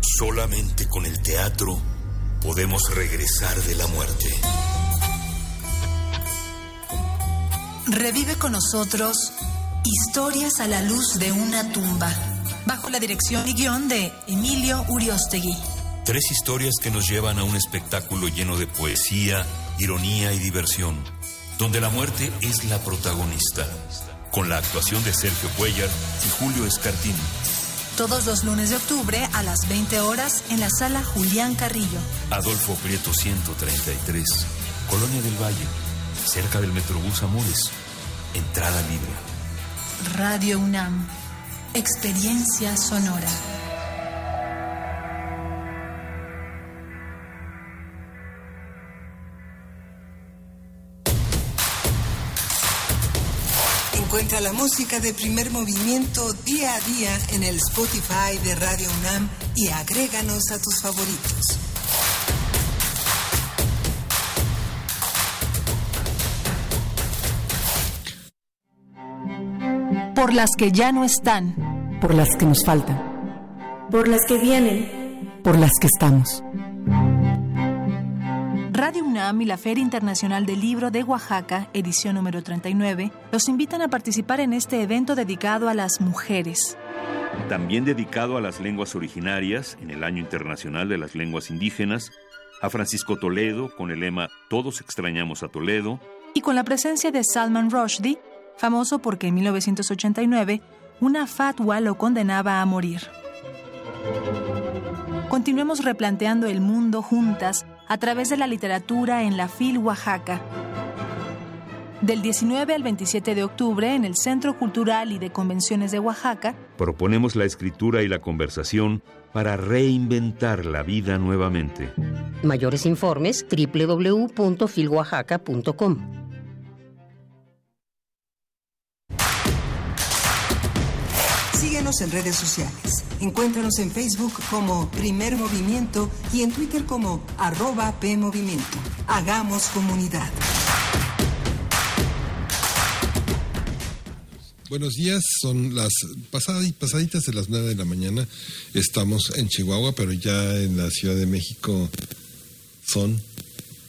Solamente con el teatro podemos regresar de la muerte. Revive con nosotros Historias a la luz de una tumba, bajo la dirección y guion de Emilio Uriostegui. Tres historias que nos llevan a un espectáculo lleno de poesía, ironía y diversión, donde la muerte es la protagonista, con la actuación de Sergio Cuellar y Julio Escartín. Todos los lunes de octubre a las 20 horas en la sala Julián Carrillo. Adolfo Prieto 133, Colonia del Valle, cerca del Metrobús Amores. Entrada libre. Radio UNAM. Experiencia sonora. Encuentra la música de primer movimiento día a día en el Spotify de Radio UNAM y agréganos a tus favoritos. Por las que ya no están. Por las que nos faltan. Por las que vienen. Por las que estamos. Radio UNAM y la Feria Internacional del Libro de Oaxaca, edición número 39, los invitan a participar en este evento dedicado a las mujeres. También dedicado a las lenguas originarias en el Año Internacional de las Lenguas Indígenas, a Francisco Toledo con el lema Todos extrañamos a Toledo, Y con la presencia de Salman Rushdie, famoso porque en 1989 una fatwa lo condenaba a morir. Continuemos replanteando el mundo juntas a través de la literatura en la FIL Oaxaca. Del 19 al 27 de octubre en el Centro Cultural y de Convenciones de Oaxaca, proponemos la escritura y la conversación para reinventar la vida nuevamente. Mayores informes www.filoaxaca.com. Síguenos en redes sociales. Encuéntranos en Facebook como Primer Movimiento y en Twitter como arroba PMovimiento. Hagamos comunidad. Buenos días, son las pasadi- pasaditas de las 9 de la mañana. Estamos en Chihuahua, pero ya en la Ciudad de México son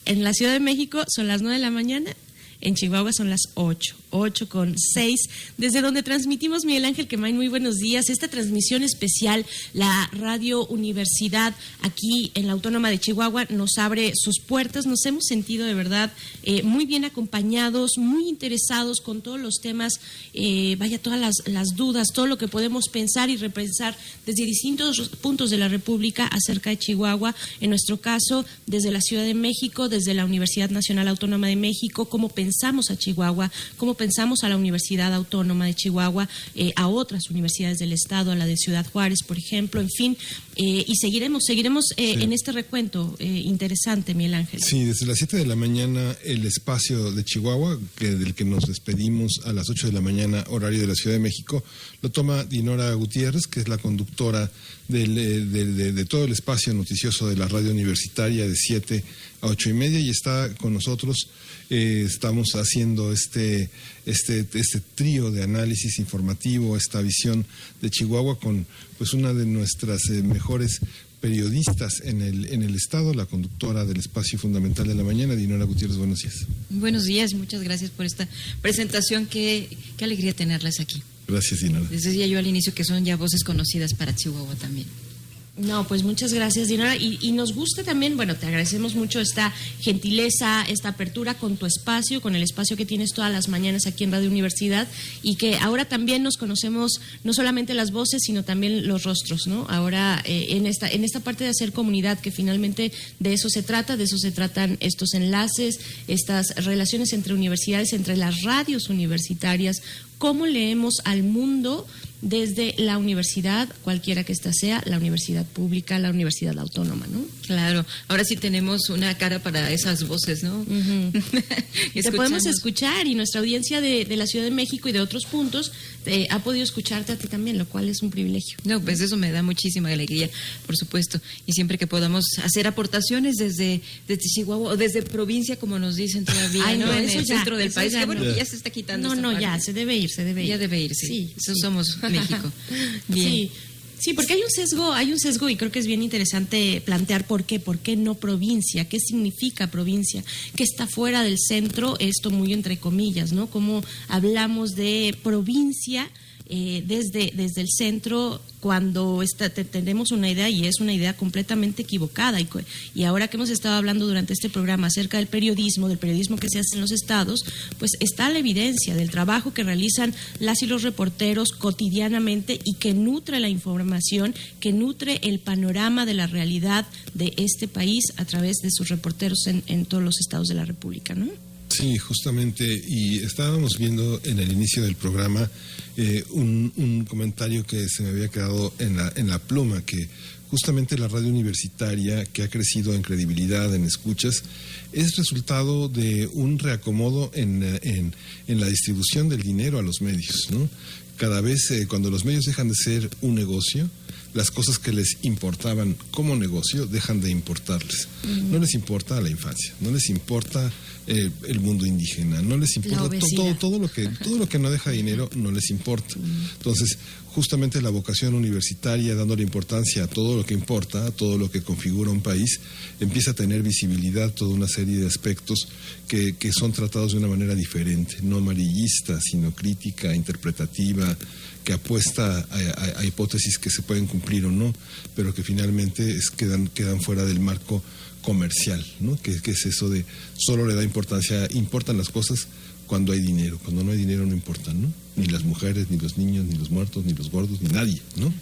En la Ciudad de México son las 9 de la mañana, en Chihuahua son las 8, 8 con 6, desde donde transmitimos Miguel Ángel Quemain, muy buenos días. Esta transmisión especial, la Radio Universidad aquí en la Autónoma de Chihuahua nos abre sus puertas, nos hemos sentido de verdad eh, muy bien acompañados, muy interesados con todos los temas, eh, vaya, todas las, las dudas, todo lo que podemos pensar y repensar desde distintos puntos de la República acerca de Chihuahua, en nuestro caso, desde la Ciudad de México, desde la Universidad Nacional Autónoma de México, cómo pensamos a Chihuahua, cómo pensamos a la Universidad Autónoma de Chihuahua, eh, a otras universidades del Estado, a la de Ciudad Juárez, por ejemplo, en fin, eh, y seguiremos, seguiremos eh, en este recuento interesante, Miguel Ángel. Sí, desde las 7 de la mañana el espacio de Chihuahua, que del que nos despedimos a las 8 de la mañana, horario de la Ciudad de México, lo toma Dinora Gutiérrez, que es la conductora de, todo el espacio noticioso de la radio universitaria de 7 a 8 y media y está con nosotros. Eh, estamos haciendo este, este, este trío de análisis informativo, esta visión de Chihuahua con pues una de nuestras eh, mejores periodistas en el, en el Estado, la conductora del Espacio Fundamental de la Mañana, Dinora Gutiérrez. Buenos días. Buenos días, muchas gracias por esta presentación. Qué, qué alegría tenerlas aquí. Gracias, Dinora. Les decía yo al inicio que son ya voces conocidas para Chihuahua también. No, pues muchas gracias, Dinora. Y, nos gusta también, bueno, te agradecemos mucho esta gentileza, esta apertura con tu espacio, con el espacio que tienes todas las mañanas aquí en Radio Universidad y que ahora también nos conocemos no solamente las voces, sino también los rostros, ¿no? Ahora eh, en, esta, en esta parte de hacer comunidad, que finalmente de eso se trata, de eso se tratan estos enlaces, estas relaciones entre universidades, entre las radios universitarias, cómo leemos al mundo desde la universidad, cualquiera que ésta sea, la universidad pública, la universidad autónoma, ¿no? Claro, ahora sí tenemos una cara para esas voces, ¿no? Te podemos escuchar y nuestra audiencia de, la Ciudad de México y de otros puntos eh, ha podido escucharte a ti también, lo cual es un privilegio. No, pues eso me da muchísima alegría, por supuesto. Y siempre que podamos hacer aportaciones desde, desde Chihuahua o desde provincia, como nos dicen todavía, ¿no? en el centro del país. Que bueno, ya se está quitando. No, no, ya, se debe ir, se debe ir. Ya debe ir, sí. Eso somos México. Sí. Sí, porque hay un sesgo, hay un sesgo y creo que es bien interesante plantear por qué, por qué no provincia, qué significa provincia, qué está fuera del centro, esto muy entre comillas, ¿no? Cómo hablamos de provincia eh, desde, desde el centro cuando tenemos una idea y es una idea completamente equivocada. Y, y, ahora que hemos estado hablando durante este programa acerca del periodismo, del periodismo que se hace en los estados, pues está la evidencia del trabajo que realizan las y los reporteros cotidianamente y que nutre la información, que nutre el panorama de la realidad de este país a través de sus reporteros en, en todos los estados de la República, ¿no? Sí, justamente, y estábamos viendo en el inicio del programa eh, un, comentario que se me había quedado en la, en la pluma, que justamente la radio universitaria, que ha crecido en credibilidad, en escuchas, es resultado de un reacomodo en, en, en la distribución del dinero a los medios. ¿no? Cada vez, eh, cuando los medios dejan de ser un negocio, las cosas que les importaban como negocio dejan de importarles. No les importa la infancia, no les importa eh, el mundo indígena, no les importa todo, todo, lo que todo lo que no deja dinero no les importa. Entonces, justamente la vocación universitaria, dándole importancia a todo lo que importa, a todo lo que configura un país, empieza a tener visibilidad toda una serie de aspectos que, que son tratados de una manera diferente, no amarillista, sino crítica, interpretativa, que apuesta a, hipótesis que se pueden cumplir o no, pero que finalmente es, quedan, quedan fuera del marco comercial, ¿no? Que, es eso de solo le da importancia, importan las cosas cuando hay dinero, cuando no hay dinero no importan, ¿no? Ni las mujeres, ni los niños, ni los muertos, ni los gordos, ni nadie, ¿no?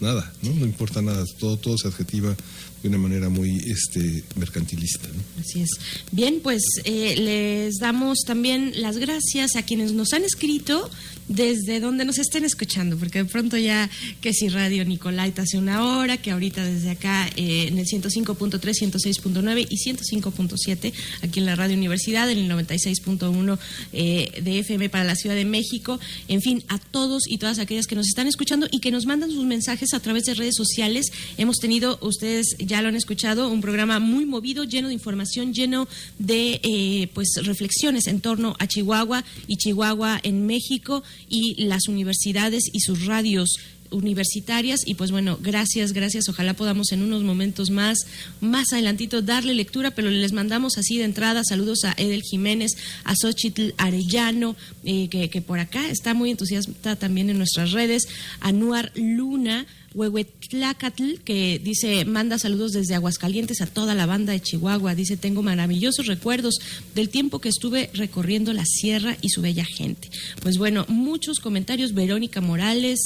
Nada, ¿no? No importa nada, todo, todo se adjetiva de una manera muy este, mercantilista. ¿no? Así es. Bien, pues eh, les damos también las gracias a quienes nos han escrito desde donde nos estén escuchando, porque de pronto ya que si Radio Nicolaita hace una hora, que ahorita desde acá eh, en el 105.3, 106.9 y 105.7 aquí en la Radio Universidad, en el 96.1 eh, de FM para la Ciudad de México, en fin, a todos y todas aquellas que nos están escuchando y que nos mandan sus mensajes a través de redes sociales. Hemos tenido, ustedes ya lo han escuchado, un programa muy movido, lleno de información, lleno de eh, pues reflexiones en torno a Chihuahua y Chihuahua en México y las universidades y sus radios universitarias. Y pues bueno, gracias, gracias, ojalá podamos en unos momentos más, más adelantito darle lectura, pero les mandamos así de entrada saludos a Edel Jiménez, a Xochitl Arellano, eh, que, que, por acá está muy entusiasta también en nuestras redes, a Nuar Luna, Huehuetlacatl, que dice, manda saludos desde Aguascalientes a toda la banda de Chihuahua. Dice, tengo maravillosos recuerdos del tiempo que estuve recorriendo la sierra y su bella gente. Pues bueno, muchos comentarios. Verónica Morales,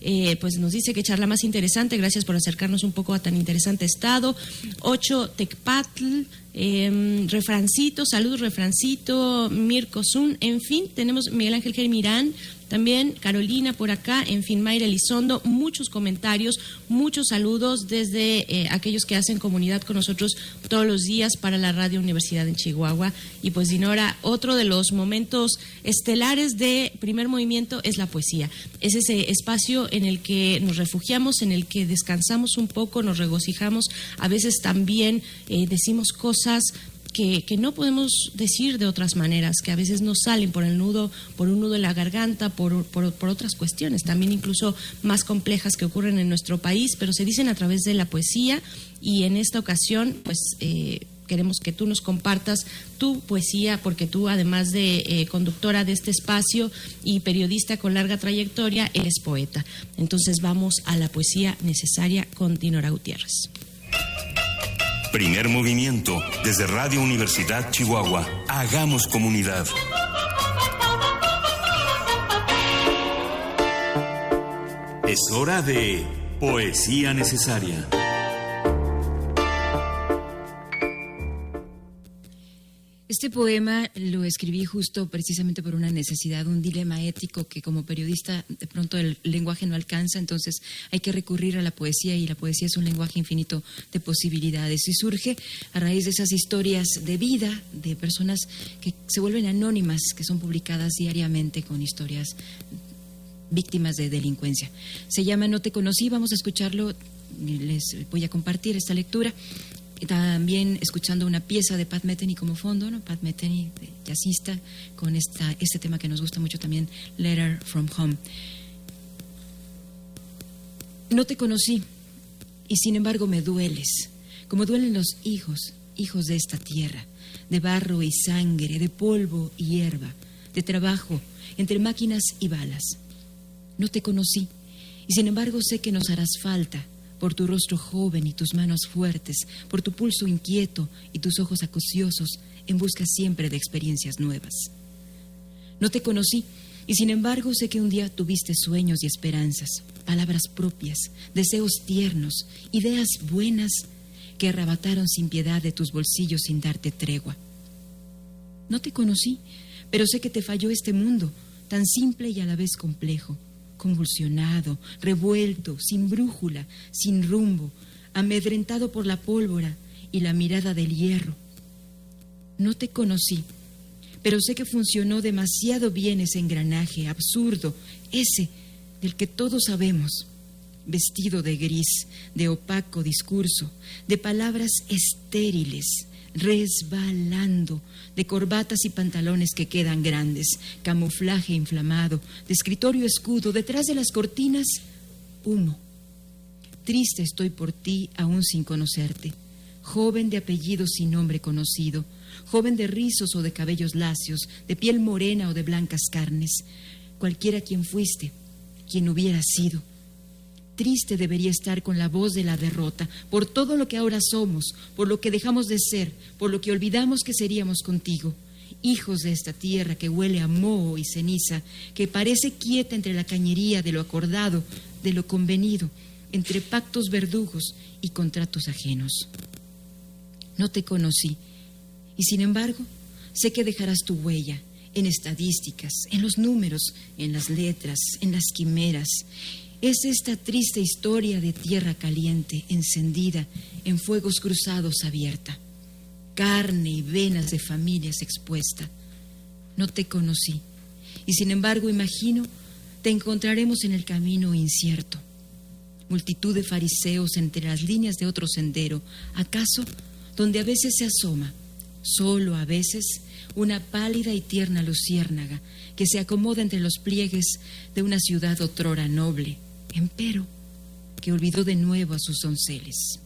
eh, pues nos dice que charla más interesante, gracias por acercarnos un poco a tan interesante estado. Ocho, Tecpatl, eh, Refrancito, saludos Refrancito, Mirko Zun, en fin, tenemos Miguel Ángel Germirán, también Carolina por acá, en fin, Mayra Elizondo, muchos comentarios, muchos saludos desde eh, aquellos que hacen comunidad con nosotros todos los días para la Radio Universidad en Chihuahua. Y pues, Dinora, otro de los momentos estelares de primer movimiento es la poesía. Es ese espacio en el que nos refugiamos, en el que descansamos un poco, nos regocijamos, a veces también eh, decimos cosas que, no podemos decir de otras maneras, que a veces nos salen por el nudo, por un nudo en la garganta, por, por, otras cuestiones, también incluso más complejas que ocurren en nuestro país, pero se dicen a través de la poesía y en esta ocasión, pues... Eh, queremos que tú nos compartas tu poesía, porque tú, además de eh, conductora de este espacio y periodista con larga trayectoria, eres poeta. Entonces vamos a la poesía necesaria con Dinora Gutiérrez. Primer movimiento desde Radio Universidad Chihuahua. Hagamos comunidad. Es hora de Poesía Necesaria. Este poema lo escribí justo precisamente por una necesidad, un dilema ético que como periodista de pronto el lenguaje no alcanza, entonces hay que recurrir a la poesía y la poesía es un lenguaje infinito de posibilidades y surge a raíz de esas historias de vida de personas que se vuelven anónimas, que son publicadas diariamente con historias víctimas de delincuencia. Se llama No te conocí, vamos a escucharlo, les voy a compartir esta lectura también escuchando una pieza de Pat Metheny como fondo, ¿no? Pat Metheny, jazzista, con esta, este tema que nos gusta mucho también, Letter from Home. No te conocí y sin embargo me dueles, como duelen los hijos, hijos de esta tierra, de barro y sangre, de polvo y hierba, de trabajo, entre máquinas y balas. No te conocí y sin embargo sé que nos harás falta por tu rostro joven y tus manos fuertes, por tu pulso inquieto y tus ojos acuciosos, en busca siempre de experiencias nuevas. No te conocí, y sin embargo sé que un día tuviste sueños y esperanzas, palabras propias, deseos tiernos, ideas buenas que arrebataron sin piedad de tus bolsillos sin darte tregua. No te conocí, pero sé que te falló este mundo, tan simple y a la vez complejo, convulsionado, revuelto, sin brújula, sin rumbo, amedrentado por la pólvora y la mirada del hierro. No te conocí, pero sé que funcionó demasiado bien ese engranaje absurdo, ese del que todos sabemos, vestido de gris, de opaco discurso, de palabras estériles, resbalando, de corbatas y pantalones que quedan grandes, camuflaje inflamado, de escritorio escudo, detrás de las cortinas, humo. Triste estoy por ti aún sin conocerte, joven de apellido sin nombre conocido, joven de rizos o de cabellos lacios, de piel morena o de blancas carnes, cualquiera quien fuiste, quien hubiera sido triste debería estar con la voz de la derrota, por todo lo que ahora somos, por lo que dejamos de ser, por lo que olvidamos que seríamos contigo, hijos de esta tierra que huele a moho y ceniza, que parece quieta entre la cañería de lo acordado, de lo convenido, entre pactos verdugos y contratos ajenos. No te conocí, y sin embargo, sé que dejarás tu huella en estadísticas, en los números, en las letras, en las quimeras, es esta triste historia de tierra caliente, encendida, en fuegos cruzados abierta, carne y venas de familias expuesta. No te conocí, y sin embargo imagino te encontraremos en el camino incierto. Multitud de fariseos entre las líneas de otro sendero, acaso donde a veces se asoma, solo a veces, una pálida y tierna luciérnaga que se acomoda entre los pliegues de una ciudad otrora noble, empero que olvidó de nuevo a sus donceles.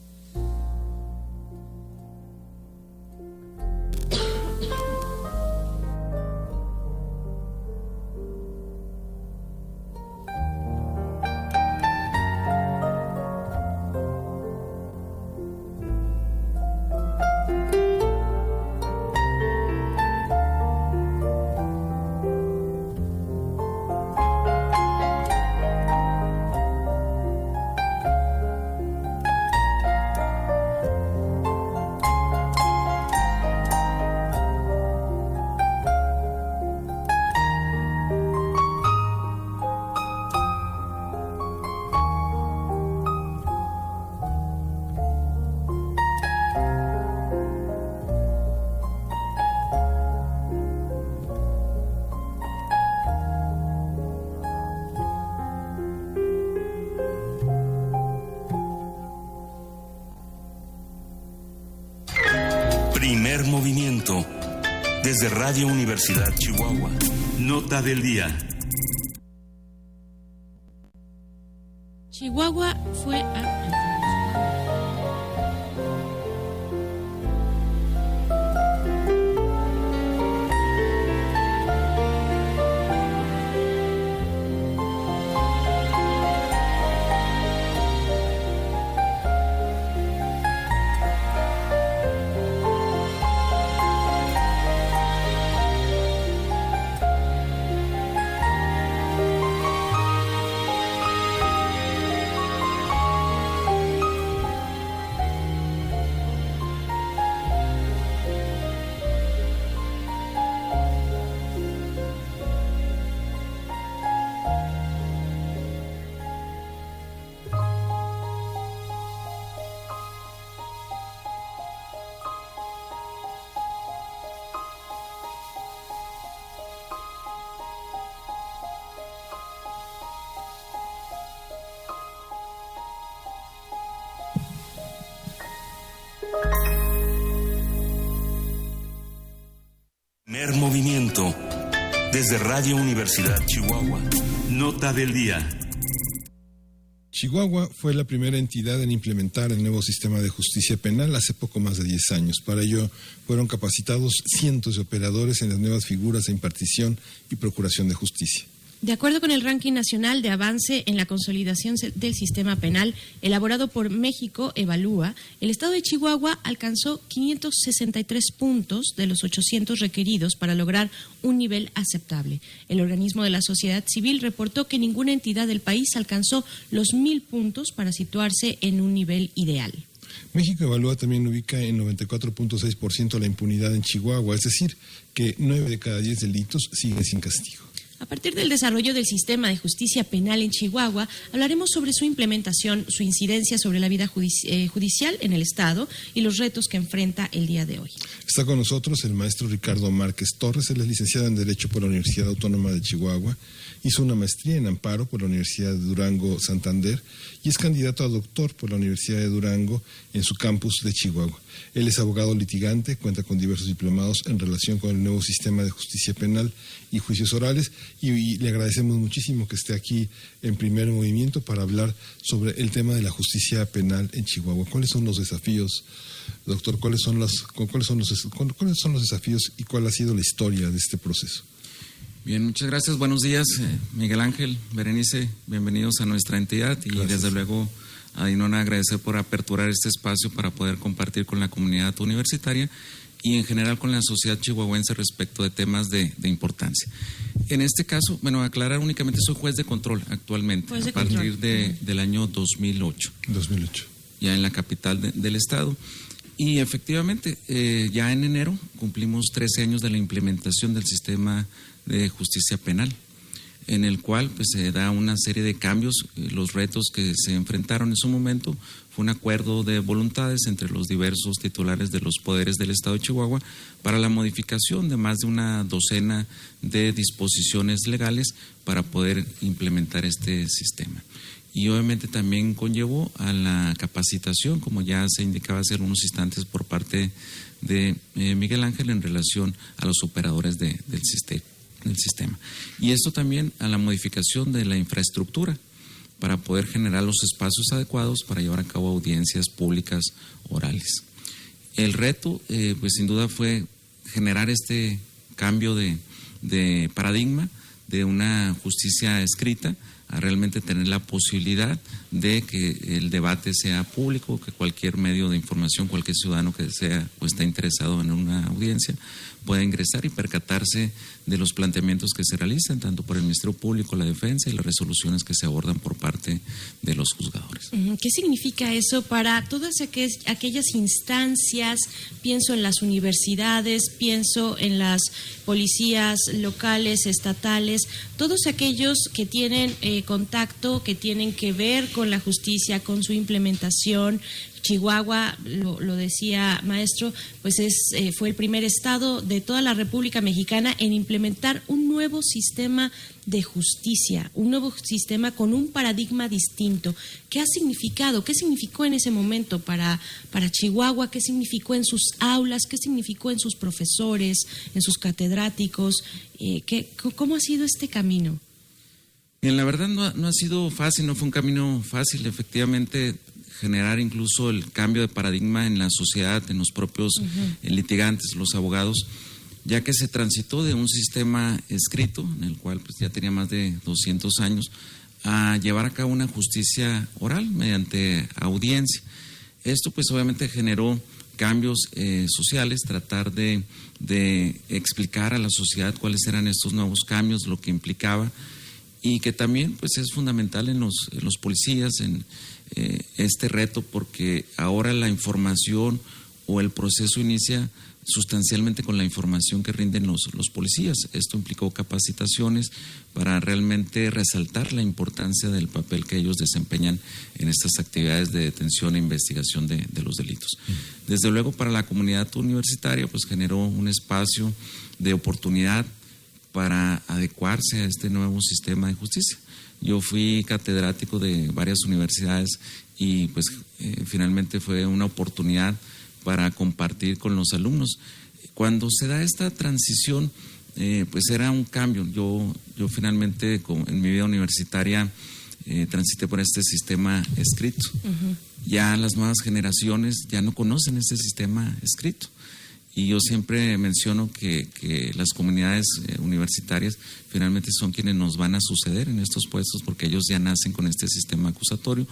Radio Universidad Chihuahua. Nota del día. Desde Radio Universidad Chihuahua. Nota del día. Chihuahua fue la primera entidad en implementar el nuevo sistema de justicia penal hace poco más de 10 años. Para ello fueron capacitados cientos de operadores en las nuevas figuras de impartición y procuración de justicia. De acuerdo con el ranking nacional de avance en la consolidación del sistema penal elaborado por México Evalúa, el estado de Chihuahua alcanzó 563 puntos de los 800 requeridos para lograr un nivel aceptable. El organismo de la sociedad civil reportó que ninguna entidad del país alcanzó los mil puntos para situarse en un nivel ideal. México Evalúa también ubica en 94.6% la impunidad en Chihuahua, es decir, que 9 de cada 10 delitos siguen sin castigo. A partir del desarrollo del sistema de justicia penal en Chihuahua, hablaremos sobre su implementación, su incidencia sobre la vida judici- eh, judicial en el Estado y los retos que enfrenta el día de hoy. Está con nosotros el maestro Ricardo Márquez Torres, él es licenciado en Derecho por la Universidad Autónoma de Chihuahua, hizo una maestría en Amparo por la Universidad de Durango Santander y es candidato a doctor por la Universidad de Durango en su campus de Chihuahua. Él es abogado litigante, cuenta con diversos diplomados en relación con el nuevo sistema de justicia penal y juicios orales y, y le agradecemos muchísimo que esté aquí en primer movimiento para hablar sobre el tema de la justicia penal en Chihuahua. ¿Cuáles son los desafíos, doctor? ¿Cuáles son, las, cu- cuáles son, los, cu- cuáles son los desafíos y cuál ha sido la historia de este proceso? Bien, muchas gracias. Buenos días, eh, Miguel Ángel, Berenice. Bienvenidos a nuestra entidad y desde luego a Dinona agradecer por aperturar este espacio para poder compartir con la comunidad universitaria y en general con la sociedad chihuahuense respecto de temas de, de importancia. En este caso, bueno, aclarar únicamente soy juez de control actualmente Juez de a partir control. de- del año 2008. 2008. Ya en la capital de- del estado. Y efectivamente, eh, ya en enero cumplimos 13 años de la implementación del sistema de justicia penal, en el cual pues, se da una serie de cambios. Eh, Los retos que se enfrentaron en su momento fue un acuerdo de voluntades entre los diversos titulares de los poderes del Estado de Chihuahua para la modificación de más de una docena de disposiciones legales para poder implementar este sistema y obviamente también conllevó a la capacitación, como ya se indicaba hace unos instantes por parte de eh, Miguel Ángel en relación a los operadores de- del, siste- del sistema. Y esto también a la modificación de la infraestructura para poder generar los espacios adecuados para llevar a cabo audiencias públicas orales. El reto, eh, pues sin duda, fue generar este cambio de, de paradigma de una justicia escrita a realmente tener la posibilidad de que el debate sea público, que cualquier medio de información, cualquier ciudadano que sea o está interesado en una audiencia pueda ingresar y percatarse de los planteamientos que se realizan tanto por el Ministerio Público, la defensa y las resoluciones que se abordan por parte de los juzgadores. ¿Qué significa eso para todas aquel- aquellas instancias? Pienso en las universidades, pienso en las policías locales, estatales, todos aquellos que tienen eh, contacto que tienen que ver con la justicia, con su implementación. Chihuahua, lo, lo decía maestro, pues es, eh, fue el primer estado de toda la República Mexicana en implementar un nuevo sistema de justicia, un nuevo sistema con un paradigma distinto. ¿Qué ha significado? ¿Qué significó en ese momento para, para Chihuahua? ¿Qué significó en sus aulas? ¿Qué significó en sus profesores, en sus catedráticos? Eh, ¿qué, ¿Cómo ha sido este camino? Bien, la verdad no, no ha sido fácil, no fue un camino fácil. Efectivamente, generar incluso el cambio de paradigma en la sociedad, en los propios eh, litigantes, los abogados, ya que se transitó de un sistema escrito, en el cual pues, ya tenía más de 200 años, a llevar a cabo una justicia oral mediante audiencia. Esto pues obviamente generó cambios eh, sociales, tratar de, de, explicar a la sociedad cuáles eran estos nuevos cambios, lo que implicaba y que también pues es fundamental en los, los policías, en, eh, este reto porque ahora la información o el proceso inicia sustancialmente con la información que rinden los, los policías. Esto implicó capacitaciones para realmente resaltar la importancia del papel que ellos desempeñan en estas actividades de detención e investigación de, de los delitos. Desde luego para la comunidad universitaria pues generó un espacio de oportunidad para adecuarse a este nuevo sistema de justicia. Yo fui catedrático de varias universidades y pues eh, finalmente fue una oportunidad para compartir con los alumnos. Cuando se da esta transición, eh, pues era un cambio. Yo, yo finalmente en mi vida universitaria eh, transité por este sistema escrito. Ya las nuevas generaciones ya no conocen ese sistema escrito. Y yo siempre menciono que, que las comunidades eh, universitarias finalmente son quienes nos van a suceder en estos puestos porque ellos ya nacen con este sistema acusatorio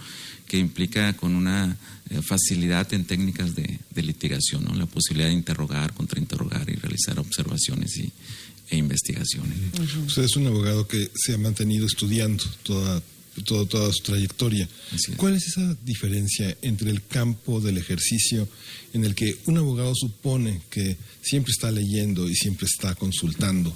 que implica con una facilidad en técnicas de, de litigación, ¿no? la posibilidad de interrogar, contrainterrogar y realizar observaciones y, e investigaciones. Usted es un abogado que se ha mantenido estudiando toda todo, toda su trayectoria. ¿Cuál es esa diferencia entre el campo del ejercicio en el que un abogado supone que siempre está leyendo y siempre está consultando,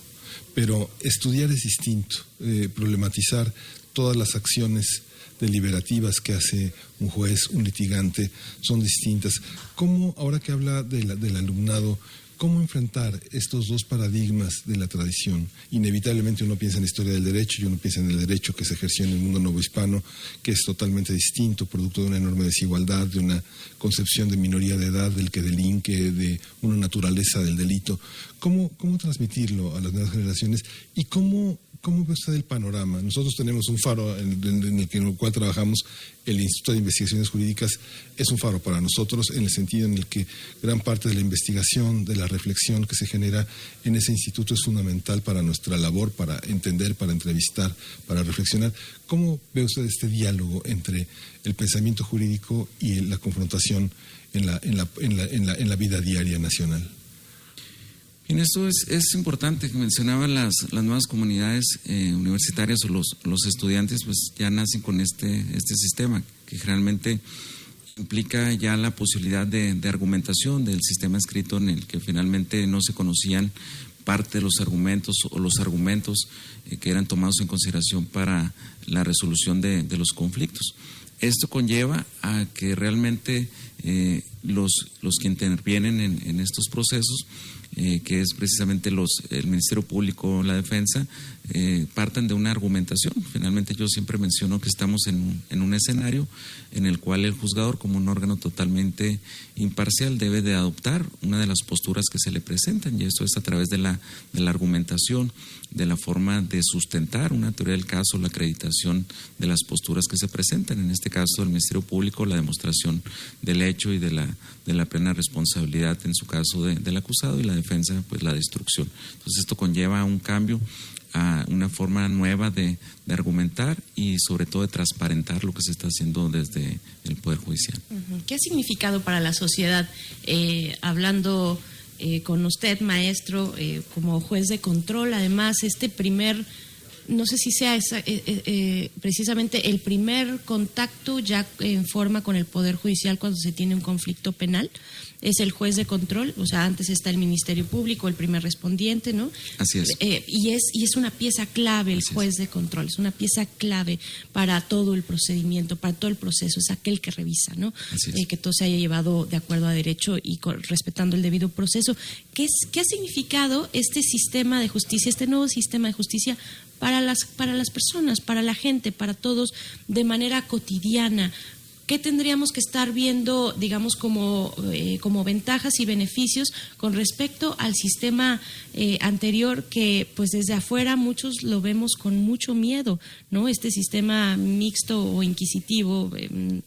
pero estudiar es distinto, eh, problematizar todas las acciones deliberativas que hace un juez, un litigante, son distintas. ¿Cómo, ahora que habla de la, del alumnado, cómo enfrentar estos dos paradigmas de la tradición. Inevitablemente uno piensa en la historia del derecho y uno piensa en el derecho que se ejerció en el mundo nuevo hispano, que es totalmente distinto, producto de una enorme desigualdad, de una concepción de minoría de edad del que delinque, de una naturaleza del delito. ¿Cómo, cómo transmitirlo a las nuevas generaciones y cómo ¿Cómo ve usted el panorama? Nosotros tenemos un faro en, en, el, en, el, cual trabajamos, el Instituto de Investigaciones Jurídicas es un faro para nosotros en el sentido en el que gran parte de la investigación, de la reflexión que se genera en ese instituto es fundamental para nuestra labor, para entender, para entrevistar, para reflexionar. ¿Cómo ve usted este diálogo entre el pensamiento jurídico y la confrontación en en la vida diaria nacional? Bien, esto es, es importante que mencionaba las, las nuevas comunidades eh, universitarias o los, los estudiantes, pues ya nacen con este, este sistema que generalmente implica ya la posibilidad de, de, argumentación del sistema escrito en el que finalmente no se conocían parte de los argumentos o los argumentos eh, que eran tomados en consideración para la resolución de, de los conflictos. Esto conlleva a que realmente eh, los, los que intervienen en, en estos procesos eh, que es precisamente los, el Ministerio Público, la defensa, eh, partan de una argumentación. Finalmente yo siempre menciono que estamos en en un escenario en el cual el juzgador, como un órgano totalmente imparcial, debe de adoptar una de las posturas que se le presentan, y esto es a través de la, de la argumentación, de la forma de sustentar una teoría del caso, la acreditación de las posturas que se presentan, en este caso el Ministerio Público, la demostración del hecho y de la, de la plena responsabilidad en su caso de, del acusado y la defensa, pues la destrucción. Entonces esto conlleva un cambio a una forma nueva de, argumentar y sobre todo de transparentar lo que se está haciendo desde el Poder Judicial. ¿Qué ha significado para la sociedad, eh, hablando eh, con usted, maestro, eh, como juez de control, además, este primer no sé si sea esa, eh, precisamente el primer contacto ya en forma con el Poder Judicial cuando se tiene un conflicto penal. Es el juez de control, o sea, antes está el Ministerio Público, el primer respondiente, ¿no? Así es. y, es y es una pieza clave el juez de control, es una pieza clave para todo el procedimiento, para todo el proceso, es aquel que revisa, ¿no? que todo se haya llevado de acuerdo a derecho y respetando el debido proceso. ¿Qué, es, ¿Qué ha significado este sistema de justicia, este nuevo sistema de justicia para las, para las personas, para la gente, para todos, de manera cotidiana. ¿Qué tendríamos que estar viendo, digamos, como, eh, como ventajas y beneficios con respecto al sistema eh, anterior que, pues desde afuera muchos lo vemos con mucho miedo, ¿no? Este sistema mixto o inquisitivo. Em,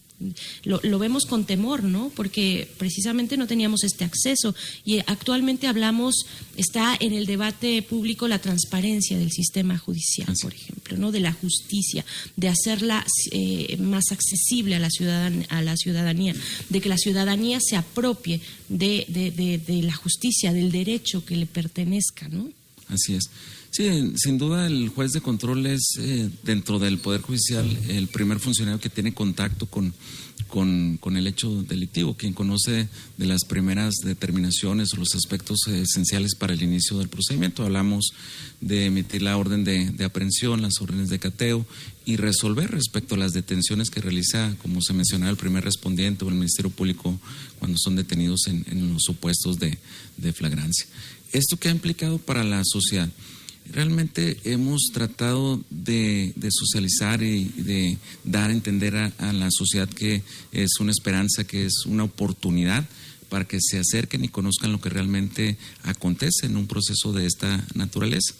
lo, lo, vemos con temor, ¿no? Porque precisamente no teníamos este acceso y actualmente hablamos, está en el debate público la transparencia del sistema judicial, por ejemplo, ¿no? De la justicia, de hacerla eh, más accesible a la, a la ciudadanía, de que la ciudadanía se apropie de, de, de la justicia, del derecho que le pertenezca, ¿no? Así es. Sí, sin duda el juez de control es eh, dentro del Poder Judicial el primer funcionario que tiene contacto con, con, el hecho delictivo, quien conoce de las primeras determinaciones o los aspectos esenciales para el inicio del procedimiento. Hablamos de emitir la orden de, aprehensión, las órdenes de cateo y resolver respecto a las detenciones que realiza, como se mencionaba, el primer respondiente o el Ministerio Público cuando son detenidos en, los supuestos de, de flagrancia. ¿Esto qué ha implicado para la sociedad? Realmente hemos tratado de, socializar y de dar a entender a, la sociedad que es una esperanza, que es una oportunidad para que se acerquen y conozcan lo que realmente acontece en un proceso de esta naturaleza.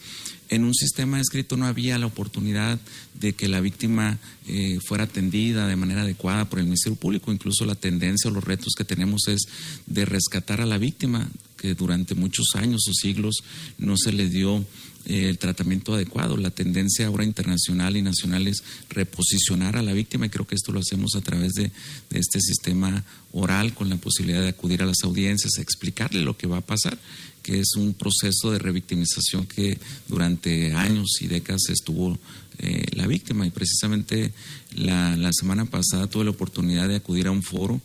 En un sistema escrito no había la oportunidad de que la víctima eh, fuera atendida de manera adecuada por el Ministerio Público. Incluso la tendencia o los retos que tenemos es de rescatar a la víctima, que durante muchos años o siglos no se le dio el tratamiento adecuado. La tendencia ahora internacional y nacional es reposicionar a la víctima y creo que esto lo hacemos a través de, este sistema oral con la posibilidad de acudir a las audiencias, explicarle lo que va a pasar, que es un proceso de revictimización que durante años y décadas estuvo eh, la víctima y precisamente la, semana pasada tuve la oportunidad de acudir a un foro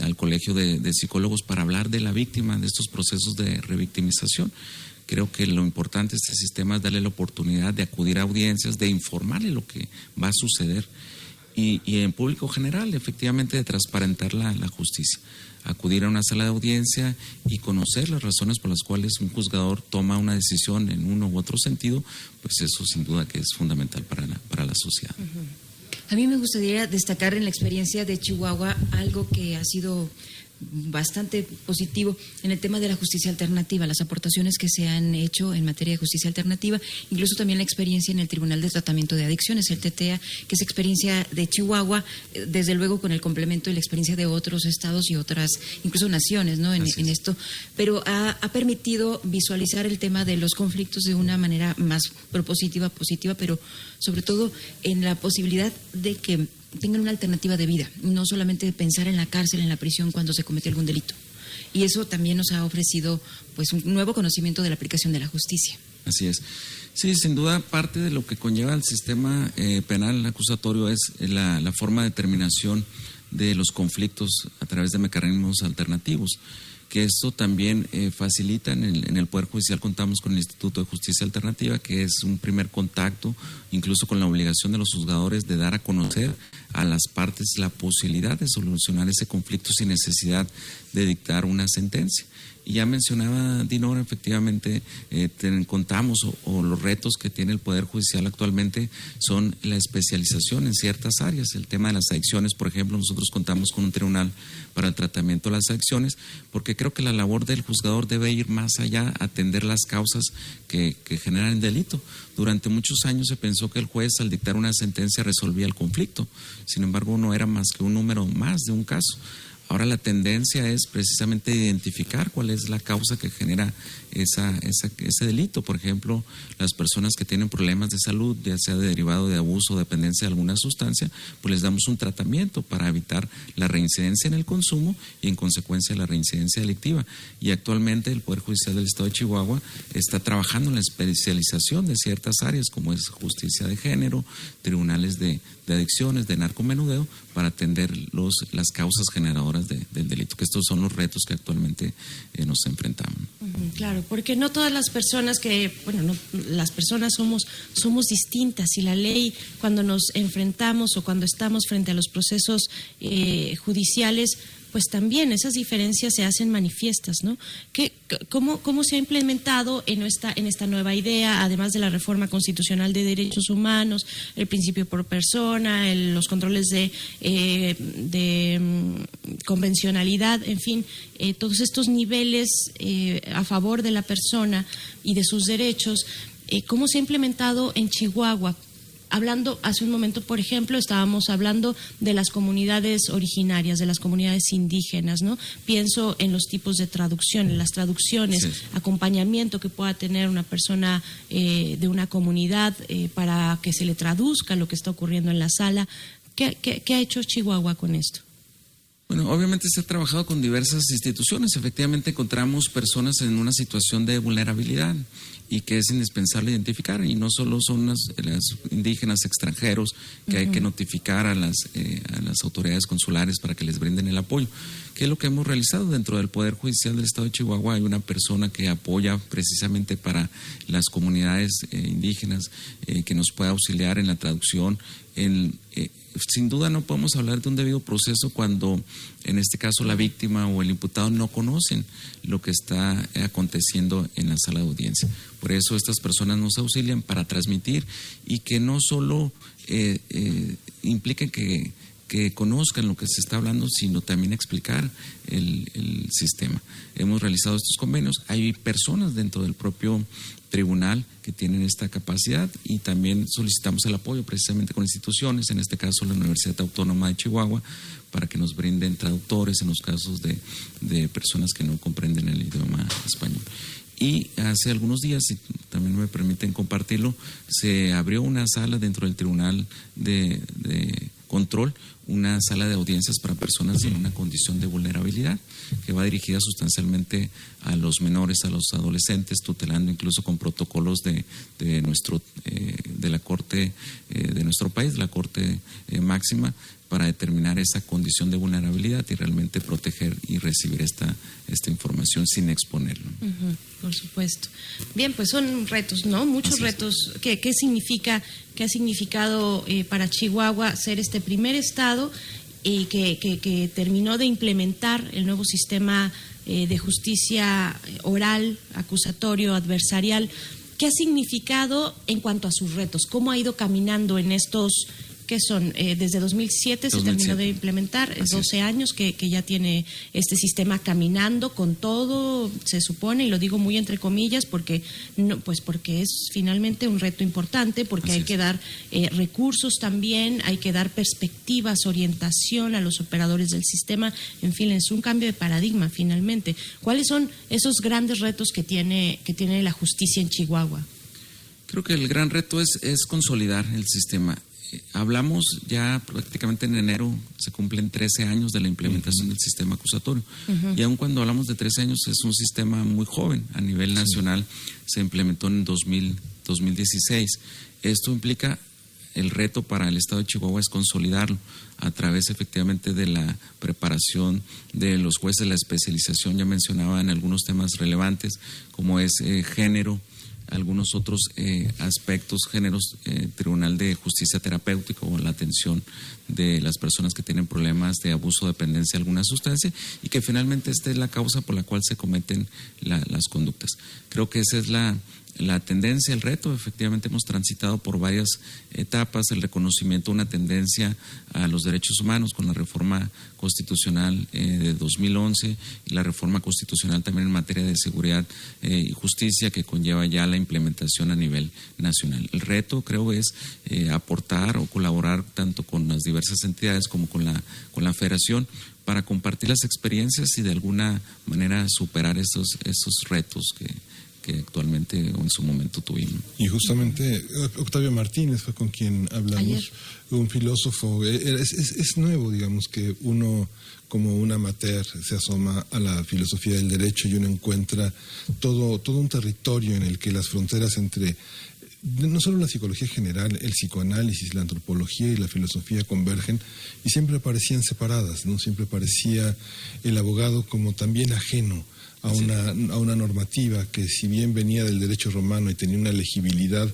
al colegio de psicólogos para hablar de la víctima, de estos procesos de revictimización creo que lo importante de este sistema es darle la oportunidad de acudir a audiencias, de informarle lo que va a suceder y, en público general, efectivamente, de transparentar la, justicia. Acudir a una sala de audiencia y conocer las razones por las cuales un juzgador toma una decisión en uno u otro sentido, pues eso sin duda que es fundamental para la, para la sociedad. A mí me gustaría destacar en la experiencia de Chihuahua algo que ha sido bastante positivo en el tema de la justicia alternativa, las aportaciones que se han hecho en materia de justicia alternativa, incluso también la experiencia en el Tribunal de Tratamiento de Adicciones, el TTA, que es experiencia de Chihuahua, eh, desde luego con el complemento y la experiencia de otros estados y otras, incluso naciones, ¿no? En, esto, pero ha, ha, permitido visualizar el tema de los conflictos de una manera más propositiva, positiva, pero sobre todo en la posibilidad de que tengan una alternativa de vida, no solamente pensar en la cárcel, en la prisión cuando se comete algún delito. Y eso también nos ha ofrecido pues un nuevo conocimiento de la aplicación de la justicia. Así es. Sí, sin duda parte de lo que conlleva el sistema eh, penal acusatorio es la, la forma de determinación de los conflictos a través de mecanismos alternativos que esto también eh, facilita en el, Poder Judicial. Contamos con el Instituto de Justicia Alternativa, que es un primer contacto, incluso con la obligación de los juzgadores de dar a conocer a las partes la posibilidad de solucionar ese conflicto sin necesidad de dictar una sentencia. Y ya mencionaba Dinora, efectivamente, eh, contamos o, los retos que tiene el Poder Judicial actualmente son la especialización en ciertas áreas. El tema de las adicciones, por ejemplo, nosotros contamos con un tribunal para el tratamiento de las adicciones, porque creo que la labor del juzgador debe ir más allá, atender las causas que, que generan el delito. Durante muchos años se pensó que el juez al dictar una sentencia resolvía el conflicto, sin embargo no era más que un número más de un caso Ahora la tendencia es precisamente identificar cuál es la causa que genera esa, ese delito. Por ejemplo, las personas que tienen problemas de salud, ya sea derivado de abuso o dependencia de alguna sustancia, pues les damos un tratamiento para evitar la reincidencia en el consumo y en consecuencia la reincidencia delictiva. Y actualmente el Poder Judicial del Estado de Chihuahua está trabajando en la especialización de ciertas áreas como es justicia de género, tribunales de, de adicciones, de narcomenudeo, para atender los, las causas generadoras del delito, que estos son los retos que actualmente eh, nos enfrentamos. Claro, porque no todas las personas que, bueno, no, las personas somos, somos distintas y la ley cuando nos enfrentamos o cuando estamos frente a los procesos eh, judiciales, pues también esas diferencias se hacen manifiestas, ¿no? ¿Qué, cómo, ¿Cómo se ha implementado en esta, en esta nueva idea, además de la reforma constitucional de derechos humanos, el principio por persona, los controles de, eh, mm, convencionalidad, en fin, eh, todos estos niveles eh, a favor de la persona y de sus derechos? ¿Cómo se ha implementado en Chihuahua? Hablando hace un momento, por ejemplo, estábamos hablando de las comunidades originarias, de las comunidades indígenas, ¿no? Pienso en los tipos de traducción, en las traducciones, acompañamiento que pueda tener una persona eh, de una comunidad eh, para que se le traduzca lo que está ocurriendo en la sala. ¿Qué, qué ha hecho Chihuahua con esto? Bueno, obviamente se ha trabajado con diversas instituciones. Efectivamente encontramos personas en una situación de vulnerabilidad y que es indispensable identificar. Y no solo son las, indígenas extranjeros que hay que notificar a las, eh, a las autoridades consulares para que les brinden el apoyo. ¿Qué es lo que hemos realizado dentro del Poder Judicial del Estado de Chihuahua? Hay una persona que apoya precisamente para las comunidades eh, indígenas, eh, que nos puede auxiliar en la traducción, en sin duda no podemos hablar de un debido proceso cuando en este caso la víctima o el imputado no conocen lo que está aconteciendo en la sala de audiencia. Por eso estas personas nos auxilian para transmitir y que no solo eh, eh, impliquen que, conozcan lo que se está hablando, sino también explicar el, el sistema. Hemos realizado estos convenios. Hay personas dentro del propio tribunal que tienen esta capacidad y también solicitamos el apoyo precisamente con instituciones, en este caso la Universidad Autónoma de Chihuahua, para que nos brinden traductores en los casos de, personas que no comprenden el idioma español. Y hace algunos días, si también me permiten compartirlo, se abrió una sala dentro del Tribunal de, Control una sala de audiencias para personas en una condición de vulnerabilidad, que va dirigida sustancialmente a los menores, a los adolescentes, tutelando incluso con protocolos de, de nuestro, eh, de la Corte eh, de nuestro país, la Corte eh, Máxima, para determinar esa condición de vulnerabilidad y realmente proteger y recibir esta, esta información sin exponerlo. por supuesto. Bien, pues son retos, ¿no? Muchos retos. ¿Qué, ¿Qué, significa, qué ha significado eh, para Chihuahua ser este primer estado y que, que, terminó de implementar el nuevo sistema eh, de justicia oral, acusatorio, adversarial? ¿Qué ha significado en cuanto a sus retos? ¿Cómo ha ido caminando en estos que son eh, desde 2007 se terminó de implementar, 12 años que, ya tiene este sistema caminando con todo, se supone, y lo digo muy entre comillas, porque no, pues porque es finalmente un reto importante, porque hay que dar eh, recursos también, hay que dar perspectivas, orientación a los operadores del sistema, en fin, es un cambio de paradigma finalmente. ¿Cuáles son esos grandes retos que tiene, que tiene la justicia en Chihuahua? Creo que el gran reto es, es consolidar el sistema hablamos ya prácticamente en enero, se cumplen 13 años de la implementación del sistema acusatorio. Y aun cuando hablamos de 13 años, es un sistema muy joven. A nivel nacional se implementó en 2000, 2016. Esto implica el reto para el Estado de Chihuahua es consolidarlo a través efectivamente de la preparación de los jueces, la especialización, ya mencionaba en algunos temas relevantes como es eh, género, algunos otros eh, aspectos, géneros, eh, Tribunal de Justicia Terapéutica o la atención de las personas que tienen problemas de abuso o dependencia de alguna sustancia y que finalmente esta es la causa por la cual se cometen las conductas. Creo que esa es la, la tendencia, el reto. Efectivamente hemos transitado por varias etapas, el reconocimiento una tendencia a los derechos humanos con la reforma constitucional eh, de 2011 y la reforma constitucional también en materia de seguridad eh, y justicia que conlleva ya la implementación a nivel nacional. El reto creo es eh, aportar o colaborar tanto con las diversas entidades como con la, con la federación para compartir las experiencias y de alguna manera superar estos, estos retos que, que actualmente o en su momento tuvimos. Y justamente Octavio Martínez fue con quien hablamos, un filósofo, eh, es, es, es, nuevo, digamos, que uno como un amateur se asoma a la filosofía del derecho y uno encuentra todo, todo un territorio en el que las fronteras entre no solo la psicología general, el psicoanálisis, la antropología y la filosofía convergen y siempre parecían separadas, ¿no? Siempre parecía el abogado como también ajeno a una, a una normativa que si bien venía del derecho romano y tenía una legibilidad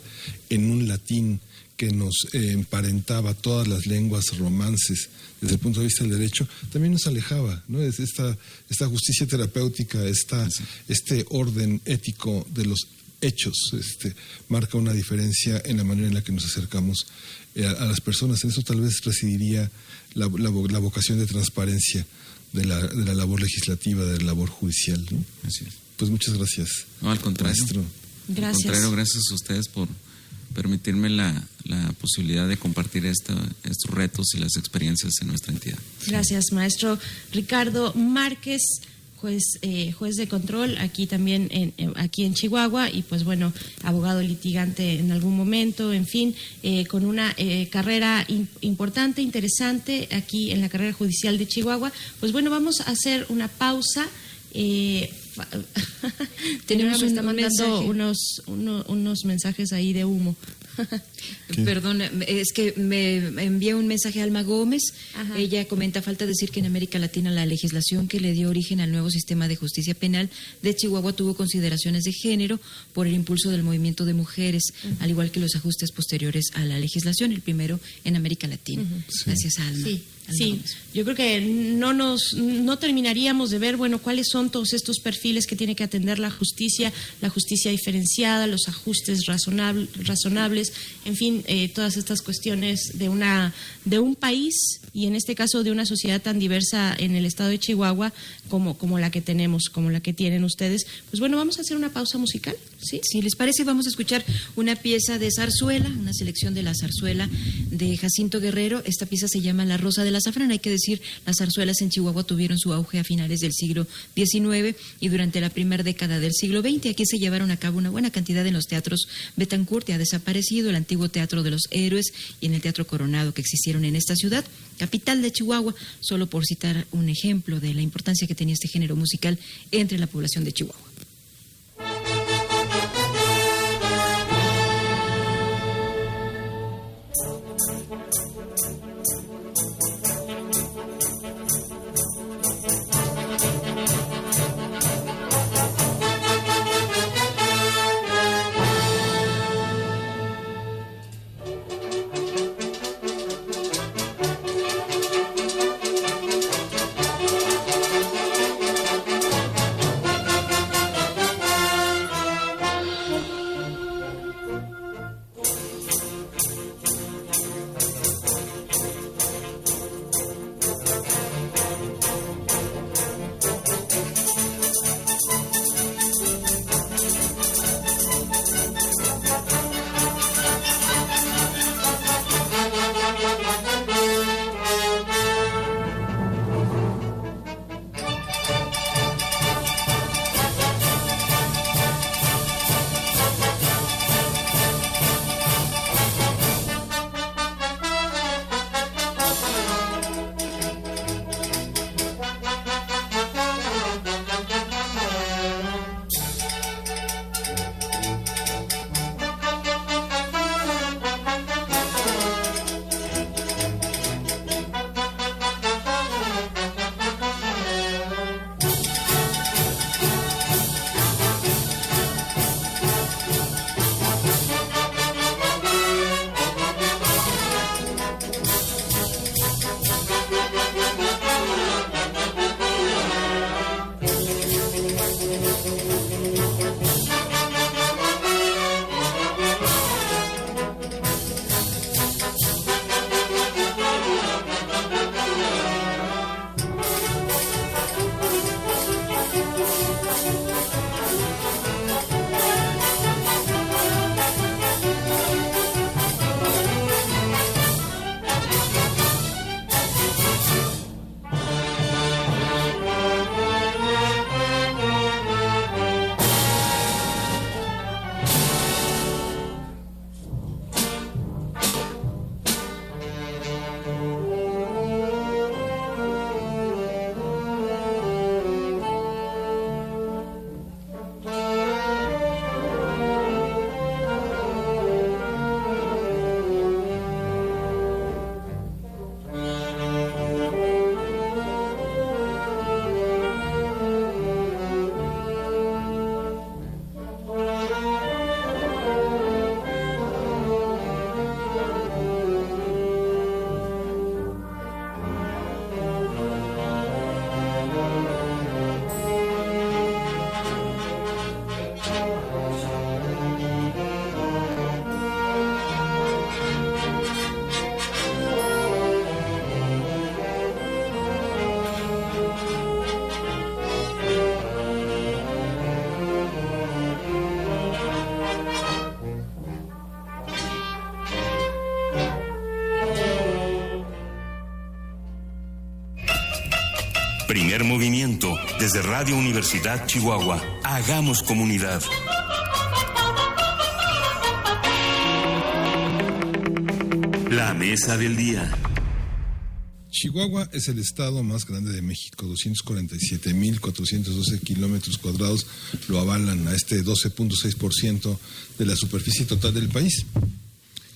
en un latín que nos eh, emparentaba todas las lenguas romances desde el punto de vista del derecho, también nos alejaba, ¿no? Es esta, esta justicia terapéutica, esta, este orden ético de los hechos, este, marca una diferencia en la manera en la que nos acercamos eh, a, a, las personas. En eso tal vez residiría la, la, la vocación de transparencia de la, de la labor legislativa, de la labor judicial. ¿no? Así es. Pues muchas gracias. No, al contrario. Maestro. Gracias. Al contrario, gracias a ustedes por permitirme la, la posibilidad de compartir esta, estos retos y las experiencias en nuestra entidad. Gracias, maestro Ricardo Márquez. Juez, eh, juez de control aquí también en, aquí en Chihuahua y pues bueno abogado litigante en algún momento en fin eh, con una eh, carrera importante interesante aquí en la carrera judicial de Chihuahua. Pues bueno vamos a hacer una pausa eh, tenemos está mandando unos, uno, unos mensajes ahí de humo. Perdón, es que me envió un mensaje a Alma Gómez. Ajá. Ella comenta falta decir que en América Latina la legislación que le dio origen al nuevo sistema de justicia penal de Chihuahua tuvo consideraciones de género por el impulso del movimiento de mujeres, uh -huh. al igual que los ajustes posteriores a la legislación, el primero en América Latina. Uh -huh. sí. Gracias, Alma. Sí. Sí, yo creo que no nos no terminaríamos de ver, bueno, cuáles son todos estos perfiles que tiene que atender la justicia, la justicia diferenciada, los ajustes razonable, razonables, en fin, eh, todas estas cuestiones de una de un país y en este caso de una sociedad tan diversa en el estado de Chihuahua como como la que tenemos, como la que tienen ustedes. Pues bueno, vamos a hacer una pausa musical, ¿sí? Si les parece, vamos a escuchar una pieza de zarzuela, una selección de la zarzuela de Jacinto Guerrero. Esta pieza se llama La Rosa de la Zafrán. Hay que decir, las zarzuelas en Chihuahua tuvieron su auge a finales del siglo XIX y durante la primera década del siglo XX. Aquí se llevaron a cabo una buena cantidad en los teatros Betancourt, ya ha desaparecido, el antiguo Teatro de los Héroes y en el Teatro Coronado que existieron en esta ciudad, capital de Chihuahua, solo por citar un ejemplo de la importancia que tenía este género musical entre la población de Chihuahua. Desde Radio Universidad Chihuahua. Hagamos comunidad. La mesa del día. Chihuahua es el estado más grande de México, 247.412 kilómetros cuadrados lo avalan a este 12.6% de la superficie total del país.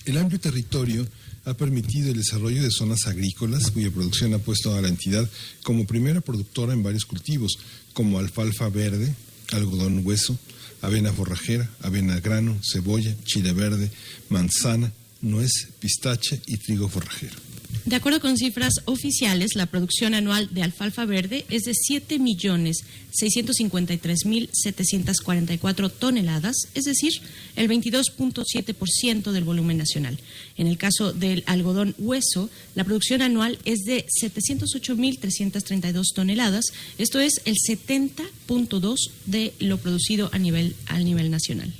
El amplio territorio ha permitido el desarrollo de zonas agrícolas cuya producción ha puesto a la entidad como primera productora en varios cultivos, como alfalfa verde, algodón hueso, avena forrajera, avena grano, cebolla, chile verde, manzana, nuez, pistache y trigo forrajero. De acuerdo con cifras oficiales, la producción anual de alfalfa verde es de 7.653.744 toneladas, es decir, el 22.7% del volumen nacional. En el caso del algodón hueso, la producción anual es de 708.332 toneladas, esto es el 70.2% de lo producido a nivel, a nivel nacional.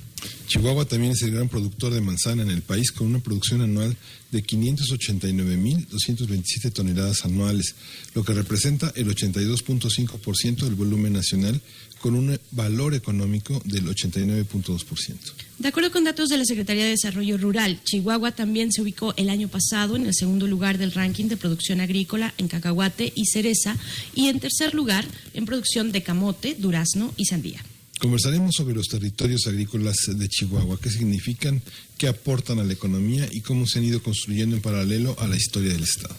Chihuahua también es el gran productor de manzana en el país con una producción anual de 589.227 toneladas anuales, lo que representa el 82.5% del volumen nacional con un valor económico del 89.2%. De acuerdo con datos de la Secretaría de Desarrollo Rural, Chihuahua también se ubicó el año pasado en el segundo lugar del ranking de producción agrícola en cacahuate y cereza y en tercer lugar en producción de camote, durazno y sandía. Conversaremos sobre los territorios agrícolas de Chihuahua, qué significan, qué aportan a la economía y cómo se han ido construyendo en paralelo a la historia del Estado.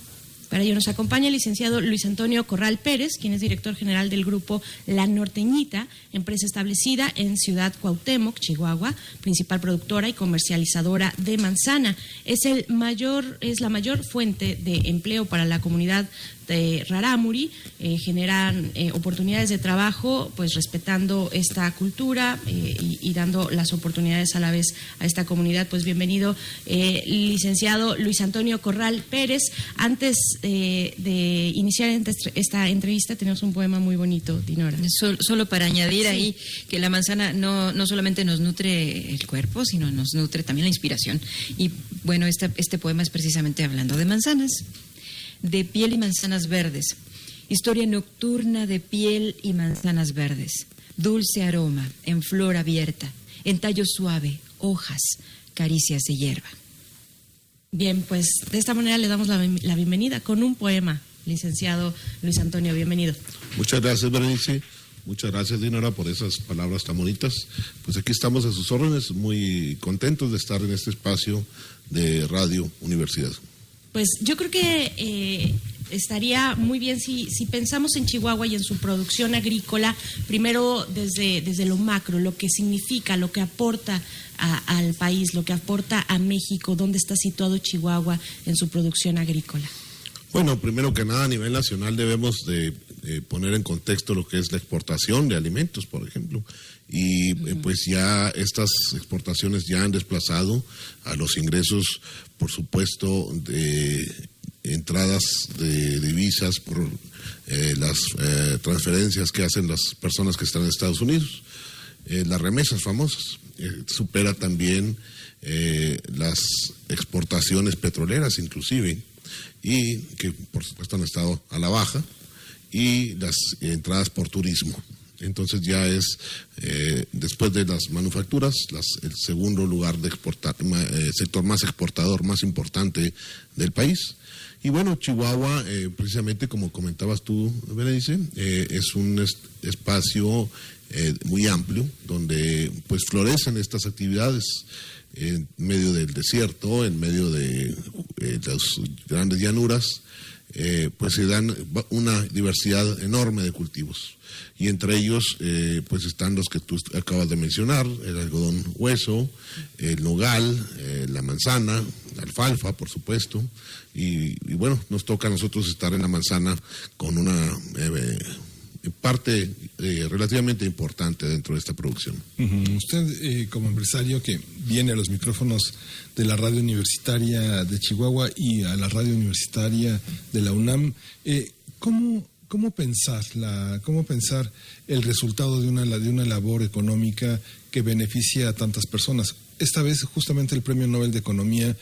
Para ello nos acompaña el licenciado Luis Antonio Corral Pérez, quien es director general del grupo La Norteñita, empresa establecida en Ciudad Cuauhtémoc, Chihuahua, principal productora y comercializadora de manzana. Es el mayor, es la mayor fuente de empleo para la comunidad de Rarámuri, eh, generan eh, oportunidades de trabajo, pues respetando esta cultura eh, y, y, dando las oportunidades a la vez a esta comunidad. Pues bienvenido, licenciado Luis Antonio Corral Pérez. Antes de iniciar esta entrevista, tenemos un poema muy bonito, Dinora. Solo, solo para añadir sí. ahí que la manzana no, no solamente nos nutre el cuerpo, sino nos nutre también la inspiración. Y bueno, este, este poema es precisamente hablando de manzanas de piel y manzanas verdes. Historia nocturna de piel y manzanas verdes. Dulce aroma en flor abierta, en tallo suave, hojas, caricias de hierba. Bien, pues de esta manera le damos la, la bienvenida con un poema, licenciado Luis Antonio, bienvenido. Muchas gracias, Berenice. Muchas gracias, Dinora, por esas palabras tan bonitas. Pues aquí estamos a sus órdenes, muy contentos de estar en este espacio de Radio Universidad. Pues yo creo que eh, estaría muy bien si, si, pensamos en Chihuahua y en su producción agrícola, primero desde, desde lo macro, lo que significa, lo que aporta al país, lo que aporta a México, dónde está situado Chihuahua en su producción agrícola. Bueno, primero que nada a nivel nacional debemos de, de poner en contexto lo que es la exportación de alimentos, por ejemplo y eh, pues ya estas exportaciones ya han desplazado a los ingresos, por supuesto, de entradas de divisas por eh, las eh, transferencias que hacen las personas que están en Estados Unidos, eh, las remesas famosas. supera también las exportaciones petroleras inclusive, y que por supuesto han estado a la baja, y las entradas por turismo. Entonces ya es, eh, después de las manufacturas, las, el segundo lugar de exportar, eh, sector más exportador, más importante del país. Y bueno, Chihuahua, eh, precisamente como comentabas tú, Berenice, es un espacio muy amplio donde pues florecen estas actividades en medio del desierto, en medio de las grandes llanuras, pues se dan una diversidad enorme de cultivos. Y entre ellos eh, pues están los que tú acabas de mencionar, el algodón hueso, el nogal, eh, la manzana, la alfalfa, por supuesto, y, y, bueno, nos toca a nosotros estar en la manzana con una eh, parte relativamente importante dentro de esta producción. Usted como empresario que viene a los micrófonos de la radio universitaria de Chihuahua y a la radio universitaria de la UNAM, ¿cómo ¿Cómo pensar, la, ¿Cómo pensar el resultado de una, de una labor económica que beneficia a tantas personas? Esta vez justamente el Premio Nobel de Economía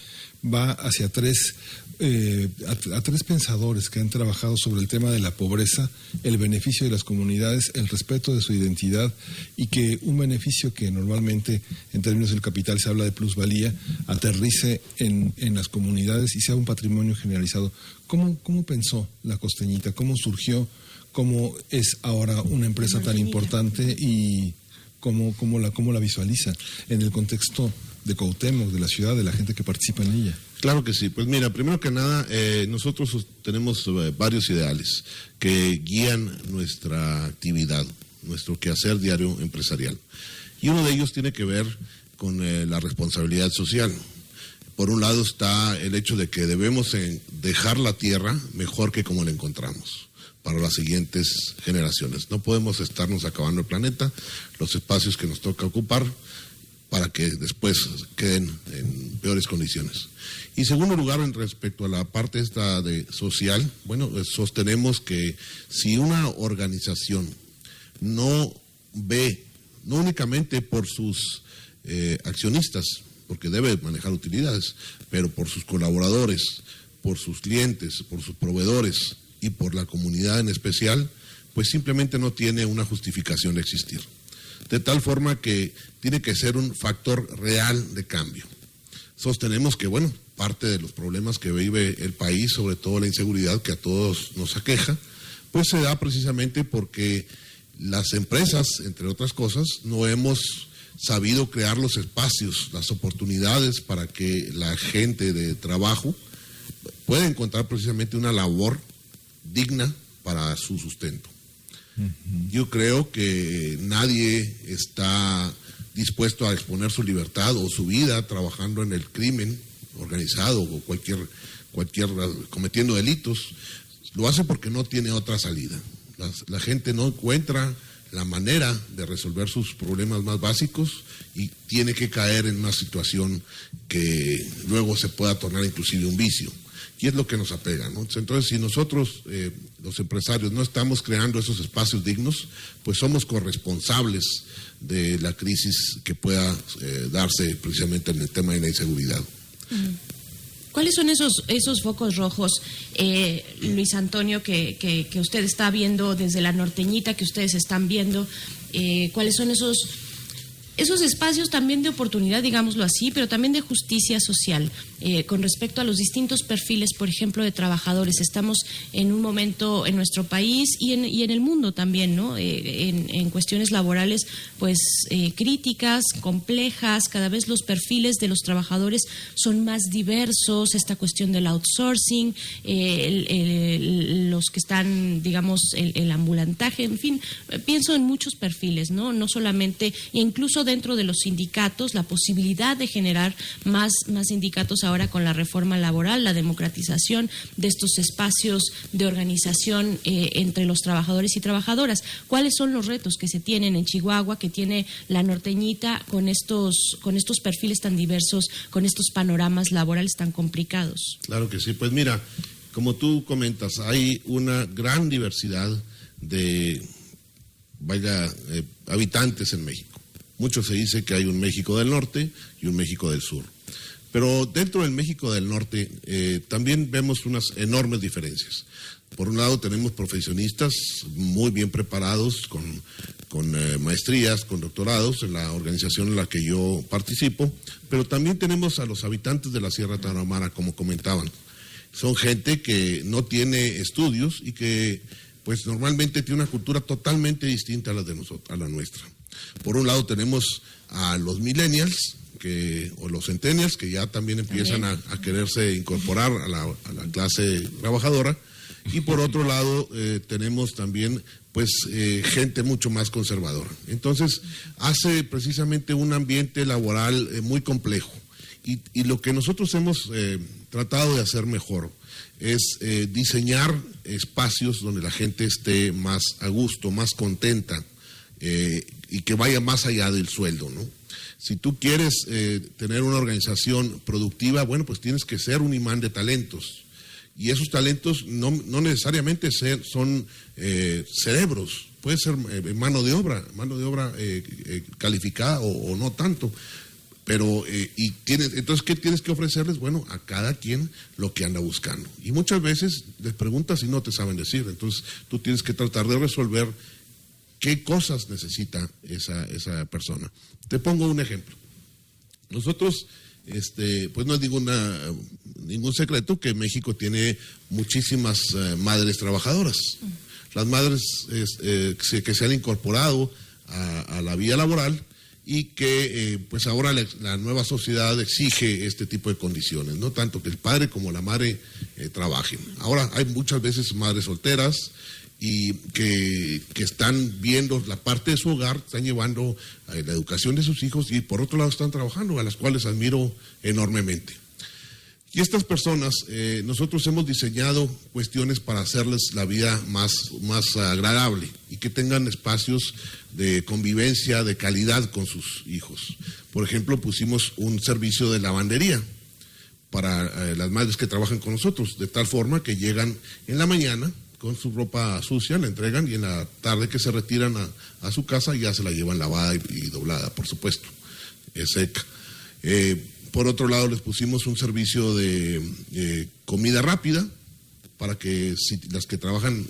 va hacia tres eh, a, tres pensadores que han trabajado sobre el tema de la pobreza, el beneficio de las comunidades, el respeto de su identidad y que un beneficio que normalmente en términos del capital se habla de plusvalía, aterrice en, en las comunidades y sea un patrimonio generalizado. ¿Cómo, ¿Cómo pensó la costeñita? ¿Cómo surgió? ¿Cómo es ahora una empresa tan importante y cómo, cómo, la, cómo la visualiza en el contexto de Cuauhtémoc, de la ciudad, de la gente que participa en ella? Claro que sí. Pues mira, primero que nada, eh, nosotros tenemos eh, varios ideales que guían nuestra actividad, nuestro quehacer diario empresarial. Y uno de ellos tiene que ver con eh, la responsabilidad social. Por un lado está el hecho de que debemos dejar la tierra mejor que como la encontramos para las siguientes generaciones. No podemos estarnos acabando el planeta, los espacios que nos toca ocupar, para que después queden en peores condiciones. Y segundo lugar, en respecto a la parte esta de social, bueno, pues sostenemos que si una organización no ve, no únicamente por sus eh, accionistas, porque debe manejar utilidades, pero por sus colaboradores, por sus clientes, por sus proveedores y por la comunidad en especial, pues simplemente no tiene una justificación de existir de tal forma que tiene que ser un factor real de cambio. Sostenemos que, bueno, parte de los problemas que vive el país, sobre todo la inseguridad que a todos nos aqueja, pues se da precisamente porque las empresas, entre otras cosas, no hemos sabido crear los espacios, las oportunidades para que la gente de trabajo pueda encontrar precisamente una labor digna para su sustento. Yo creo que nadie está dispuesto a exponer su libertad o su vida trabajando en el crimen organizado o cualquier, cualquier cometiendo delitos. Lo hace porque no tiene otra salida. La, gente no encuentra la manera de resolver sus problemas más básicos y tiene que caer en una situación que luego se pueda tornar inclusive un vicio y es lo que nos apega. ¿no? Entonces, si nosotros, eh, los empresarios, no estamos creando esos espacios dignos, pues somos corresponsables de la crisis que pueda eh, darse precisamente en el tema de la inseguridad. ¿Cuáles son esos, esos focos rojos, eh, Luis Antonio, que, que, usted está viendo desde la norteñita, que ustedes están viendo? ¿Cuáles son esos esos espacios también de oportunidad, digámoslo así, pero también de justicia social. Eh, con respecto a los distintos perfiles, por ejemplo, de trabajadores. Estamos en un momento en nuestro país y en, y en el mundo también, ¿no? Eh, en, cuestiones laborales, pues eh, críticas, complejas, cada vez los perfiles de los trabajadores son más diversos, esta cuestión del outsourcing, los que están, digamos, el, el, ambulantaje, en fin, pienso en muchos perfiles, ¿no? No solamente, incluso dentro de los sindicatos, la posibilidad de generar más, más sindicatos ahora con la reforma laboral, la democratización de estos espacios de organización eh, entre los trabajadores y trabajadoras. ¿Cuáles son los retos que se tienen en Chihuahua, que tiene la norteñita con estos, con estos perfiles tan diversos, con estos panoramas laborales tan complicados? Claro que sí, pues mira, como tú comentas, hay una gran diversidad de vaya, eh, habitantes en México. Mucho se dice que hay un México del norte y un México del sur. Pero dentro del México del Norte eh, también vemos unas enormes diferencias. Por un lado tenemos profesionistas muy bien preparados, con, eh, maestrías, con doctorados en la organización en la que yo participo, pero también tenemos a los habitantes de la Sierra Tarahumara, como comentaban. Son gente que no tiene estudios y que pues normalmente tiene una cultura totalmente distinta a la de nosotros, a la nuestra. Por un lado tenemos a los millennials, o los centennials que ya también empiezan a, quererse incorporar a la, clase trabajadora. Y por otro lado eh, tenemos también pues eh, gente mucho más conservadora. Entonces hace precisamente un ambiente laboral eh, muy complejo. Y, y, lo que nosotros hemos tratado de hacer mejor es diseñar espacios donde la gente esté más a gusto, más contenta y que vaya más allá del sueldo, ¿no? Si tú quieres eh, tener una organización productiva, bueno, pues tienes que ser un imán de talentos. Y esos talentos no, necesariamente son eh, cerebros, puede ser eh, mano de obra, mano de obra calificada o, no tanto. Pero, eh, y tienes, entonces, ¿qué tienes que ofrecerles? Bueno, a cada quien lo que anda buscando. Y muchas veces les preguntas y no te saben decir. Entonces, tú tienes que tratar de resolver qué cosas necesita esa, esa persona. Te pongo un ejemplo. Nosotros, este, pues no es ninguna, ningún secreto que México tiene muchísimas eh, madres trabajadoras. Las madres es, eh, que se- han incorporado a, la vida laboral y que eh, pues ahora la, nueva sociedad exige este tipo de condiciones, no tanto que el padre como la madre trabajen. Ahora hay muchas veces madres solteras y que, que están viendo la parte de su hogar, están llevando eh, la educación de sus hijos y por otro lado están trabajando, a las cuales admiro enormemente. Y estas personas, eh, nosotros hemos diseñado cuestiones para hacerles la vida más, más agradable y que tengan espacios de convivencia, de calidad con sus hijos. Por ejemplo, pusimos un servicio de lavandería para eh, las madres que trabajan con nosotros, de tal forma que llegan en la mañana con su ropa sucia, la entregan y en la tarde que se retiran a, a su casa ya se la llevan lavada y, doblada, por supuesto, es seca. Eh, por otro lado, les pusimos un servicio de eh, comida rápida para que si las que trabajan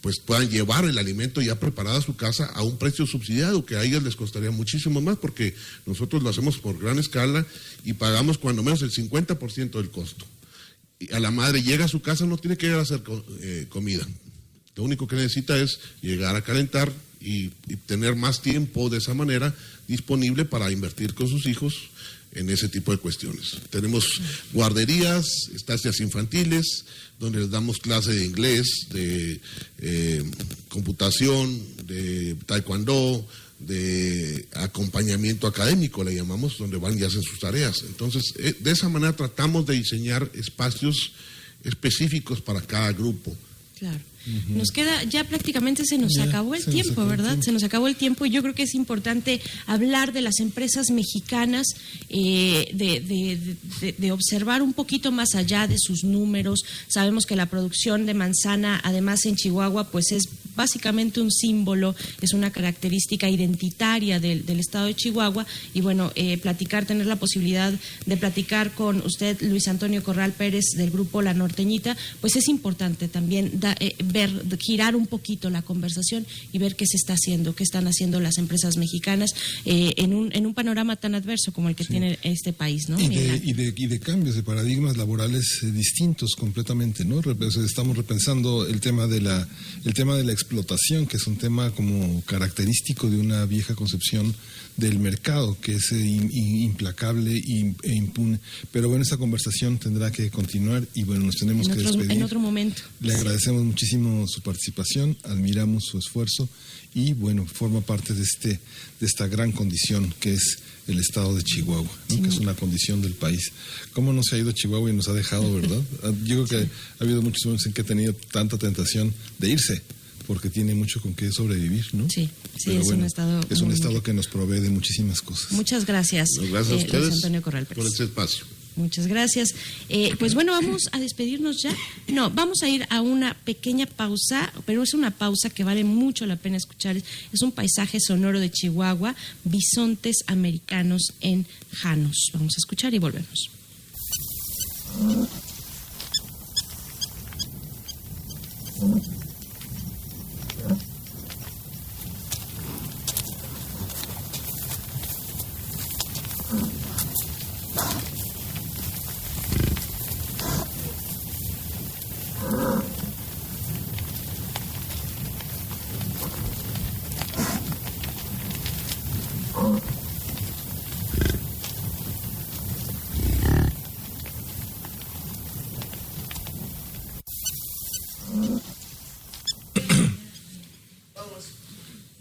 pues puedan llevar el alimento ya preparado a su casa a un precio subsidiado, que a ellas les costaría muchísimo más porque nosotros lo hacemos por gran escala y pagamos cuando menos el 50% del costo. Y a la madre llega a su casa, no tiene que ir a hacer eh, comida. Lo único que necesita es llegar a calentar y, tener más tiempo de esa manera disponible para invertir con sus hijos en ese tipo de cuestiones. Tenemos guarderías, estancias infantiles, donde les damos clase de inglés, de eh, computación, de taekwondo, de acompañamiento académico, le llamamos, donde van y hacen sus tareas. Entonces, eh, de esa manera tratamos de diseñar espacios específicos para cada grupo. Claro. Nos queda, ya prácticamente se nos Ya, acabó el tiempo, acabó el ¿verdad? tiempo. Se nos acabó el tiempo y yo creo que es importante hablar de las empresas mexicanas, eh, de, de- de- de observar un poquito más allá de sus números. Sabemos que la producción de manzana, además en Chihuahua, pues es básicamente un símbolo, es una característica identitaria del, del estado de Chihuahua. Y bueno, eh, platicar, tener la posibilidad de platicar con usted, Luis Antonio Corral Pérez, del grupo La Norteñita, pues es importante también da- eh, ver, girar un poquito la conversación y ver qué se está haciendo, qué están haciendo las empresas mexicanas eh, en, un, en un panorama tan adverso como el que tiene este país, ¿no? Y de, Ángel? y, de, y de cambios de paradigmas laborales distintos completamente, ¿no? Estamos repensando el tema de la el tema de la explotación, que es un tema como característico de una vieja concepción del mercado, que es eh, implacable e impune. Pero bueno, esta conversación tendrá que continuar y bueno, nos tenemos en, que otros- despedir. en otro momento. Le agradecemos muchísimo su participación, admiramos su esfuerzo y bueno, forma parte de este de esta gran condición que es el estado de Chihuahua, ¿no? que es una condición del país. ¿Cómo nos ha ido Chihuahua y nos ha dejado, verdad? Ah, Yo creo que ha habido muchos momentos en que ha tenido tanta tentación de irse, porque tiene mucho con qué sobrevivir, ¿no? Sí, sí, Pero es un estado Es un muy, estado muy- que nos provee de muchísimas cosas. Muchas gracias, Gracias a eh, ustedes Antonio Corral Pérez. por este espacio. Muchas gracias. Eh, pues bueno, vamos a despedirnos ya. No, vamos a ir a una pequeña pausa, pero es una pausa que vale mucho la pena escuchar. Es un paisaje sonoro de Chihuahua, bisontes americanos en Janos. Vamos a escuchar y volvemos.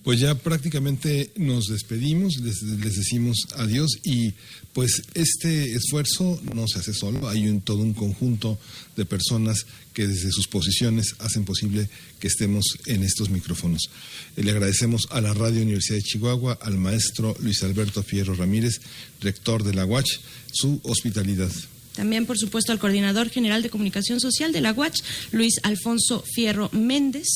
Pues ya prácticamente nos despedimos, les, decimos adiós y pues este esfuerzo no se hace solo, hay un, todo un conjunto de personas que desde sus posiciones hacen posible que estemos en estos micrófonos. Eh, Le agradecemos a la Radio Universidad de Chihuahua, al maestro Luis Alberto Fierro Ramírez, rector de la UACH, su hospitalidad. También, por supuesto, al coordinador general de comunicación social de la UACH, Luis Alfonso Fierro Méndez.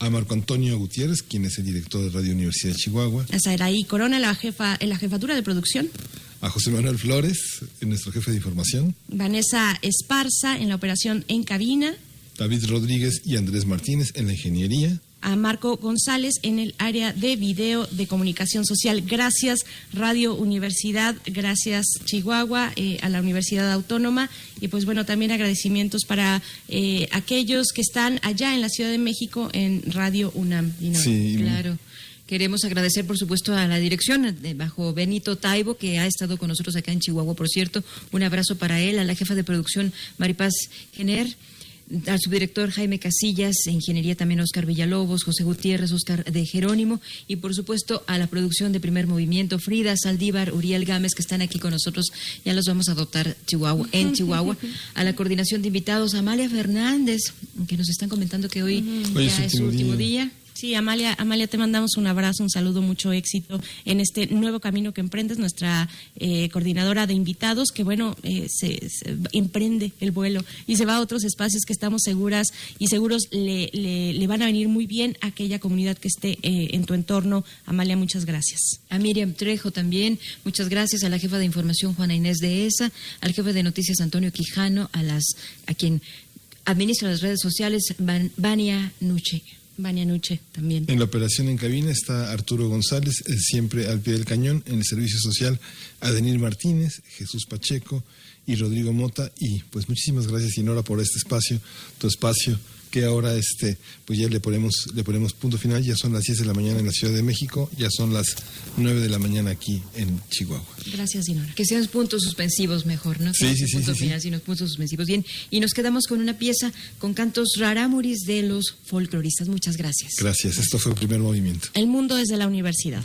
A Marco Antonio Gutiérrez, quien es el director de Radio Universidad de Chihuahua. A Saraí Corona, la jefa, en la jefatura de producción. a José Manuel Flores, nuestro jefe de información, Vanessa Esparza en la operación en cabina, David Rodríguez y Andrés Martínez en la ingeniería, a Marco González en el área de video de comunicación social. Gracias Radio Universidad, gracias Chihuahua, eh, a la Universidad Autónoma y pues bueno, también agradecimientos para eh, aquellos que están allá en la Ciudad de México en Radio UNAM. Sí, Claro. Queremos agradecer, por supuesto, a la dirección de- bajo Benito Taibo, que ha estado con nosotros acá en Chihuahua, por cierto. Un abrazo para él, a la jefa de producción Maripaz Gener, al subdirector Jaime Casillas, ingeniería también Oscar Villalobos, José Gutiérrez, Oscar de Jerónimo, y por supuesto a la producción de Primer Movimiento, Frida Saldívar, Uriel Gámez, que están aquí con nosotros. Ya los vamos a adoptar Chihuahua, en Chihuahua. A la coordinación de invitados, Amalia Fernández, que nos están comentando que hoy Hoy ya es su último día. Sí, Amalia, Amalia, te mandamos un abrazo, un saludo, mucho éxito en este nuevo camino que emprendes, nuestra eh, coordinadora de invitados, que bueno, eh, se, emprende el vuelo y se va a otros espacios que estamos seguras y seguros le, le- van a venir muy bien a aquella comunidad que esté eh, en tu entorno. Amalia, muchas gracias. A Miriam Trejo también, muchas gracias a la jefa de información Juana Inés de ESA, al jefe de noticias Antonio Quijano, a las a quien administra las redes sociales Van- Vania Nuche. Nuche también. En la operación en cabina está Arturo González, siempre al pie del cañón. En el servicio social, Adenir Martínez, Jesús Pacheco y Rodrigo Mota. Y pues muchísimas gracias, Inora, por este espacio, tu espacio, que ahora este, pues ya le ponemos, le ponemos punto final. Ya son las 10 de la mañana en la Ciudad de México, ya son las 9 de la mañana aquí en Chihuahua. Gracias, Dinora. Que sean puntos suspensivos mejor, ¿no? Sí, sí, sí, punto sí, sí. final, sino puntos suspensivos. Bien, y nos quedamos con una pieza con cantos rarámuris de los folcloristas. Muchas gracias. Gracias, esto fue el primer movimiento. El mundo desde la universidad.